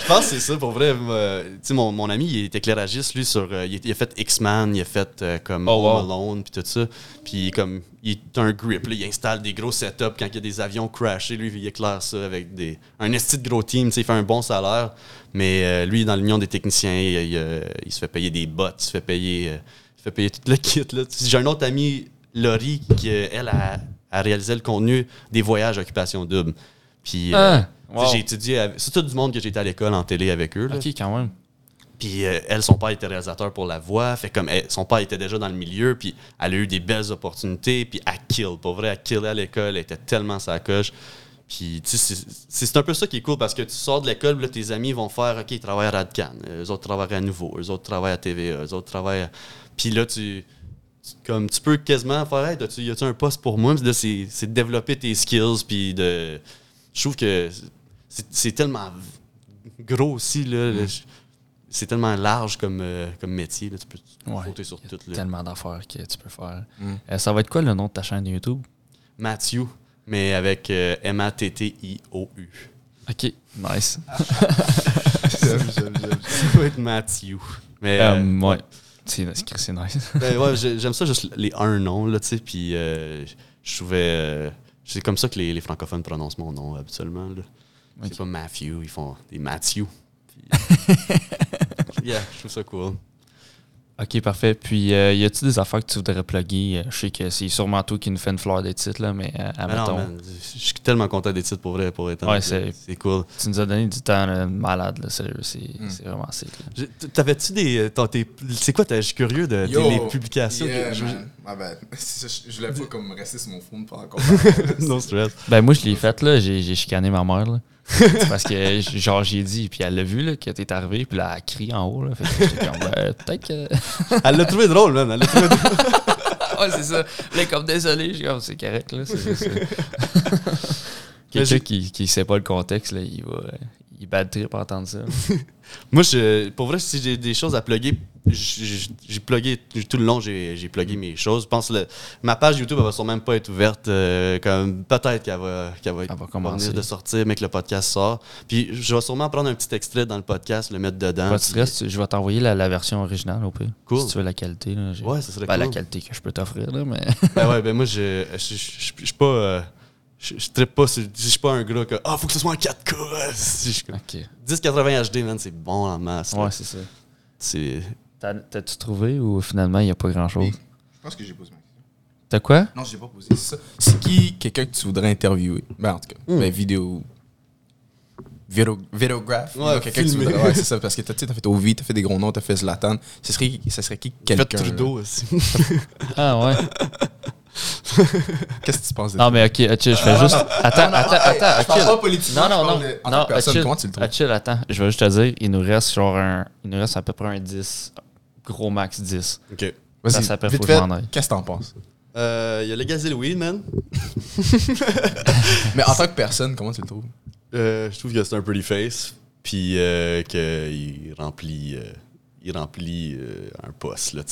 Je pense que c'est ça, pour vrai. Tu sais, mon, mon ami, il est éclairagiste, lui, sur. euh, il, est- il a fait X-Man, il a fait euh, comme Oh, Home wow. Alone, puis tout ça. Puis, comme, il est un grip, là, il installe des gros setups quand il y a des avions crashés. Lui, il éclaire ça avec des, un esti de gros team, tu sais, il fait un bon salaire. Mais euh, lui, dans l'Union des techniciens, il, il, il se fait payer des bots, il se fait payer, euh, il se fait payer tout le kit. Là. J'ai un autre ami, Laurie, qui, elle, a, a réalisé le contenu des voyages à occupation double. Puis, euh, Ah, wow. j'ai étudié, avec- c'est tout du monde que j'ai été à l'école en télé avec eux. là. Ok, quand même. Puis euh, elle, son père était réalisateur pour la voix. Fait comme elle- son père était déjà dans le milieu, puis elle a eu des belles opportunités, puis elle kill. Pour vrai, elle killait à l'école, elle était tellement sa coche. Puis tu sais, c'est- un peu ça qui est cool parce que tu sors de l'école, puis là, tes amis vont faire OK, ils travaillent à Radcan, eux autres travaillent à Nouveau, eux autres travaillent à TVA, eux autres travaillent à. Puis là, tu. tu- Comme tu peux quasiment faire, hey, y a-tu un poste pour moi? Puis là, c'est c'est de développer tes skills, puis de. Je trouve que c'est tellement gros aussi, là. là, je- c'est tellement large comme, euh, comme métier. Là, tu peux Ouais. sauter sur Il y a tout. là. tellement d'affaires que tu peux faire. Mm. Euh, ça va être quoi le nom de ta chaîne YouTube? Matthew, mais avec euh, M-A-T-T-I-O-U. Ok, nice. [LAUGHS] J'aime, j'aime, j'aime. Ça va être Matthew. Mais euh, Euh, ouais. C'est c'est- c'est nice. ben, ouais, j'ai- j'aime ça juste les un nom, là, tu sais. Puis euh, je trouvais. C'est comme ça que les, les francophones prononcent mon nom habituellement. Là. Ok. C'est pas Matthew, ils font des Matthew. Puis, [LAUGHS] yeah, je trouve ça cool. Ok, parfait. Puis, euh, y a-tu des affaires que tu voudrais plugger? Euh, Je sais que c'est sûrement toi qui nous fait une fleur des titres, là, mais euh, non, admettons, man, je suis tellement content des titres pour vrai, pour être Ouais, c'est- cool. tu nous as donné du temps là, malade, là, sérieux. C'est Mm. c'est vraiment sick. T'avais-tu des. euh, C'est quoi, je suis curieux de Yo, tes- les publications. que- Yeah, [LAUGHS] je-. C'est ça, Je pas comme rester sur mon phone pendant encore. [LAUGHS] no stress. Ben, moi, je l'ai fait, là. J'ai j'ai chicané ma mère, là. Parce que, genre, j'ai dit, puis elle l'a vu, là, que t'es arrivé, puis là, elle crie en haut, là. Fait que comme, ben, peut-être que. [LAUGHS] Elle l'a trouvé drôle, man. Elle l'a trouvé drôle. [LAUGHS] ouais, c'est ça. Là, comme désolé, je suis comme, c'est correct, là. [LAUGHS] Quelqu'un qui, qui sait pas le contexte, là, il va. Il bad trip à entendre ça. Moi, je, pour vrai, si j'ai des choses à plugger, j'ai plugué tout le long, j'ai plugué mes choses. Je pense que ma page YouTube, elle va sûrement même pas être ouverte. euh, comme peut-être qu'elle va, qu'elle va, commencer. venir de sortir, mais que le podcast sort. Puis je vais sûrement prendre un petit extrait dans le podcast, le mettre dedans. Pas de stress, je vais t'envoyer la, la version originale au pire. Cool. Si tu veux la qualité. Là, Ouais, ça serait Ben, La cool. qualité que je peux t'offrir, mais. [LAUGHS] Ben ouais, ben moi, je suis pas. euh, je je trippe pas, je suis pas un gars que. Ah, faut que ce soit en 4K. Je suis comme, ok. 1080 HD, man, c'est bon en masse. Ouais, c'est ça. C'est. T'as- T'as-tu trouvé ou finalement il n'y a pas grand chose? Oui. Je pense que j'ai posé ma question. T'as quoi? Non, je l'ai pas posé. C'est ça. C'est qui quelqu'un que tu voudrais interviewer? Ben, en tout cas, Hmm. ben, vidéo. Vidéo, vidéographe. Ouais, ou quelqu'un que tu voudrais. Ouais, c'est ça. [LAUGHS] Parce que t'as tu sais, t'as fait Ovi, t'as fait des gros noms, t'as fait Zlatan. Ce serait, ce serait qui Faites quelqu'un Trudeau aussi. Ah ouais. [LAUGHS] Qu'est-ce que tu penses de Non, mais ok, ok, je fais juste. Attends, attends, attends, Non, non, non. non chill, Comment tu le trouves? Chill, attends. Je vais juste te dire, il nous reste genre un. Il nous reste à peu près un 10. Gros max 10. Ok. Vas-y, Ça s'appelle vite Faut fait. Qu'est-ce que t'en penses? Euh, Il y a légalisé le weed, man. [LAUGHS] Mais en tant que personne, comment tu le trouves? Euh, je trouve que c'est un pretty face. Puis euh, qu'il remplit, euh, il remplit euh, un poste. Là,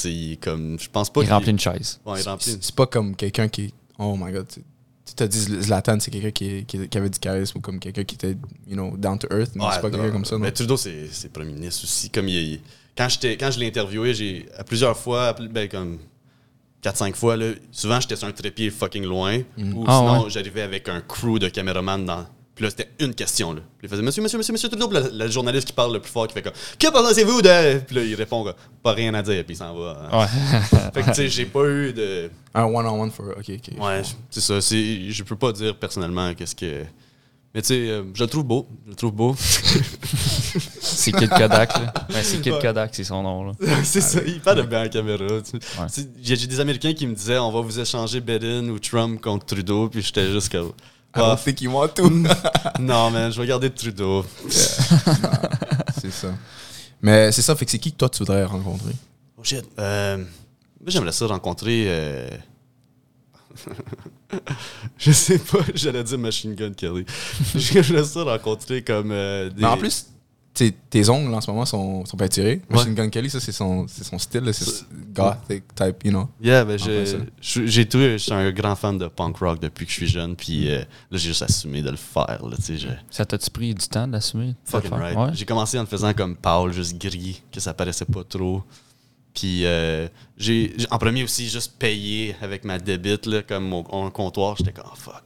comme, je pense pas Il remplit une chaise. Ouais, il remplit. C'est pas comme quelqu'un qui. Oh my god. Tu t'as dit Zlatan, c'est quelqu'un qui, qui, qui avait du charisme ou comme quelqu'un qui était, you know, down to earth. Mais Ouais, c'est pas non, quelqu'un comme ça, non Mais Trudeau, c'est c'est premier ministre aussi. Comme il, il- quand, quand je l'ai interviewé, j'ai à plusieurs fois, à ben, comme 4-5 fois, là, souvent j'étais sur un trépied fucking loin. Ou Ah, sinon, ouais. j'arrivais avec un crew de caméramans dans. Puis là, c'était une question. Là. Puis il faisait Monsieur, monsieur, monsieur, monsieur Trudeau. Puis la, la journaliste qui parle le plus fort, qui fait comme Que pensez-vous de. Puis là, il répond Pas rien à dire. Puis il s'en va. hein. Ouais. [LAUGHS] Fait que tu sais, j'ai pas eu de. Un one-on-one for. Ok, ok. Ouais, c'est ça. Je peux pas dire personnellement qu'est-ce que. Mais tu sais, euh, je le trouve beau. Je le trouve beau. [LAUGHS] c'est Kid Kodak, là. Ouais, c'est Kid Ouais. Kodak, c'est son nom, là. [LAUGHS] c'est ça, il parle de bien en caméra. tu sais. Ouais. Tu sais, J'ai j'ai des Américains qui me disaient on va vous échanger Biden ou Trump contre Trudeau, puis j'étais juste comme. I don't Ah, think you want to. [LAUGHS] non, man, je vais garder Trudeau. c'est ça. Mais c'est ça, fait que c'est qui que toi tu voudrais rencontrer? Oh shit. Euh, moi, j'aimerais ça rencontrer. euh, [LAUGHS] je sais pas, j'allais dire Machine Gun Kelly. [LAUGHS] j'aimerais ça rencontrer comme. euh, des... Mais en plus, tes ongles en ce moment sont, sont pas tirés. Machine Gun Kelly, ça c'est son, c'est son style, c'est gothic type, you know. Yeah, ben En j'ai- je- tout, je suis un grand fan de punk rock depuis que je suis jeune, puis euh, là j'ai juste assumé de le faire, là, je- Ça t'a-tu pris du temps d'assumer? de fucking right. Ouais. J'ai commencé en le faisant comme Paul, juste gris, que ça paraissait pas trop. Puis euh, j'ai, en premier aussi, juste payé avec ma débit, là, comme mon, mon comptoir, j'étais comme, oh fuck.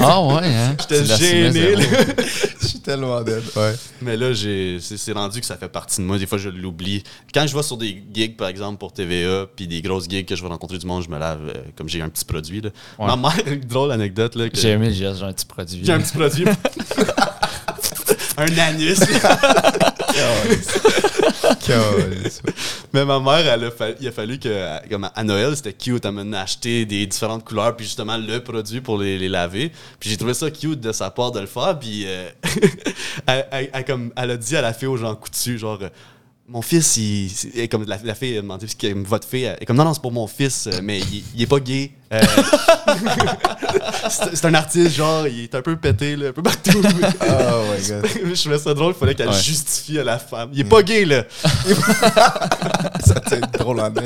Ah ouais, hein? [LAUGHS] J'étais gêné. [LAUGHS] Je suis tellement dead. Ouais. Mais là, j'ai, c'est, rendu que ça fait partie de moi. Des fois, je l'oublie. Quand je vais sur des gigs, par exemple, pour TVA, puis des grosses gigs que je vais rencontrer du monde, je me lave euh, comme j'ai un petit produit. Là. Ouais. Ma mère, [LAUGHS] drôle anecdote. J'ai aimé le geste, j'ai un petit produit. J'ai un petit produit. Un anus. [LAUGHS] Mais ma mère, elle a fa- il a fallu que, comme à Noël, c'était cute. Elle m'a acheté des différentes couleurs, puis justement le produit pour les, les laver. Puis j'ai trouvé ça cute de sa part de le faire. Puis euh, [LAUGHS] elle, elle- elle- comme, elle a dit à la fille aux gens coutus, genre. Mon fils, il, et comme la, la fille a demandé, parce que votre fille, elle est comme non, non, c'est pour mon fils, euh, mais il, il est pas gay. Euh, [LAUGHS] c'est un artiste, genre, il est un peu pété, là, un peu partout. Oh my god. je trouvais ça drôle, il fallait qu'elle Ouais. justifie à la femme. Il est pas gay, là. [LAUGHS] ça c'est drôle en. Oh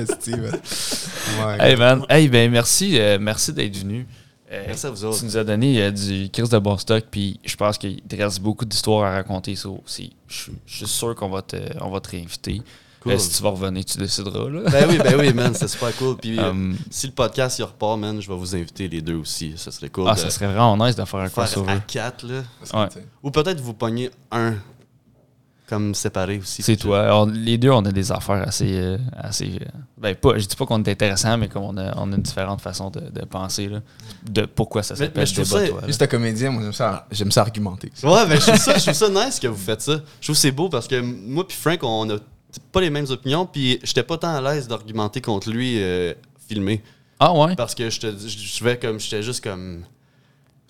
my Hey man, hey ben merci, euh, merci d'être venu. Euh, Merci à vous autres. Tu nous as donné euh, du Chris de bon stock, puis je pense qu'il te reste beaucoup d'histoires à raconter. ça aussi. Je suis- je suis sûr qu'on va te, on va te réinviter. Cool. Euh, si tu vas revenir, tu décideras. Là. Ben oui, ben oui, man, c'est super cool. Puis Um, si le podcast il repart, man, je vais vous inviter les deux aussi. Ça serait cool. ah, de ça serait vraiment nice de faire un faire crossover. à quatre, là. Ouais. Ou peut-être vous pogner un comme séparé aussi. C'est toi. Les deux, on a des affaires assez. euh, assez euh, ben, pas, je dis pas qu'on est intéressant, mais comme on a, on a une différente façon de, de penser. Là, de pourquoi ça s'appelle mais je trouve ça- Débat-toi, là. Juste un comédien, moi j'aime ça, j'aime ça argumenter. Ouais, ben je trouve, ça, je trouve ça nice que vous faites ça. Je trouve que c'est beau parce que moi puis Frank, on a pas les mêmes opinions. Puis j'étais pas tant à l'aise d'argumenter contre lui euh, filmé. Ah ouais? Parce que je te dis- je je vais comme j'étais juste comme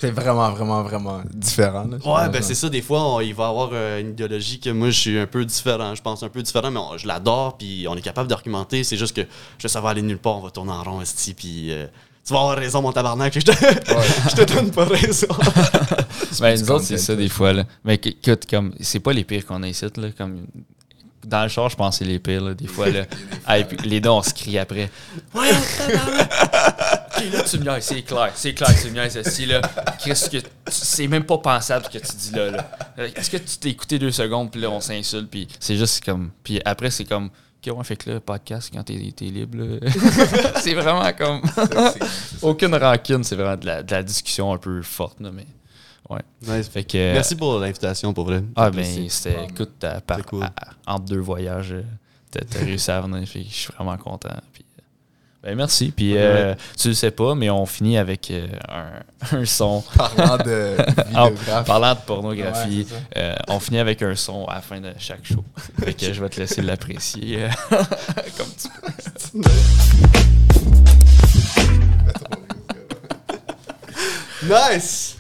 C'est vraiment, vraiment, vraiment différent. là, Ouais, ben c'est ça. Des fois, on- il va y avoir euh, une idéologie que moi, je suis un peu différent. Je pense un peu différent, mais on- je l'adore, puis on est capable d'argumenter. C'est juste que je sais ça va aller nulle part, on va tourner en rond, esti, puis euh, tu vas avoir raison, mon tabarnak. [LAUGHS] Je te, je te donne pas raison. [LAUGHS] Ben, nous autres, c'est ça des fois. Là. Mais écoute, comme, c'est pas les pires qu'on a ici. Là, comme, dans le char, je pense que c'est les pires. Là, des fois, là. [LAUGHS] Ah, et puis, les deux, on se crie après. Ouais! Ok, là, tu me niaises, c'est clair. C'est clair que tu me niaises. là. Qu'est-ce que c'est même pas pensable ce que tu dis là. là. Est-ce que tu t'es écouté deux secondes, puis là, on s'insulte, puis c'est juste comme. Puis après, c'est comme. Ok, ouais, fait que là, le podcast, quand t'es t'es libre, [LAUGHS] c'est vraiment comme. [LAUGHS] Aucune rancune, c'est vraiment de la, de la discussion un peu forte, là, mais. Ouais. Nice. Fait que. Merci pour l'invitation, pour vrai. Ah, ben, c'était. Écoute, t'as- par- C'est cool. à- entre deux voyages, euh, t'as réussi à venir. Fait que je suis vraiment content. Puis, euh, ben, merci. Puis, euh, tu le sais pas, mais on finit avec euh, un, [LAUGHS] un son. Parlant de [LAUGHS] parlant de pornographie, Ouais, euh, on finit avec un son à la fin de chaque show. [LAUGHS] fait que je vais te laisser l'apprécier comme tu Nice!